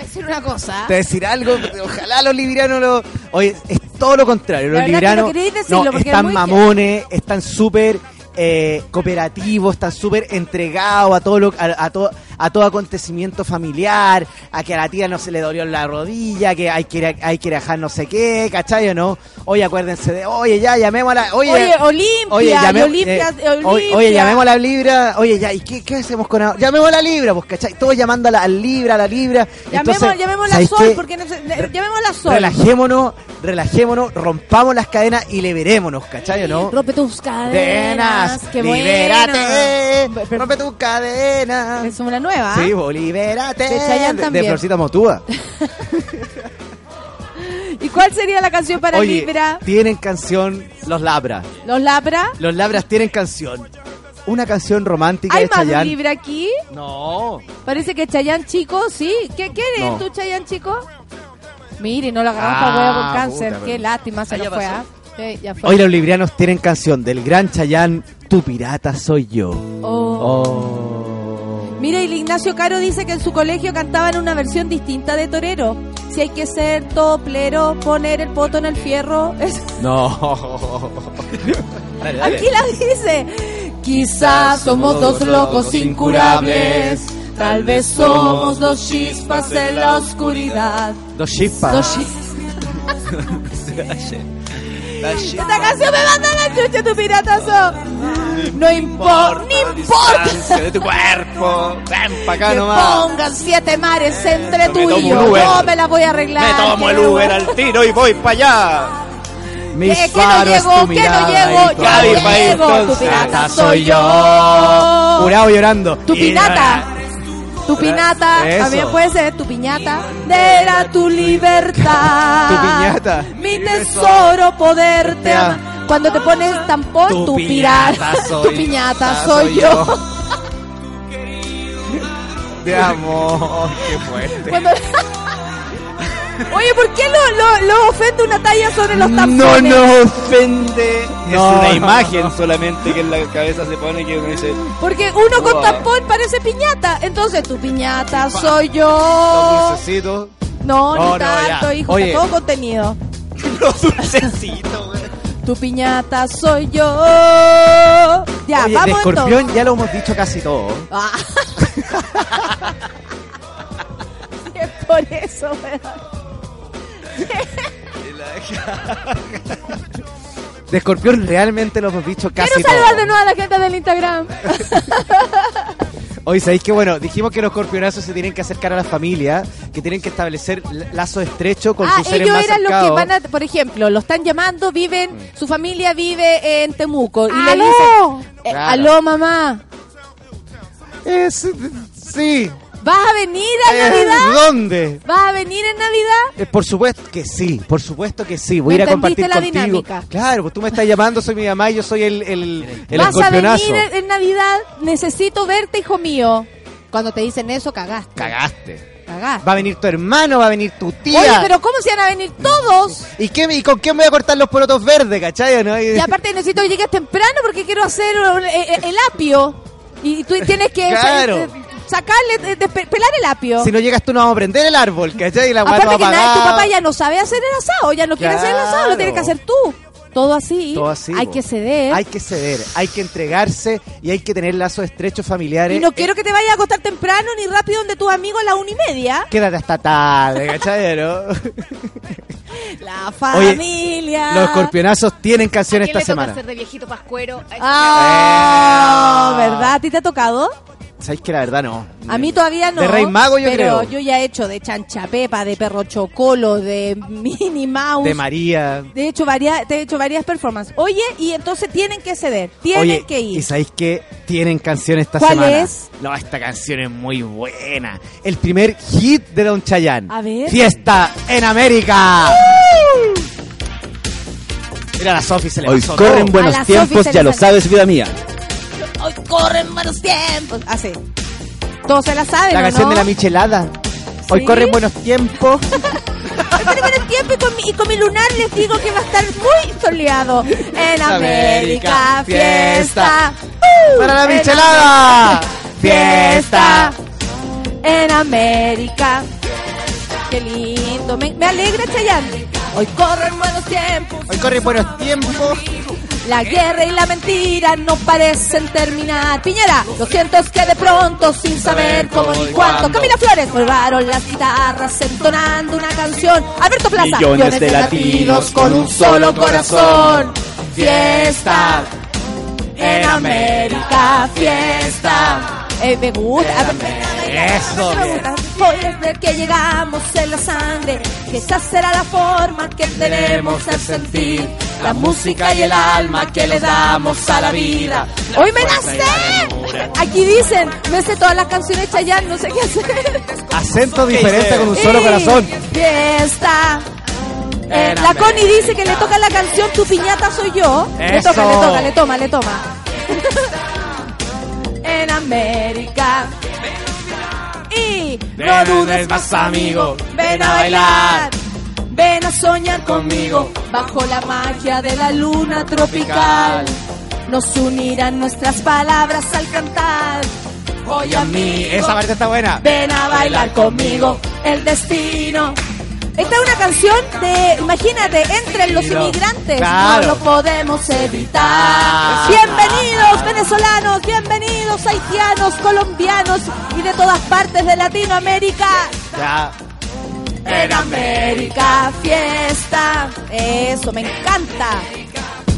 Te voy a decir una cosa. Te voy a decir algo, ojalá los librianos lo. Oye, es todo lo contrario. Los verdad que librianos no es están mamones, están súper eh, cooperativos, están súper entregados a todo lo a, a todo a todo acontecimiento familiar, a que a la tía no se le dolió en la rodilla, que hay que ir a, hay que ir a dejar no sé qué, ¿cachai o no? Oye, acuérdense de, oye, ya, llamemos a la, oye, Oye, Olimpia, Oye, Olimpia, eh, Olimpia. oye, llamemos a la Libra. Oye, ya, ¿y qué, qué hacemos con la... Llamemos a la Libra, pues, ¿cachai? Todos llamando a la al Libra, a la Libra. Llamemos, Entonces, llamemos la ¿sabéis Sol, qué? porque no sé- ne- llamemos la Sol. Relajémonos, relajémonos, rompamos las cadenas y liberémonos, ¿cachai o no? Rompe tus cadenas. Cadenas, Qué libérate, bueno. rompe tus cadenas. Es una nueva. Sí, bo, libérate. De Chayanne de, también. Florcita Motúa. *laughs* ¿Y cuál sería la canción para Oye, Libra? tienen canción Los Labras. ¿Los Labra? Los Labras tienen canción. Una canción romántica ¿Hay de más Chayanne. Libra aquí? No. Parece que Chayanne Chico, sí. ¿Qué, qué eres No. tú, Chayanne Chico? Mire, no lo agarramos Ah, para huevo con cáncer. puta, Qué pero- lástima se ya fue. pasó. ¿ah? Sí, ya fue. Hoy los librianos tienen canción del gran Chayán, Tu pirata soy yo. Oh. Oh. Mira, y el Ignacio Caro dice que en su colegio cantaban una versión distinta de Torero. Si hay que ser toplero, poner el poto en el fierro. *laughs* Es- No. *laughs* Dale, dale. Aquí la dice. Quizás somos dos locos incurables. Tal vez somos dos chispas en la oscuridad. Dos chispas. Dos chispas. *laughs* Esta canción me manda la chucha, tu piratazo. No importa, no importa. Distancia de tu cuerpo. Ven pa' acá Que nomás. pongan siete mares entre tú y yo. No me la voy a arreglar. Me tomo el no- Uber al tiro y voy para allá. Mis Que, que no llego, que no llego, y tu yo Gaby, amor. pa' ir, llego. Tu pirata Ata soy yo. Jurado llorando. Tu pinata. Tu pinata, Eso. también puede ser tu piñata. Era tu libertad. Tu piñata. Mi tesoro, poderte Te amar. Cuando te pones tampón, Tu tu, pirata, *laughs* soy- tu piñata soy, yo. yo. De amor, qué fuerte. Cuando- *laughs* Oye, ¿por qué lo, lo, lo ofende una talla sobre los No tampones? nos ofende. No. Es una imagen solamente que en la cabeza se pone que uno dice. Porque uno con Wow. tampón parece piñata. Entonces, tu piñata soy Los yo. dulcecitos. No, No, ni no, tanto, ya. hijo, Oye. todo contenido. *laughs* Los dulcecitos, güey. Tu piñata soy yo. Ya, Oye, de vamos escorpión entonces. ya lo hemos dicho casi todo. Ah. *laughs* *laughs* Es por eso, weón. De escorpión realmente lo hemos dicho casi Quiero saludar de nuevo a la gente del Instagram. *laughs* Hoy sabéis que, bueno, dijimos que los escorpionazos se tienen que acercar a la familia, que tienen que establecer lazo estrecho con ah, sus seres ellos más eran los que van a, por ejemplo, lo están llamando, viven, su familia vive en Temuco. Y le ¡Aló! dicen, eh, Claro. aló mamá, Es- sí. ¿Vas a venir a Eh, Navidad? ¿Dónde? ¿Vas a venir en Navidad? Eh, por supuesto que sí, por supuesto que sí. Voy a ¿Me ir a compartir la contigo. dinámica? Claro, pues tú me estás llamando, soy mi mamá y yo soy el, el, el ¿Vas a venir en, en Navidad? Necesito verte, hijo mío. Cuando te dicen eso, cagaste. Cagaste. Cagaste. Va a venir tu hermano, va a venir tu tía. Oye, pero ¿cómo se van a venir todos? ¿Y, qué, ¿Y con quién me voy a cortar los porotos verdes, cachai? ¿no? Y aparte necesito que llegues temprano porque quiero hacer un- eh, eh, el apio. Y tú tienes que Claro. Eh, sacarle, de- de- pelar el apio. Si no llegas tú no vamos a prender el árbol, ¿cachai? Y la Aparte va que nadie, tu papá ya no sabe hacer el asado, ya no quiere hacer el asado, lo tienes que hacer tú. Todo así. Todo así, Hay que ceder. Hay que ceder, hay que entregarse y hay que tener lazos estrechos familiares. y no Eh, quiero que te vayas a acostar temprano ni rápido donde tus amigos a la una y media. Quédate hasta tarde, ¿cachai? no? *laughs* La familia. Los escorpionazos tienen canción ¿A quién esta le toca semana. ser de viejito pascuero? Ah, Eh. ¿verdad? ¿A ti te ha tocado? ¿Sabéis que la verdad no? A mí todavía no. De Rey Mago, yo pero creo. yo ya he hecho de Chancha Pepa, de Perro Chocolo, de Minnie Mouse. De María. De hecho, varias, te he hecho varias performances. Oye, y entonces tienen que ceder, tienen Oye, que ¿y ir. sabéis que tienen canción esta ¿Cuál semana? es? No, esta canción es muy buena. El primer hit de Don Chayanne. A ver. Fiesta en América. Mira, la Sofi se le Hoy pasó corren todo. buenos tiempos, ya lo sabes, vida mía. Hoy corren buenos tiempos. Así. Todos se la saben, La ¿o canción no? de la michelada. Hoy ¿Sí? corren buenos tiempos. *laughs* Hoy corren buenos tiempos y con, mi, y con mi lunar les digo que va a estar muy soleado. En América, fiesta. fiesta. ¡Uh! ¡Para la michelada! América, Fiesta. En América. Qué lindo. Me, me alegra, Chayanne. Hoy corren buenos tiempos. Hoy corren buenos tiempos. La guerra y la mentira no parecen terminar. Piñera, lo cierto es que de pronto, sin saber cómo ni cuánto, Camila Flores colgaron las guitarras entonando una canción. Alberto Plaza, Millones de latinos con un solo corazón. Fiesta en América, fiesta. Eh, me gusta. Eso, Me gusta. Hoy es ver que llegamos en la sangre, que esa será la forma que tenemos de sentir la música y el alma que le damos a la vida. Hoy me la sé. Aquí dicen, me sé todas las canciones Chayanne, no sé qué hacer. Acento diferente con un solo corazón. Fiesta. Eh, la Connie dice que le toca la canción Tu piñata soy yo. Le toca, le toca, le toma, le toma. En América. Y no dudes más, amigo. Ven a bailar. Ven a soñar conmigo bajo la magia de la luna tropical. Nos unirán nuestras palabras al cantar. Hoy a mí, Esa parte está buena. ven a bailar conmigo el destino. Esta es una canción de, imagínate, entre los inmigrantes. Claro. No lo podemos evitar. Ah. Bienvenidos venezolanos, bienvenidos haitianos, colombianos y de todas partes de Latinoamérica. Ya. En América, fiesta. Eso, me encanta.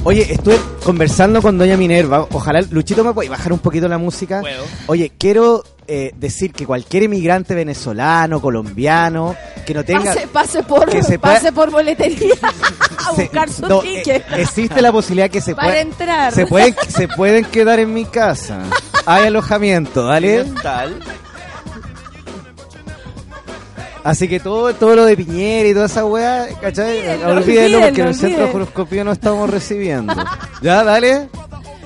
Oye, estuve conversando con Doña Minerva. Ojalá, Luchito, ¿me puede bajar un poquito la música? Puedo. Oye, quiero eh, decir que cualquier inmigrante venezolano, colombiano, que no tenga... Pase, pase por, que se pase pueda- por boletería *laughs* a se- buscar su no, eh, ticket. existe la posibilidad que se pueda- entrar. Se pueden, se pueden quedar en mi casa. *laughs* Hay alojamiento, ¿vale? Tal. Así que todo, todo lo de Piñera y toda esa weá, ¿cachai? Olvídenlo, Olvídenlo porque en el centro olvídenlo. horoscopio no estamos recibiendo. ¿Ya? Dale.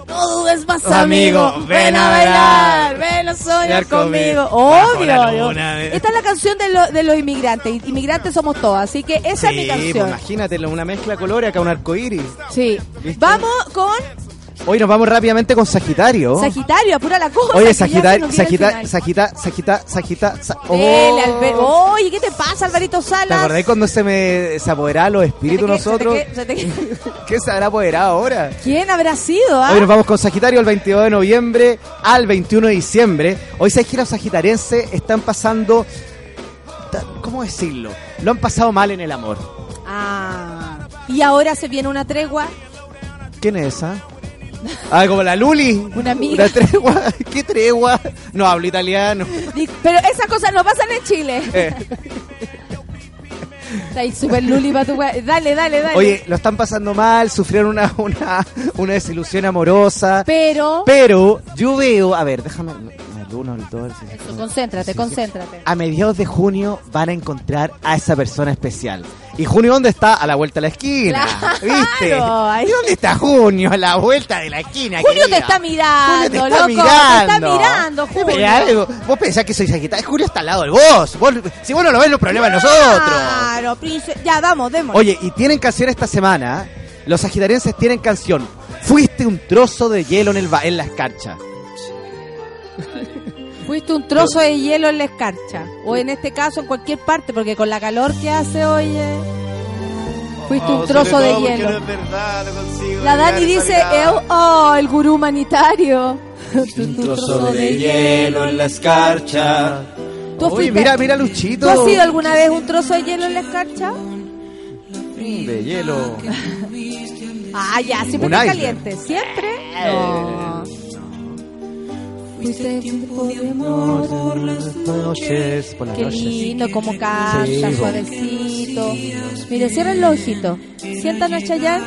No dudes más, Amigo, ven Ven a bailar. Ven a soñar conmigo. Obvio. luna. Esta es la canción de, lo- de los inmigrantes. Inmigrantes somos todos. Así que esa es mi Sí, pues canción. imagínate, una mezcla de colores, acá un arco iris. Sí. ¿Viste? Vamos con Hoy nos vamos rápidamente con Sagitario. Sagitario. Apura la cosa. Oye, Sagitario, nos viene el Sagita, final. Sagita, Sagita, Sagita, Sa- Dele, Oh. Oye, ¿qué te pasa, Alvarito ¿Te Salas? acordás cuando se me se apoderaban los espíritus te nosotros? se te se te *laughs* ¿Qué se habrá apoderado ahora? ¿Quién habrá sido? ah? Hoy nos vamos con Sagitario el 22 de noviembre al 21 de diciembre. Hoy sabes que los sagitarienses están pasando, ¿cómo decirlo? Lo han pasado mal en el amor. Ah. Y ahora se viene una tregua. ¿Quién es esa? Ah, como la Luli. Una amiga. Una tregua. *laughs* ¿Qué tregua? No hablo italiano. Pero esas cosas no pasan en Chile. Eh. Está ahí súper luli para tu. Dale, dale, dale. Oye, lo están pasando mal, sufrieron una, una, una desilusión amorosa. Pero. Pero yo veo, a ver, déjame. El uno, el dos, el el Concéntrate, concéntrate. a mediados de junio van a encontrar a esa persona especial. ¿Y junio dónde está? A la vuelta de la esquina. Claro, ¿Viste? ahí- ¿Y dónde está junio? A la vuelta de la esquina. Julio te está mirando, Julio te está loco. mirando. Te está mirando, algo, Vos pensás que soy Sagitario. Julio está al lado de vos. Vos- Si vos no lo ves, los problemas de nosotros. Claro, príncipe. Ya, vamos, démosle. Oye, y tienen canción esta semana. Los sagitarienses tienen canción. Fuiste un trozo de hielo en, el ba- en la escarcha. *laughs* Fuiste un trozo de hielo en la escarcha. O en este caso, en cualquier parte, porque con la calor que hace hoy. eh, Fuiste un trozo de hielo. La Dani dice, "Eu- oh, el gurú humanitario. Un trozo de hielo en la escarcha. ¿Tú fuiste- mira, mira Luchito. ¿Tú has sido alguna vez un trozo de hielo en la escarcha? De hielo. Ah, ya, siempre Un está caliente. ¿Siempre? No. Fuiste tiempo de amor por las noches, por las Qué noches. lindo, como canta, Sí, suavecito. Mire, cierren los ojitos. Sientan a Chayanne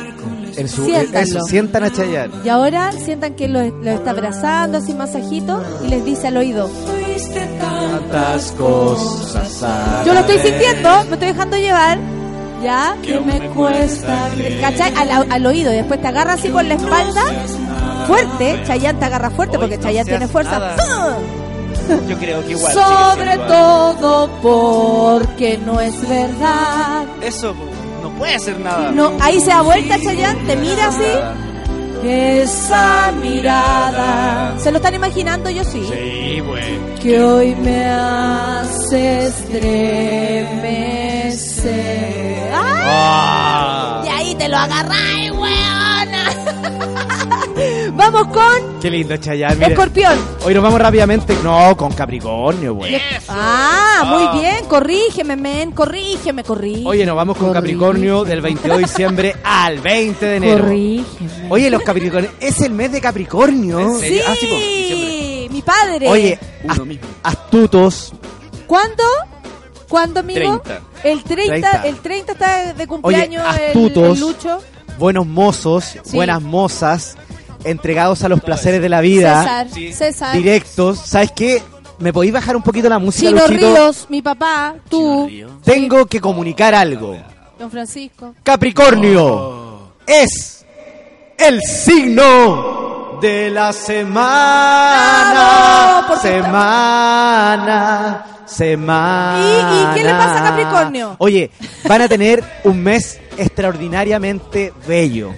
En su, eso, sientan a Chayanne. y ahora sientan que lo, lo está abrazando, así masajito, y les dice al oído. Tantas cosas. Yo lo estoy sintiendo, me estoy dejando llevar. Ya, que me cuesta. ¿Cachai? Al, al oído, y después te agarra así con la espalda. Fuerte, Chayanne te agarra fuerte porque Chayanne tiene fuerza. Yo creo que igual. Sobre todo porque no es verdad. Eso no puede ser nada. No, ahí se da vuelta Chayanne, te mira así. Esa mirada. ¿Se lo están imaginando? Yo sí. Sí, güey. Que hoy me hace estremecer. Ah. Y ahí te lo agarráis, weona. *laughs* *laughs* Vamos con Qué lindo Chayanne. mire. Escorpión. Hoy nos vamos rápidamente. No, con Capricornio, güey. Ah, muy bien, corrígeme, men, corrígeme, corrígeme. Oye, nos vamos con Capricornio del 22 de diciembre *laughs* al 20 de enero. Corrígeme. Oye, los Capricornios. Es el mes de Capricornio. Sí, Ah, po, diciembre. mi padre. Oye, Uno as- mismo. astutos. ¿Cuándo? ¿Cuándo, amigo? 30. El 30, 30. el 30 está de cumpleaños el- astutos. el, Lucho. buenos mozos, Sí. buenas mozas, entregados a los placeres de la vida, César, Sí. César. directos. ¿Sabes qué? ¿Me podéis bajar un poquito la música, Chino Luchito? Ríos, mi papá, tú, Tengo que comunicar algo. don Francisco. Capricornio es el signo de la semana. ¡Bravo! Porque semana, semana. ¿Y- y qué le pasa a Capricornio? Oye, van a tener un mes extraordinariamente bello.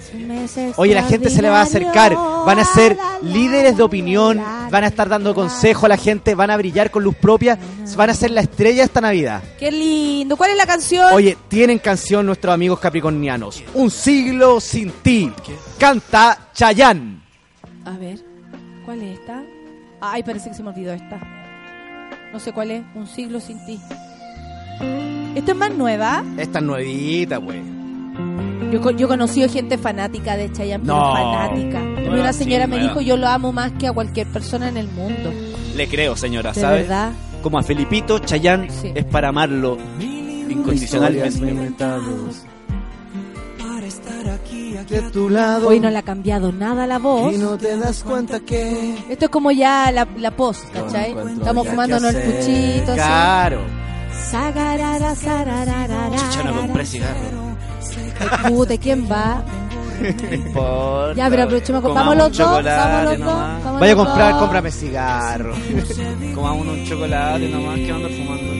Oye, la gente se le va a acercar, van a ser líderes de opinión, van a estar dando consejo a la gente, van a brillar con luz propia, van a ser la estrella esta Navidad. Qué lindo. ¿Cuál es la canción? Oye, tienen canción nuestros amigos capricornianos. Un siglo sin ti. Canta Chayanne. A ver, ¿cuál es esta? Ay, parece que se me olvidó esta. No sé cuál es. Un siglo sin ti. Esta es más nueva. Esta es nuevita, güey. Yo, yo he conocido gente fanática de Chayanne, pero No. fanática. Nueva, una señora me nueva. dijo, yo lo amo más que a cualquier persona en el mundo. Le creo, señora, De ¿sabe? verdad. Como a Felipito, Chayanne Sí. es para amarlo incondicionalmente. De tu lado. Hoy no le ha cambiado nada la voz. Y no te das cuenta que. Esto es como ya la, la post, ¿cachai? encuentro Estamos fumándonos qué el puchito. Claro. Chucha, no compré cigarro. ¿De quién va? *laughs* No importa. Ya, pero aprovechemos. Vamos los un dos. chocolate Vamos los dos. nomás. Vaya a los comprar, dos. cómprame cigarro. Comamos un chocolate nomás que ando fumando.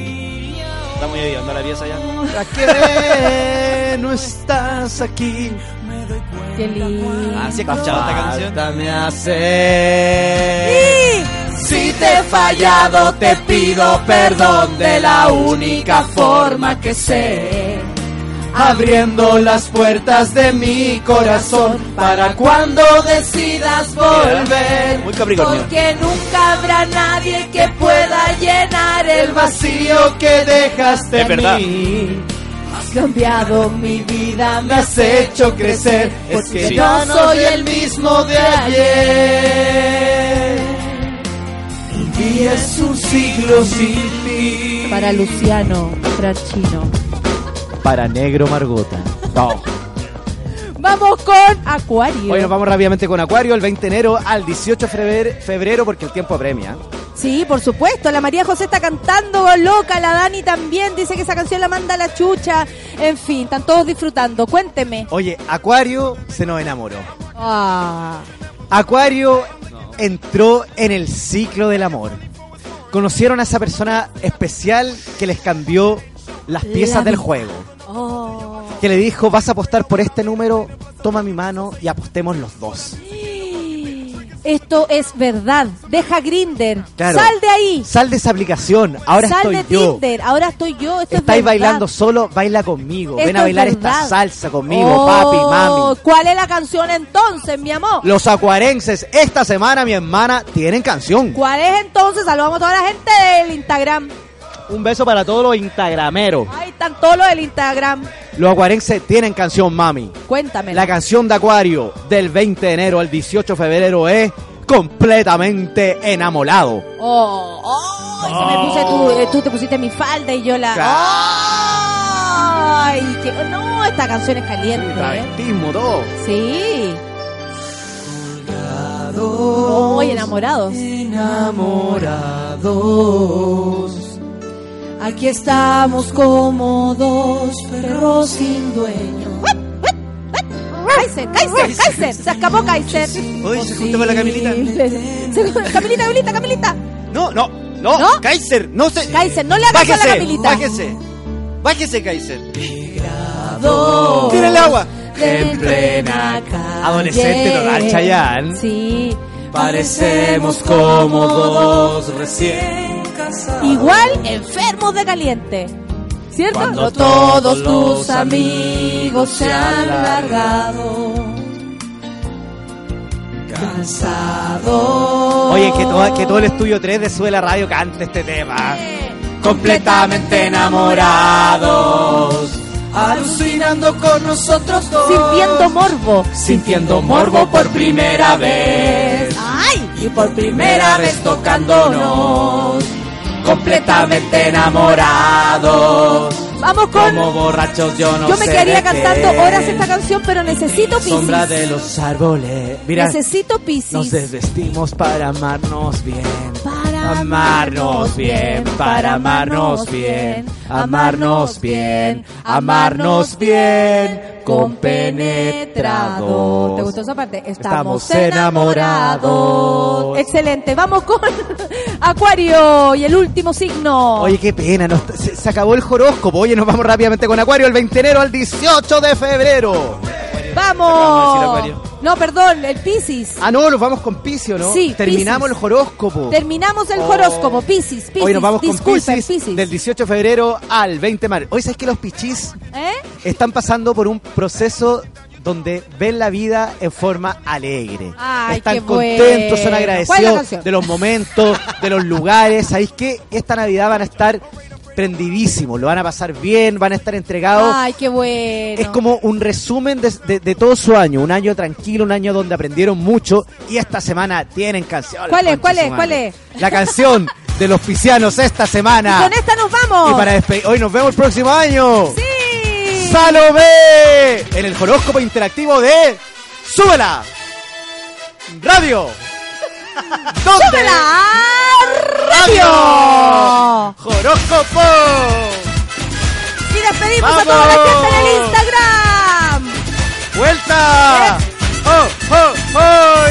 Está muy hediondo la pieza ya. ¿Para qué no estás aquí? Qué lindo. Ah, sí he escuchado esta canción. Falta me hace. Si te he fallado, te pido perdón de la única forma que sé. Abriendo las puertas de mi corazón para cuando decidas volver. Muy capricornio. Porque nunca habrá nadie que pueda llenar el vacío que dejaste Es en verdad. Has cambiado mi vida, Me has hecho crecer. Es Porque que no soy el mismo de ayer. Y es un siglo sin ti. Para Luciano Franchino. Para Negro Margota. No. Vamos con Acuario. Hoy nos vamos rápidamente con Acuario, el 20 de enero al 18 de febrero, porque el tiempo apremia. Sí, por supuesto. La María José está cantando loca. La Dani también dice que esa canción la manda a la chucha. En fin, están todos disfrutando. Cuénteme. Oye, Acuario se nos enamoró. Ah, Acuario entró en el ciclo del amor. Conocieron a esa persona especial que les cambió las piezas La del juego. oh. Que le dijo, vas a apostar por este número, toma mi mano y apostemos los dos. Esto es verdad. Deja Grinder. Claro. Sal de ahí. Sal de esa aplicación, ahora Sal estoy de yo. Tinder. Ahora estoy yo. Esto es Estáis bailando solo, baila conmigo. Esto Ven a bailar esta salsa conmigo, Oh, papi, mami. ¿Cuál es la canción entonces, mi amor? Los acuarenses, esta semana mi hermana tienen canción. ¿Cuál es entonces? Saludamos a toda la gente del Instagram. Un beso para todos los instagrameros. Están todos los del Instagram. Los acuarenses tienen canción, mami. Cuéntame. La canción de Acuario del 20 de enero al 18 de febrero es completamente enamorado. Oh, oh, y se me puse tú, eh, tú te pusiste mi falda y yo la. Ay, que, no, esta canción es caliente. ¿eh? Travestismo, todo. Sí. Muy enamorados. Enamorados. Aquí estamos como dos perros sin dueño. Kaiser, Kaiser, Kaiser, se escapó Kaiser. Uy, se juntó con la Camilita. Camilita, Camilita, Camilita. No, no, no, ¿No? Kaiser, no se. Kaiser, no le hagas a la Camilita. bájese. Bájese, Kaiser. Tira el agua. En plena calle. Adolescente total, Chayanne. Sí. Parecemos como dos recién Igual enfermos de caliente. ¿Cierto? Cuando todos tus amigos se han largado. Cansado. Oye, que, todo- que todo el estudio 3 de Sube la Radio cante este tema. Completamente enamorados. Alucinando con nosotros dos. Sintiendo morbo. Sintiendo morbo por primera vez. ¡Ay! Y por primera vez tocándonos. Completamente enamorados. Vamos con. Como borrachos yo no Yo me sé quedaría cantando qué. horas esta canción, pero necesito Sombra Piscis. de los árboles. Mira, Necesito Piscis. nos desvestimos para amarnos bien. Amarnos bien, para amarnos bien, amarnos bien, amarnos bien, compenetrados. ¿Te gustó esa parte? Estamos enamorados. Excelente. Vamos con *laughs* Acuario y el último signo. Oye, qué pena, nos- se, se acabó el horóscopo. Oye, nos vamos rápidamente con Acuario el 20 de enero al 18 de febrero. Vamos No, perdón, el Piscis. Ah, no, nos vamos con Piscio, ¿no? Sí, Terminamos Piscis. el horóscopo. Terminamos el Oh. horóscopo. Piscis, Piscis. Hoy nos vamos con Piscis, Piscis. del 18 de febrero al 20 de marzo. Hoy sabes que los pichis ¿Eh? están pasando por un proceso donde ven la vida en forma alegre. Ay, están qué contentos, son bueno. ¿Cuál es la agradecidos de los momentos, de los lugares. ¿Sabéis qué? Esta Navidad van a estar prendidísimos, lo van a pasar bien, van a estar entregados. Ay, qué bueno. Es como un resumen de, de- de todo su año, un año tranquilo, un año donde aprendieron mucho y esta semana tienen canción. ¿Cuál es? ¿Cuál es? ¿Cuál es? La canción de los piscianos esta semana. Y con esta nos vamos. Y para hoy nos vemos el próximo año. Sí. Salomé en el horóscopo interactivo de Súbela Radio. ¿Dónde? ¡Súbela! ¡Radio! Horóscopo. Despedimos a ¡Vamos! toda la gente en el Instagram. ¡Vuelta! ¡Oh, oh, oh!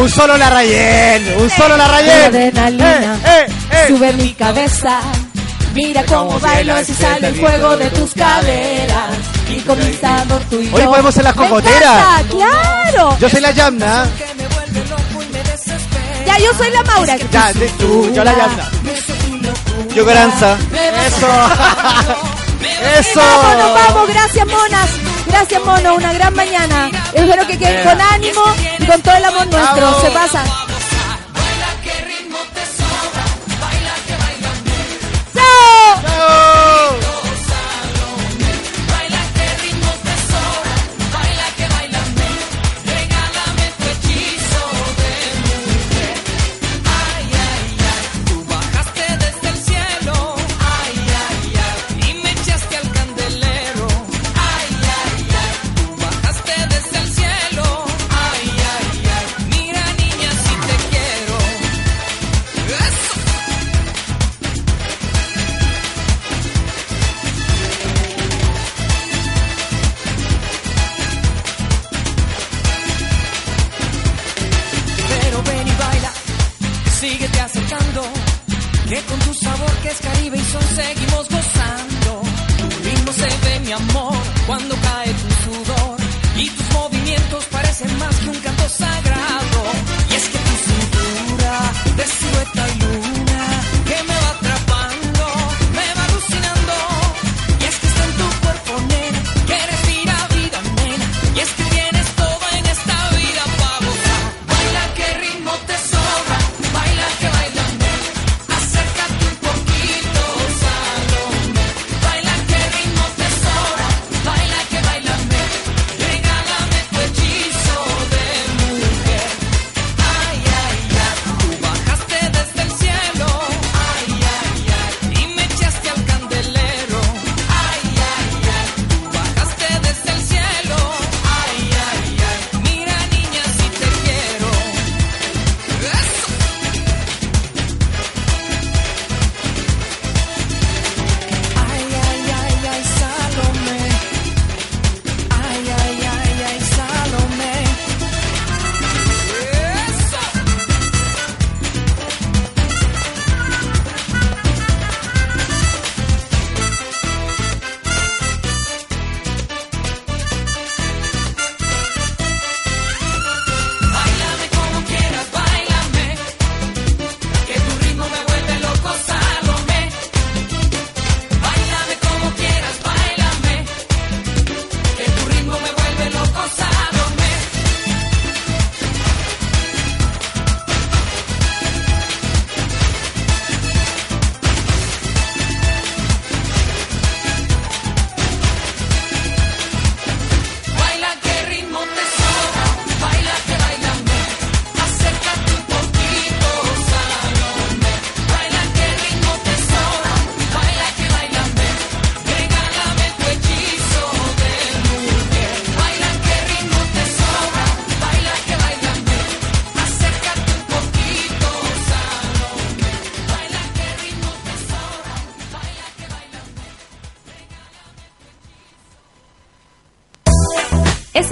Un solo la Rayen, un solo la Rayen. Adrenalina, Eh, eh, eh. sube mi cabeza. Mira cómo bailo si sale el fuego de tus caderas. Y comenzamos tú y. Hoy podemos ser las ¡Me cocoteras. ¡Claro! Yo soy la Yamna. Ya, yo soy la Maura. Ya, de- tú, yo la Yamna. Yo Garanza. Eso. Eso. Vámonos, vamos, gracias monas, gracias mono, una gran mañana. Espero que queden con ánimo y con todo el amor nuestro. Vamos. Se pasa.